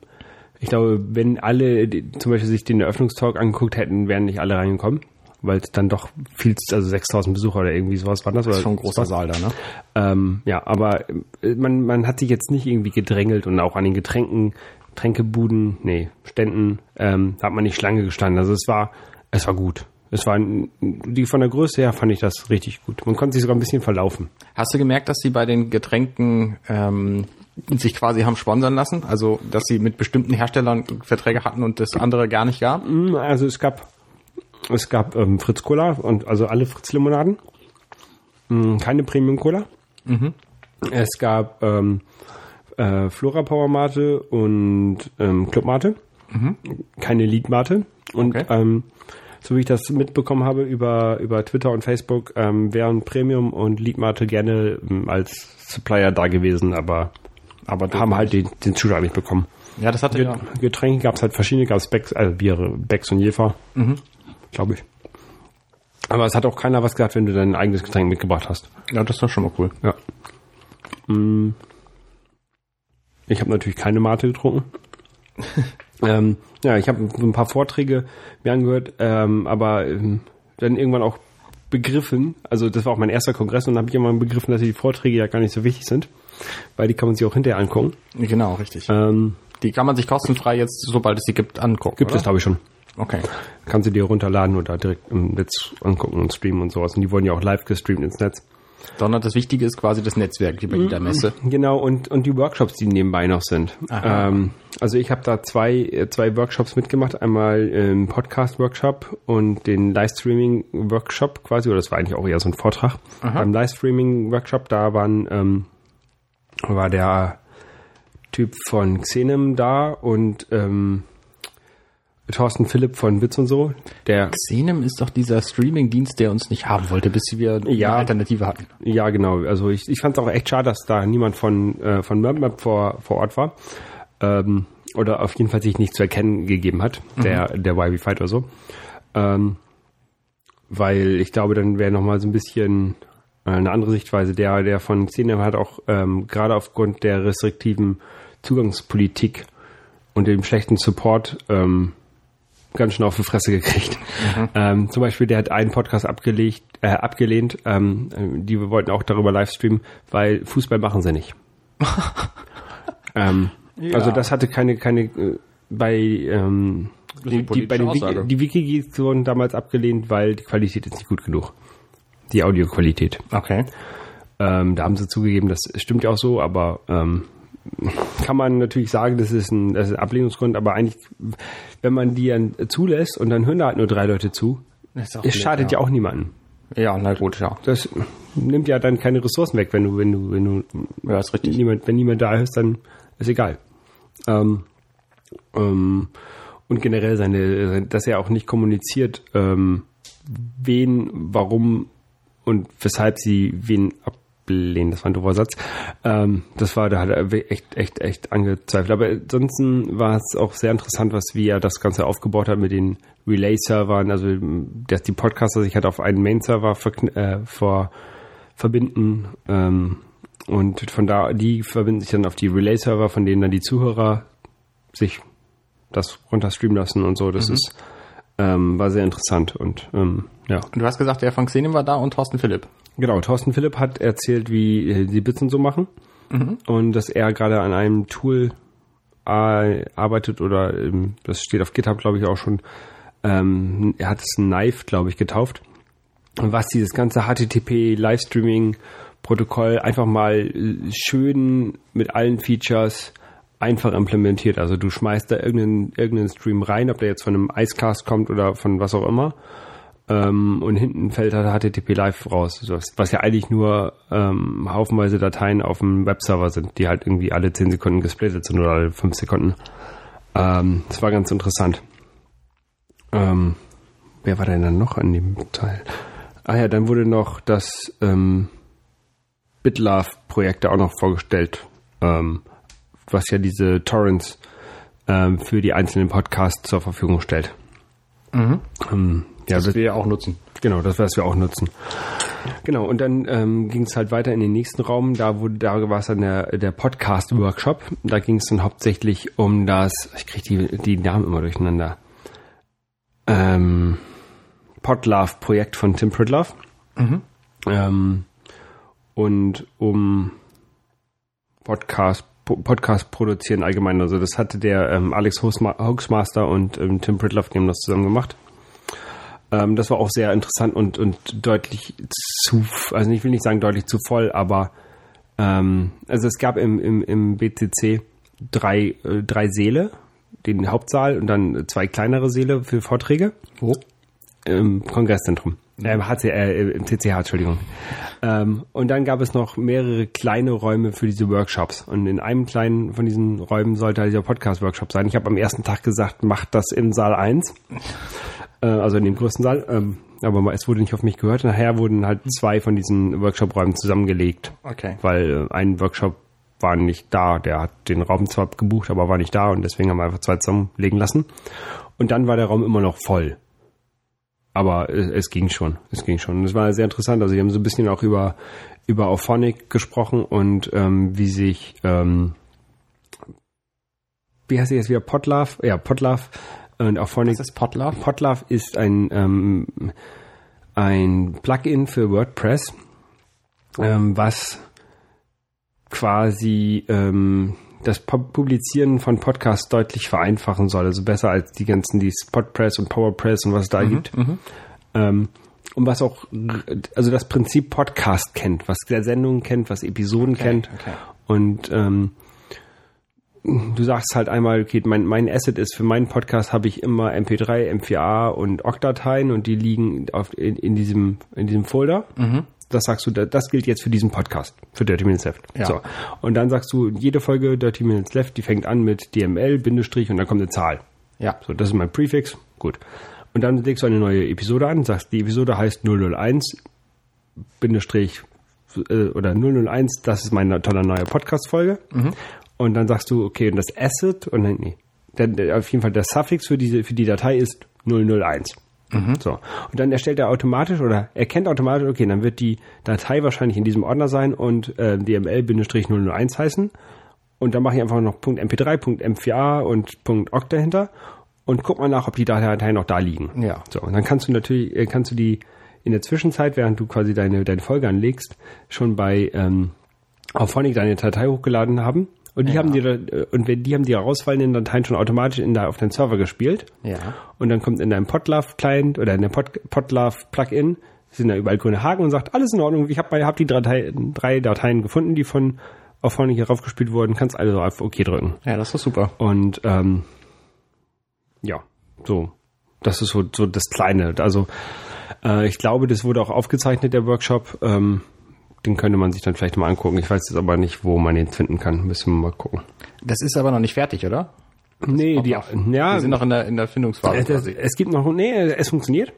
[SPEAKER 1] ich glaube, wenn alle die, zum Beispiel sich den Eröffnungstalk angeguckt hätten, wären nicht alle reingekommen, weil es dann doch viel, also 6000 Besucher oder irgendwie sowas waren das.
[SPEAKER 2] Das ist schon ein großer
[SPEAKER 1] was?
[SPEAKER 2] Saal da, ne?
[SPEAKER 1] Ähm, ja, aber äh, man, man hat sich jetzt nicht irgendwie gedrängelt und auch an den Getränken, Tränkebuden, nee, Ständen, ähm, hat man nicht Schlange gestanden. Also es war, es war gut. Es war, die von der Größe her fand ich das richtig gut. Man konnte sich sogar ein bisschen verlaufen.
[SPEAKER 2] Hast du gemerkt, dass sie bei den Getränken ähm, sich quasi haben sponsern lassen? Also, dass sie mit bestimmten Herstellern Verträge hatten und das andere gar nicht gab?
[SPEAKER 1] Mm, Also es gab, es gab ähm, Fritz Cola und also alle Fritz Limonaden. Mm, keine Premium Cola. Es gab ähm, äh, Flora Power Mate und ähm, Club Mate. Keine Lead Mate. Und
[SPEAKER 2] Okay.
[SPEAKER 1] ähm, so wie ich das mitbekommen habe über, über Twitter und Facebook, ähm, wären Premium und Lead Mate gerne ähm, als Supplier da gewesen, aber,
[SPEAKER 2] Aber
[SPEAKER 1] haben halt den, den Zuschlag nicht bekommen.
[SPEAKER 2] Ja, das hatte ja.
[SPEAKER 1] Getränke gab es halt verschiedene, gab es Becks, also Biere, Becks und Jefer, glaube ich. Aber es hat auch keiner was gesagt, wenn du dein eigenes Getränk mitgebracht hast.
[SPEAKER 2] Ja, das war schon mal cool.
[SPEAKER 1] Ja. Mm. Ich habe natürlich keine Mate getrunken. ähm, ja, ich habe so ein paar Vorträge mir angehört, ähm, aber ähm, dann irgendwann auch begriffen, also das war auch mein erster Kongress und dann habe ich irgendwann begriffen, dass die Vorträge ja gar nicht so wichtig sind, weil die kann man sich auch hinterher angucken.
[SPEAKER 2] Genau, richtig.
[SPEAKER 1] Ähm,
[SPEAKER 2] Die kann man sich kostenfrei jetzt, sobald es sie gibt, angucken.
[SPEAKER 1] gibt
[SPEAKER 2] oder?
[SPEAKER 1] es, glaube ich, schon.
[SPEAKER 2] Okay.
[SPEAKER 1] kannst du dir runterladen oder direkt im Netz angucken und streamen und sowas. Und die wurden ja auch live gestreamt ins Netz.
[SPEAKER 2] Sondern das Wichtige ist quasi das Netzwerk, wie bei jeder Messe.
[SPEAKER 1] Genau, und, und die Workshops, die nebenbei noch sind.
[SPEAKER 2] Aha.
[SPEAKER 1] Ähm, also ich habe da zwei, äh, zwei Workshops mitgemacht. Einmal ähm, Podcast-Workshop und den Livestreaming-Workshop quasi, oder das war eigentlich auch eher so ein Vortrag. Beim Livestreaming-Workshop, da waren, ähm, war der Typ von Xenem da und ähm, Thorsten Philipp von Witz und so, der
[SPEAKER 2] Xenem ist doch dieser Streaming-Dienst, der uns nicht haben wollte, bis wir
[SPEAKER 1] Ja.
[SPEAKER 2] eine Alternative hatten.
[SPEAKER 1] Ja, genau. Also ich, ich fand es auch echt schade, dass da niemand von, äh, von MapMap vor, vor Ort war. Ähm, oder auf jeden Fall sich nicht zu erkennen gegeben hat, der, der YB Fight oder so. Ähm, weil ich glaube, dann wäre nochmal so ein bisschen äh, eine andere Sichtweise. Der, der von Xenem hat auch ähm, gerade aufgrund der restriktiven Zugangspolitik und dem schlechten Support ähm, ganz schön auf die Fresse gekriegt. Ähm, zum Beispiel, der hat einen Podcast abgelegt, äh, abgelehnt, ähm, äh, die wir wollten auch darüber livestreamen, weil Fußball machen sie nicht. ähm, Also das hatte keine, keine äh, bei ähm, die, die, bei den
[SPEAKER 2] politische
[SPEAKER 1] Wiki,
[SPEAKER 2] Aussage.
[SPEAKER 1] die Wikigis wurden damals abgelehnt, weil die Qualität ist nicht gut genug. Die Audioqualität.
[SPEAKER 2] Okay.
[SPEAKER 1] Ähm, da haben sie zugegeben, das stimmt ja auch so, aber ähm, kann man natürlich sagen, das ist ein, das ist ein Ablehnungsgrund, aber eigentlich, wenn man die dann zulässt und dann hören da halt nur drei Leute zu, es schadet ja. auch niemandem.
[SPEAKER 2] Ja, na gut, ja.
[SPEAKER 1] Das nimmt ja dann keine Ressourcen weg, wenn du, wenn du, wenn du
[SPEAKER 2] Ja, ist richtig.
[SPEAKER 1] niemand, wenn niemand da ist, dann ist egal. Ähm, ähm, und generell seine, dass er auch nicht kommuniziert, ähm, wen, warum und weshalb sie wen ablehnen. Das war ein doofer Satz. Ähm, das war, da hat er echt, echt, echt angezweifelt. Aber ansonsten war es auch sehr interessant, was wie er das Ganze aufgebaut hat mit den Relay-Servern, also dass die Podcaster sich halt auf einen Main-Server verkn- äh, vor, verbinden. Ähm, und von da, die verbinden sich dann auf die Relay-Server, von denen dann die Zuhörer sich das runterstreamen lassen und so. Das ist, ähm, war sehr interessant und ähm, ja.
[SPEAKER 2] Und du hast gesagt, der von Xenem war da und Thorsten Philipp.
[SPEAKER 1] Genau, Thorsten Philipp hat erzählt, wie äh, die Bits und so machen und dass er gerade an einem Tool arbeitet oder ähm, das steht auf GitHub, glaube ich, auch schon. Ähm, er hat es Knife, glaube ich, getauft. Was dieses ganze HTTP Livestreaming Protokoll einfach mal äh, schön mit allen Features einfach implementiert. Also du schmeißt da irgendeinen, irgendeinen Stream rein, ob der jetzt von einem Icecast kommt oder von was auch immer. Ähm, und hinten fällt halt HTTP Live raus, was ja eigentlich nur ähm, haufenweise Dateien auf dem Webserver sind, die halt irgendwie alle 10 Sekunden gesplittet sind oder alle 5 Sekunden. Ähm, das war ganz interessant. Ähm, wer war denn dann noch an dem Teil? Ah ja, dann wurde noch das ähm, BitLove-Projekt auch noch vorgestellt, ähm, was ja diese Torrents ähm, für die einzelnen Podcasts zur Verfügung stellt. Ähm, ja,
[SPEAKER 2] Das wir ja auch nutzen.
[SPEAKER 1] Genau, das was wir auch nutzen. Genau, und dann ähm, ging es halt weiter in den nächsten Raum, da wurde, da war es dann der, der Podcast-Workshop. Da ging es dann hauptsächlich um das, ich kriege die, die Namen immer durcheinander. Ähm, Podlove-Projekt von Tim Pridlove. Ähm, und um Podcast, Po- Podcast produzieren allgemein. Also das hatte der ähm, Alex Hoaxma- Hoaxmaster und ähm, Tim Pridlove, die haben das zusammen gemacht. Ähm, das war auch sehr interessant und, und deutlich zu, also ich will nicht sagen deutlich zu voll, aber ähm, also es gab im, im, im BCC drei, äh, drei Säle, den Hauptsaal und dann zwei kleinere Säle für Vorträge.
[SPEAKER 2] Wo?
[SPEAKER 1] Im Kongresszentrum. Äh, HC, äh, im CCH, Entschuldigung. Ähm, und dann gab es noch mehrere kleine Räume für diese Workshops. Und in einem kleinen von diesen Räumen sollte dieser Podcast-Workshop sein. Ich habe am ersten Tag gesagt, macht das im Saal 1. Äh, also in dem größten Saal. Ähm, aber es wurde nicht auf mich gehört. Nachher wurden halt zwei von diesen Workshop-Räumen zusammengelegt.
[SPEAKER 2] Okay.
[SPEAKER 1] Weil äh, ein Workshop war nicht da. Der hat den Raum zwar gebucht, aber war nicht da. Und deswegen haben wir einfach zwei zusammenlegen lassen. Und dann war der Raum immer noch voll. Aber es, es ging schon. Es ging schon. Und es war sehr interessant. Also, die haben so ein bisschen auch über, über Auphonic gesprochen und ähm, wie sich, ähm, wie heißt sie jetzt wieder? Potlove? Ja, Potlove und Auphonic.
[SPEAKER 2] Das ist Podlove.
[SPEAKER 1] Potlove ist ein, ähm, ein Plugin für WordPress, ähm, was quasi ähm, das Pu- Publizieren von Podcasts deutlich vereinfachen soll. Also besser als die ganzen, die Spotpress und PowerPress und was es da gibt. Ähm, und was auch, also das Prinzip Podcast kennt, was der Sendungen kennt, was Episoden kennt.
[SPEAKER 2] okay.
[SPEAKER 1] Und ähm, du sagst halt einmal, okay, mein, mein Asset ist für meinen Podcast habe ich immer MP3, M4A und OGG-Dateien und die liegen auf, in, in, diesem, in diesem Folder. Das sagst du, da- das gilt jetzt für diesen Podcast, für Dirty Minutes Left.
[SPEAKER 2] Ja.
[SPEAKER 1] So. Und dann sagst du, jede Folge Dirty Minutes Left, die fängt an mit DML, Bindestrich und dann kommt eine Zahl.
[SPEAKER 2] Ja.
[SPEAKER 1] So, das ist mein Prefix. Gut. Und dann legst du eine neue Episode an, sagst, die Episode heißt 001, Bindestrich, äh, oder 001, das ist meine tolle neue Podcast-Folge. Und dann sagst du, okay, und das Asset, und dann, nee, der, der, auf jeden Fall der Suffix für diese, für die Datei ist 001. So. Und dann erstellt er automatisch oder erkennt automatisch, okay, dann wird die Datei wahrscheinlich in diesem Ordner sein und äh, DML-001 heißen. Und dann mache ich einfach noch .mp3, .m4a und .ogg dahinter und guck mal nach, ob die Dateien noch da liegen.
[SPEAKER 2] Ja.
[SPEAKER 1] So, und dann kannst du natürlich, äh, kannst du die in der Zwischenzeit, während du quasi deine, deine Folge anlegst, schon bei ähm, Auphonic deine Datei hochgeladen haben. Und die
[SPEAKER 2] Ja.
[SPEAKER 1] haben dir, äh, und wenn die haben die herausfallenden Dateien schon automatisch in der, auf deinen Server gespielt.
[SPEAKER 2] Ja.
[SPEAKER 1] Und dann kommt in deinem Podlove-Client oder in der Pod, Podlove-Plugin sind da überall grüne Haken und sagt, alles in Ordnung, ich habe hab die Datei, drei Dateien gefunden, die von Auphonic hier raufgespielt wurden, kannst also auf OK drücken.
[SPEAKER 2] Ja, das ist super.
[SPEAKER 1] Und ähm, ja, so. Das ist so, so das Kleine. Also äh, ich glaube, das wurde auch aufgezeichnet, der Workshop. Ähm, den könnte man sich dann vielleicht mal angucken. Ich weiß jetzt aber nicht, wo man den finden kann. Müssen wir mal gucken.
[SPEAKER 2] Das ist aber noch nicht fertig, oder?
[SPEAKER 1] Nee, die, ja,
[SPEAKER 2] Wir sind noch in der, in der Findungsphase
[SPEAKER 1] es,
[SPEAKER 2] quasi.
[SPEAKER 1] es gibt noch, nee, es funktioniert.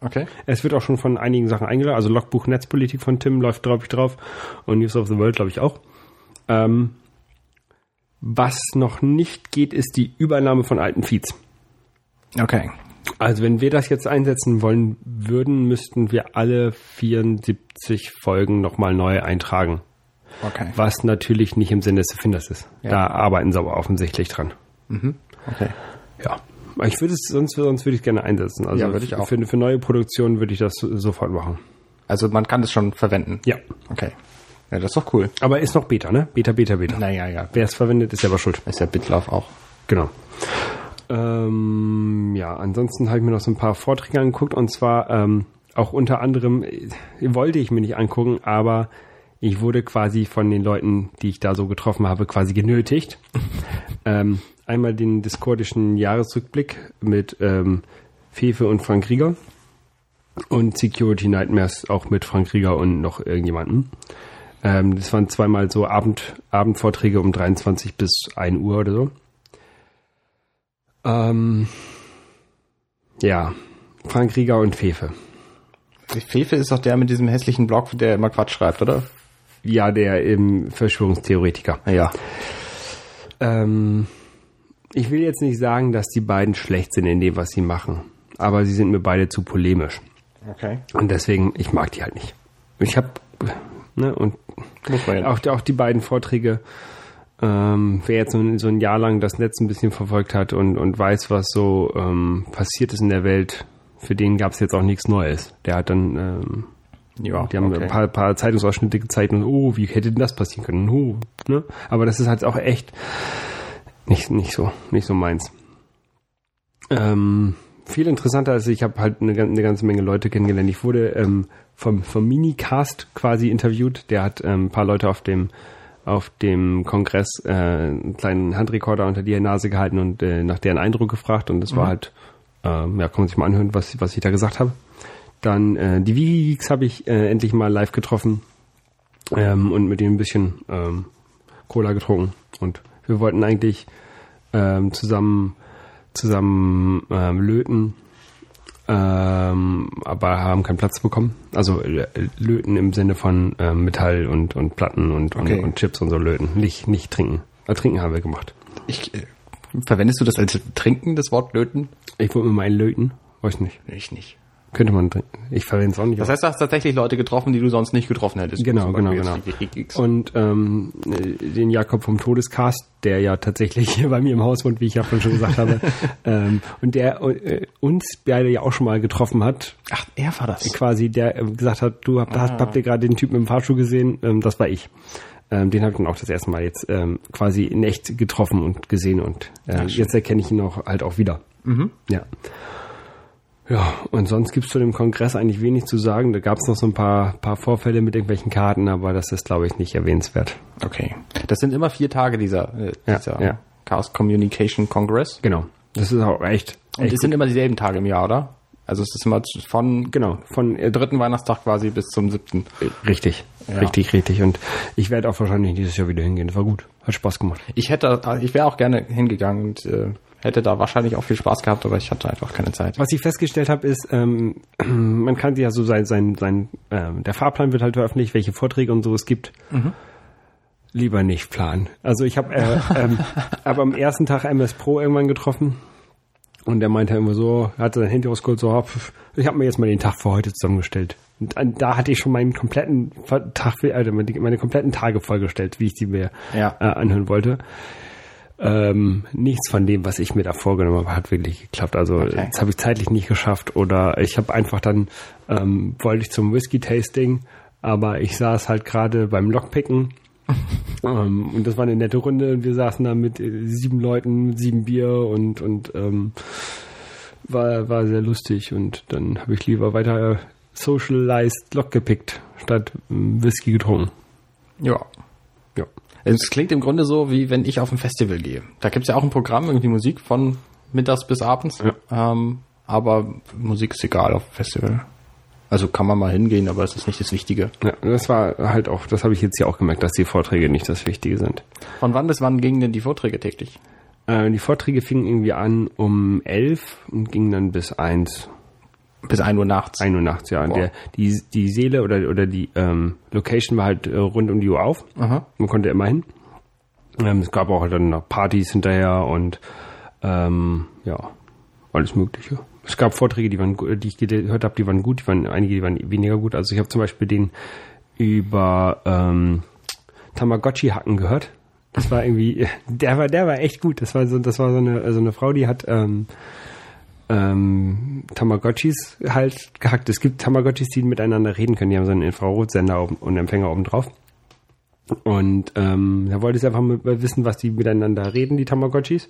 [SPEAKER 2] Okay.
[SPEAKER 1] Es wird auch schon von einigen Sachen eingeladen. Also Logbuch Netzpolitik von Tim läuft, glaube ich, drauf. Und News of the World, glaube ich, auch. Ähm, was noch nicht geht, ist die Übernahme von alten Feeds.
[SPEAKER 2] Okay.
[SPEAKER 1] Also wenn wir das jetzt einsetzen wollen würden, müssten wir alle 74 Folgen nochmal neu eintragen.
[SPEAKER 2] Okay.
[SPEAKER 1] Was natürlich nicht im Sinne des Erfinders ist.
[SPEAKER 2] Ja.
[SPEAKER 1] Da arbeiten sie aber offensichtlich dran.
[SPEAKER 2] Okay.
[SPEAKER 1] Ja. Ich würde es, sonst, sonst würde ich es gerne einsetzen. Also
[SPEAKER 2] Ja, würde ich auch.
[SPEAKER 1] Für, für neue Produktionen würde ich das so- sofort machen.
[SPEAKER 2] Also man kann das schon verwenden.
[SPEAKER 1] Ja.
[SPEAKER 2] Okay. Ja, das ist doch cool.
[SPEAKER 1] Aber ist noch Beta, ne? Beta, Beta, Beta.
[SPEAKER 2] Naja, ja.
[SPEAKER 1] Wer es verwendet, ist selber schuld.
[SPEAKER 2] Ist ja Bitlauf auch.
[SPEAKER 1] Genau. Ähm, ja, ansonsten habe ich mir noch so ein paar Vorträge angeguckt und zwar ähm, auch unter anderem äh, wollte ich mir nicht angucken, aber ich wurde quasi von den Leuten, die ich da so getroffen habe, quasi genötigt. ähm, einmal den diskordischen Jahresrückblick mit ähm, Fefe und Frank Rieger und Security Nightmares auch mit Frank Rieger und noch irgendjemanden. Ähm, das waren zweimal so Abend, Abendvorträge um 23 bis 1 Uhr oder so. Ähm, ja, Frank Rieger und Fefe.
[SPEAKER 2] Fefe ist doch der mit diesem hässlichen Blog, der immer Quatsch schreibt, oder?
[SPEAKER 1] Ja, der ähm, Verschwörungstheoretiker.
[SPEAKER 2] Ja.
[SPEAKER 1] Ähm, ich will jetzt nicht sagen, dass die beiden schlecht sind in dem, was sie machen, aber sie sind mir beide zu polemisch.
[SPEAKER 2] Okay.
[SPEAKER 1] Und deswegen, ich mag die halt nicht. Ich habe, ne, und auch, auch die beiden Vorträge, ähm, wer jetzt so, ein- so ein Jahr lang das Netz ein bisschen verfolgt hat und, und weiß, was so ähm, passiert ist in der Welt, für den gab es jetzt auch nichts Neues. Der hat dann, ähm,
[SPEAKER 2] Ja,
[SPEAKER 1] die haben
[SPEAKER 2] okay.
[SPEAKER 1] ein paar, paar Zeitungsausschnitte gezeigt und oh, wie hätte denn das passieren können? Oh, ne? Aber das ist halt auch echt nicht, nicht so, nicht so meins. Ähm, viel interessanter ist, ich habe halt eine, eine ganze Menge Leute kennengelernt. Ich wurde ähm, vom, vom Minicast quasi interviewt. Der hat ähm, ein paar Leute auf dem auf dem Kongress äh, einen kleinen Handrekorder unter die Nase gehalten und äh, nach deren Eindruck gefragt und das war halt, ähm, ja, kann man sich mal anhören, was, was ich da gesagt habe. Dann äh, die Wikigeeks habe ich äh, endlich mal live getroffen ähm, und mit denen ein bisschen ähm, Cola getrunken. Und wir wollten eigentlich ähm, zusammen zusammen ähm, löten, ähm, aber haben keinen Platz bekommen. Also äh, löten im Sinne von ähm, Metall und, und Platten und,
[SPEAKER 2] Okay.
[SPEAKER 1] und, und Chips und so löten. Nicht, nicht trinken. Äh, trinken haben wir gemacht.
[SPEAKER 2] Ich, äh, verwendest du das als Trinken, das Wort löten?
[SPEAKER 1] Ich wollte mir mal einen löten. Weiß nicht.
[SPEAKER 2] Ich nicht.
[SPEAKER 1] Könnte man. Ich verwende es auch nicht.
[SPEAKER 2] Das heißt, du hast tatsächlich Leute getroffen, die du sonst nicht getroffen hättest.
[SPEAKER 1] Genau, genau, genau. Und ähm, äh, den Jakob vom Todescast, der ja tatsächlich hier bei mir im Haus wohnt, wie ich ja vorhin schon gesagt habe, ähm, und der äh, uns beide ja auch schon mal getroffen hat,
[SPEAKER 2] Ach, er war das.
[SPEAKER 1] quasi, der äh, gesagt hat, du habt, hast, habt ihr gerade den Typen im Fahrstuhl gesehen? Ähm, das war ich. Ähm, den habe ich dann auch das erste Mal jetzt ähm, quasi in echt getroffen und gesehen und äh, jetzt erkenne ich ihn auch halt auch wieder. Ja. Ja, und sonst gibt's zu dem Kongress eigentlich wenig zu sagen. Da gab's noch so ein paar, paar Vorfälle mit irgendwelchen Karten, aber das ist, glaube ich, nicht erwähnenswert.
[SPEAKER 2] Okay. Das sind immer vier Tage dieser, äh,
[SPEAKER 1] Ja,
[SPEAKER 2] dieser
[SPEAKER 1] ja.
[SPEAKER 2] Chaos Communication Congress.
[SPEAKER 1] Genau. Das ist auch echt.
[SPEAKER 2] Und
[SPEAKER 1] echt
[SPEAKER 2] es sind immer dieselben Tage im Jahr, oder? Also es ist immer von
[SPEAKER 1] genau, von äh,
[SPEAKER 2] dritten Weihnachtstag quasi bis zum siebten.
[SPEAKER 1] richtig,
[SPEAKER 2] Ja.
[SPEAKER 1] richtig, richtig. Und ich werde auch wahrscheinlich dieses Jahr wieder hingehen. Das war gut. Hat Spaß gemacht.
[SPEAKER 2] Ich hätte, ich wäre auch gerne hingegangen und äh, hätte da wahrscheinlich auch viel Spaß gehabt, aber ich hatte einfach keine Zeit.
[SPEAKER 1] Was ich festgestellt habe, ist, ähm, man kann ja so sein, sein, sein ähm, der Fahrplan wird halt veröffentlicht, welche Vorträge und so es gibt. Lieber nicht planen. Also ich habe äh, ähm, aber am ersten Tag MS Pro irgendwann getroffen und der meinte immer so, er hatte sein Handy rausgeholt, so, pf, ich habe mir jetzt mal den Tag für heute zusammengestellt. Und da hatte ich schon meinen kompletten Tag, also meine, meine kompletten Tage vollgestellt, wie ich die mir
[SPEAKER 2] Ja.
[SPEAKER 1] äh, anhören wollte. Ähm, nichts von dem, was ich mir da vorgenommen habe, hat wirklich geklappt. Also
[SPEAKER 2] Okay.
[SPEAKER 1] das habe ich zeitlich nicht geschafft oder ich habe einfach dann ähm, wollte ich zum Whisky Tasting, aber ich saß halt gerade beim Lockpicken ähm, und das war eine nette Runde und wir saßen da mit äh, sieben Leuten, sieben Bier und und ähm, war war sehr lustig und dann habe ich lieber weiter socialized Lock gepickt statt ähm, Whisky getrunken.
[SPEAKER 2] Ja.
[SPEAKER 1] Ja.
[SPEAKER 2] Es klingt im Grunde so, wie wenn ich auf ein Festival gehe. Da gibt's ja auch ein Programm, irgendwie Musik von mittags bis abends. Ähm, aber Musik ist egal auf dem Festival. Also kann man mal hingehen, aber es ist nicht das Wichtige.
[SPEAKER 1] Ja, das war halt auch, das habe ich jetzt hier auch gemerkt, dass die Vorträge nicht das Wichtige sind.
[SPEAKER 2] Von wann bis wann gingen denn die Vorträge täglich?
[SPEAKER 1] Äh, die Vorträge fingen irgendwie an um elf und gingen dann bis eins,
[SPEAKER 2] Bis 1 Uhr nachts.
[SPEAKER 1] ein Uhr nachts, ja. Und
[SPEAKER 2] Wow.
[SPEAKER 1] Der, die, die Seele oder, oder die ähm, Location war halt äh, rund um die Uhr auf.
[SPEAKER 2] Aha.
[SPEAKER 1] Man konnte immer hin. Ähm, es gab auch dann noch Partys hinterher und ähm, ja, alles Mögliche. Es gab Vorträge, die waren, die ich gehört habe, die waren gut, die waren einige, die waren weniger gut. Also ich habe zum Beispiel den über ähm, Tamagotchi-Hacken gehört. Das war irgendwie, der war, der war echt gut. Das war so, das war so eine, so eine Frau, die hat ähm, ähm, Tamagotchis halt gehackt. Es gibt Tamagotchis, die miteinander reden können. Die haben so einen Infrarotsender und Empfänger oben drauf. Und ähm, da wollte ich einfach mal wissen, was die miteinander reden, die Tamagotchis.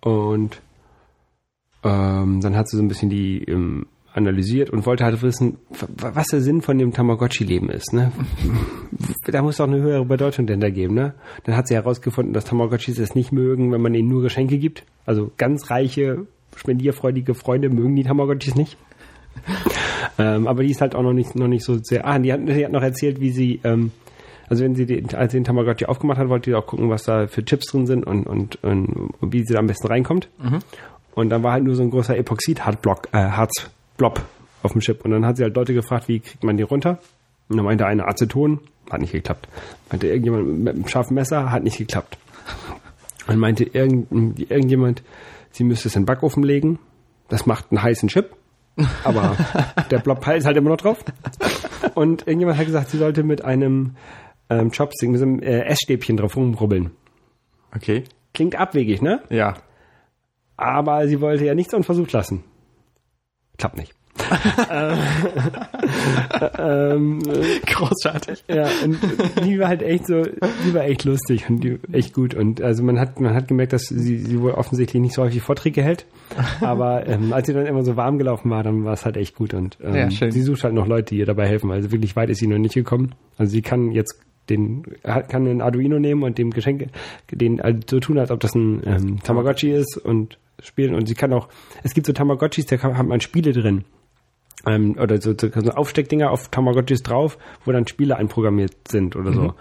[SPEAKER 1] Und ähm, dann hat sie so ein bisschen die ähm, analysiert und wollte halt wissen, was der Sinn von dem Tamagotchi-Leben ist. Ne? da muss doch eine höhere Bedeutung denn da geben. Ne? Dann hat sie herausgefunden, dass Tamagotchis es nicht mögen, wenn man ihnen nur Geschenke gibt. Also ganz reiche, spendierfreudige Freunde mögen die Tamagotchis nicht. ähm, aber die ist halt auch noch nicht, noch nicht so sehr. Ah, die hat, die hat noch erzählt, wie sie, ähm, also wenn sie den, als sie den Tamagotchi aufgemacht hat, wollte sie auch gucken, was da für Chips drin sind und, und, und, wie sie da am besten reinkommt. Und dann war halt nur so ein großer Epoxid-Hartblock, äh, Harzblob auf dem Chip. Und dann hat sie halt Leute gefragt, wie kriegt man die runter? Und dann meinte einer Aceton, hat nicht geklappt. Meinte irgendjemand mit einem scharfen Messer, hat nicht geklappt. Und meinte irgend, irgendjemand, sie müsste es in den Backofen legen. Das macht einen heißen Chip. Aber der Blob ist halt immer noch drauf. Und irgendjemand hat gesagt, sie sollte mit einem ähm, Chopstick, mit einem äh, Essstäbchen drauf rumrubbeln.
[SPEAKER 2] Okay.
[SPEAKER 1] Klingt abwegig, ne?
[SPEAKER 2] Ja.
[SPEAKER 1] Aber sie wollte ja nichts unversucht lassen. Klappt nicht.
[SPEAKER 2] Großartig.
[SPEAKER 1] Ja, und die war halt echt so, die war echt lustig und die echt gut. Und also man hat, man hat gemerkt, dass sie, sie wohl offensichtlich nicht so häufig Vorträge hält. Aber ähm, als sie dann immer so warm gelaufen war, dann war es halt echt gut. Und ähm,
[SPEAKER 2] Ja,
[SPEAKER 1] sie sucht halt noch Leute, die ihr dabei helfen. Also wirklich weit ist sie noch nicht gekommen. Also sie kann jetzt den, kann einen Arduino nehmen und dem Geschenke, den halt so tun, als ob das ein ähm, Tamagotchi ist und spielen. Und sie kann auch, es gibt so Tamagotchis, da kann, hat man Spiele drin ähm, oder so, so so Aufsteckdinger auf Tamagotchis drauf, wo dann Spiele einprogrammiert sind oder so.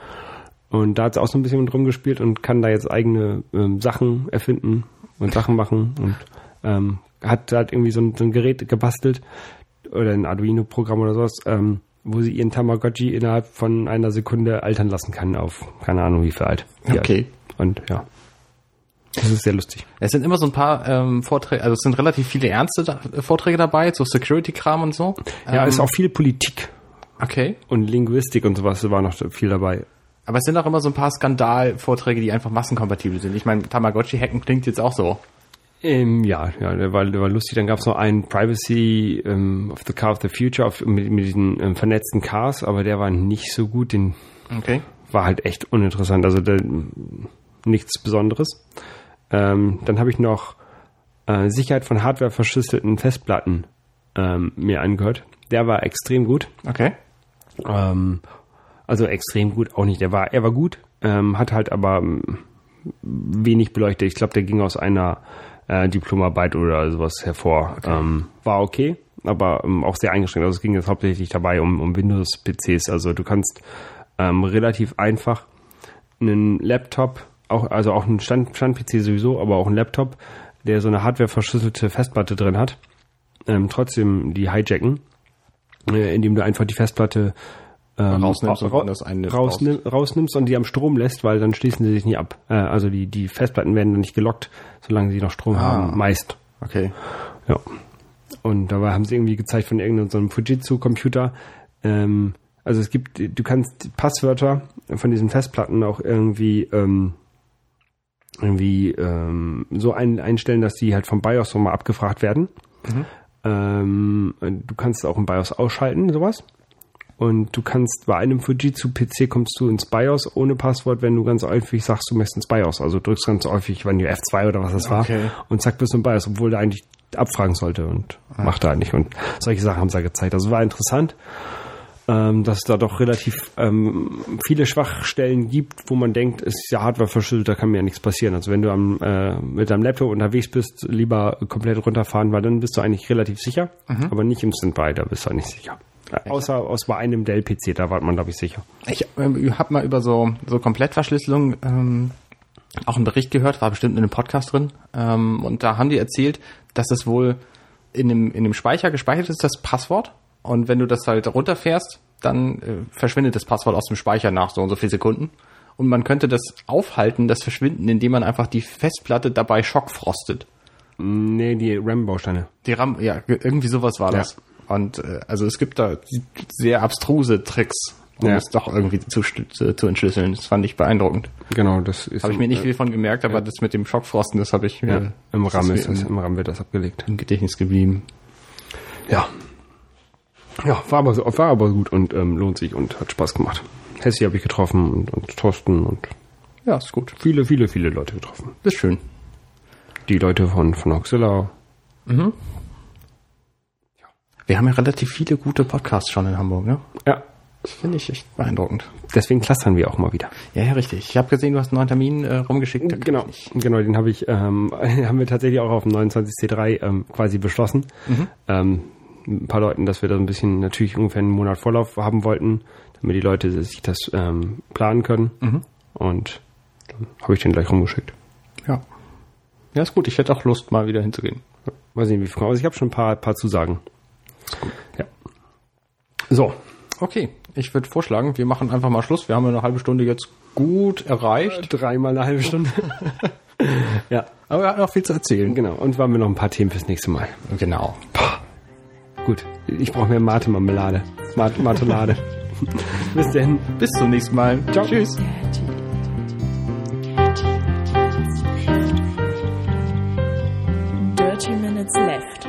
[SPEAKER 1] Und da hat sie auch so ein bisschen mit rumgespielt und kann da jetzt eigene ähm, Sachen erfinden und Sachen machen und ähm, hat halt irgendwie so ein, so ein Gerät gebastelt oder ein Arduino-Programm oder sowas, ähm, wo sie ihren Tamagotchi innerhalb von einer Sekunde altern lassen kann auf keine Ahnung wie viel alt.
[SPEAKER 2] Okay.
[SPEAKER 1] alt. Und ja. Das ist sehr lustig.
[SPEAKER 2] Es sind immer so ein paar ähm, Vorträge, also es sind relativ viele ernste da Vorträge dabei, so Security-Kram und so.
[SPEAKER 1] Ja,
[SPEAKER 2] Ähm,
[SPEAKER 1] ist auch viel Politik
[SPEAKER 2] Okay.
[SPEAKER 1] und Linguistik und sowas war noch viel dabei.
[SPEAKER 2] Aber es sind auch immer so ein paar Skandalvorträge, die einfach massenkompatibel sind. Ich meine, Tamagotchi-Hacken klingt jetzt auch so.
[SPEAKER 1] Ähm, ja, ja, der war, der war lustig. Dann gab es noch einen Privacy ähm, of the Car of the Future auf, mit, mit diesen ähm, vernetzten Cars, aber der war nicht so gut. Den
[SPEAKER 2] Okay.
[SPEAKER 1] war halt echt uninteressant. Also der, nichts Besonderes. Ähm, dann habe ich noch äh, Sicherheit von Hardware verschlüsselten Festplatten ähm, mir angehört. Der war extrem gut.
[SPEAKER 2] Okay.
[SPEAKER 1] Ähm, also extrem gut auch nicht. Der war, er war gut, ähm, hat halt aber ähm, wenig beleuchtet. Ich glaube, der ging aus einer äh, Diplomarbeit oder sowas hervor. Ähm, war okay, aber auch sehr eingeschränkt. Also es ging jetzt hauptsächlich dabei um, um Windows-PCs. Also du kannst relativ einfach einen Laptop, auch, also auch Stand, Stand-PC sowieso, aber auch einen Laptop, der so eine hardware-verschlüsselte Festplatte drin hat, ähm, trotzdem die hijacken, äh, indem du einfach die Festplatte ähm,
[SPEAKER 2] Rausnimmst und
[SPEAKER 1] ra-
[SPEAKER 2] eine
[SPEAKER 1] rausnimm, rausnimmst und die am Strom lässt, weil dann schließen sie sich nie ab. Äh, also die, die Festplatten werden dann nicht gelockt, solange sie noch Strom haben, meist.
[SPEAKER 2] Okay.
[SPEAKER 1] Ja. Und dabei haben sie irgendwie gezeigt von irgendeinem so einem Fujitsu-Computer. Ähm, also es gibt, du kannst Passwörter von diesen Festplatten auch irgendwie ähm, irgendwie ähm, so ein, einstellen, dass die halt vom BIOS nochmal abgefragt werden. Ähm, du kannst auch im BIOS ausschalten, sowas. Und du kannst bei einem Fujitsu-PC kommst du ins BIOS ohne Passwort, wenn du ganz häufig sagst, du möchtest ins BIOS. Also drückst ganz häufig, wenn du F2 oder was das war.
[SPEAKER 2] Okay.
[SPEAKER 1] Und zack, bist du im BIOS, obwohl der eigentlich abfragen sollte und macht er nicht. Und solche Sachen haben sie da gezeigt. Also war interessant, ähm, dass es da doch relativ ähm, viele Schwachstellen gibt, wo man denkt, ist ja Hardware verschlüsselt, da kann mir ja nichts passieren. Also wenn du am, äh, mit deinem Laptop unterwegs bist, lieber komplett runterfahren, weil dann bist du eigentlich relativ sicher, aber nicht im Standby, da bist du nicht sicher. Äh, Außer aus bei einem Dell-PC, da war man, glaube ich, sicher.
[SPEAKER 2] Ich ähm, habe mal über so, so Komplettverschlüsselung ähm, auch einen Bericht gehört, war bestimmt in einem Podcast drin. Ähm, und da haben die erzählt, dass es wohl in dem, in dem Speicher gespeichert ist, das Passwort. Und wenn du das halt runterfährst, dann äh, verschwindet das Passwort aus dem Speicher nach so und so viel Sekunden. Und man könnte das aufhalten, das Verschwinden, indem man einfach die Festplatte dabei schockfrostet.
[SPEAKER 1] Nee, die RAM-Bausteine.
[SPEAKER 2] Die RAM, ja, irgendwie sowas war
[SPEAKER 1] Ja.
[SPEAKER 2] das. Und äh, also es gibt da sehr abstruse Tricks, um
[SPEAKER 1] Ja.
[SPEAKER 2] es doch irgendwie zu, zu, entschlüsseln. Das fand ich beeindruckend.
[SPEAKER 1] Genau, das ist
[SPEAKER 2] Habe ich mir nicht
[SPEAKER 1] äh,
[SPEAKER 2] viel von gemerkt, aber das mit dem Schockfrosten, das habe ich mir
[SPEAKER 1] ja, im RAM
[SPEAKER 2] mir
[SPEAKER 1] ist das,
[SPEAKER 2] im,
[SPEAKER 1] im RAM wird das abgelegt.
[SPEAKER 2] im Gedächtnis geblieben.
[SPEAKER 1] Ja. Ja, war aber, so- war aber gut und ähm, lohnt sich und hat Spaß gemacht. Hessi habe ich getroffen und, und Thorsten und
[SPEAKER 2] Ja, ist gut.
[SPEAKER 1] viele, viele, viele Leute getroffen.
[SPEAKER 2] Ist schön.
[SPEAKER 1] Die Leute von, von Hoxilla.
[SPEAKER 2] Wir Wir haben ja relativ viele gute Podcasts schon in Hamburg, ne?
[SPEAKER 1] Ja,
[SPEAKER 2] Das finde ich echt beeindruckend.
[SPEAKER 1] deswegen clustern wir auch mal wieder.
[SPEAKER 2] Ja, ja, richtig. Ich habe gesehen, du hast einen neuen Termin äh, rumgeschickt.
[SPEAKER 1] Genau, genau, den habe ich, ähm, haben wir tatsächlich auch auf dem 29C3 ähm, quasi beschlossen. Ähm, ein paar Leuten, dass wir da ein bisschen natürlich ungefähr einen Monat Vorlauf haben wollten, damit die Leute sich das ähm, planen können. Und dann habe ich den gleich rumgeschickt.
[SPEAKER 2] Ja. Ja, ist gut. Ich hätte auch Lust, mal wieder hinzugehen.
[SPEAKER 1] Mal sehen, wie viel kommt. Also ich habe schon ein paar, paar Zusagen. Ja. So,
[SPEAKER 2] Okay, ich würde vorschlagen, wir machen einfach mal Schluss. Wir haben ja eine halbe Stunde jetzt gut erreicht.
[SPEAKER 1] dreimal eine halbe Stunde. ja,
[SPEAKER 2] Aber wir hatten noch viel zu erzählen.
[SPEAKER 1] genau. Und wir haben noch ein paar Themen fürs nächste Mal.
[SPEAKER 2] Genau.
[SPEAKER 1] Gut, ich brauche mehr Mate-Marmelade. Mate Martelade. Bis denn.
[SPEAKER 2] Bis zum nächsten Mal. Ciao. Tschüss.
[SPEAKER 5] Dirty Minutes Left.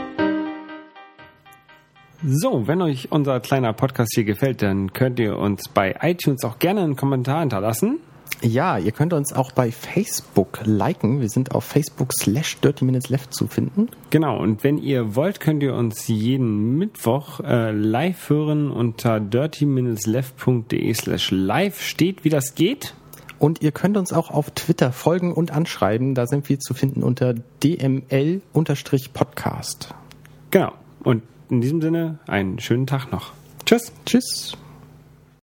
[SPEAKER 1] So, wenn euch unser kleiner Podcast hier gefällt, dann könnt ihr uns bei iTunes auch gerne einen Kommentar hinterlassen.
[SPEAKER 2] Ja, ihr könnt uns auch bei Facebook liken. Wir sind auf Facebook slash Dirty Minutes Left zu finden.
[SPEAKER 1] Genau, und wenn ihr wollt, könnt ihr uns jeden Mittwoch äh, live hören unter dirty-left.de slash live steht, wie das geht.
[SPEAKER 2] Und ihr könnt uns auch auf Twitter folgen und anschreiben. Da sind wir zu finden unter dml-podcast.
[SPEAKER 1] Genau, und in diesem Sinne einen schönen Tag noch. Tschüss.
[SPEAKER 2] Tschüss.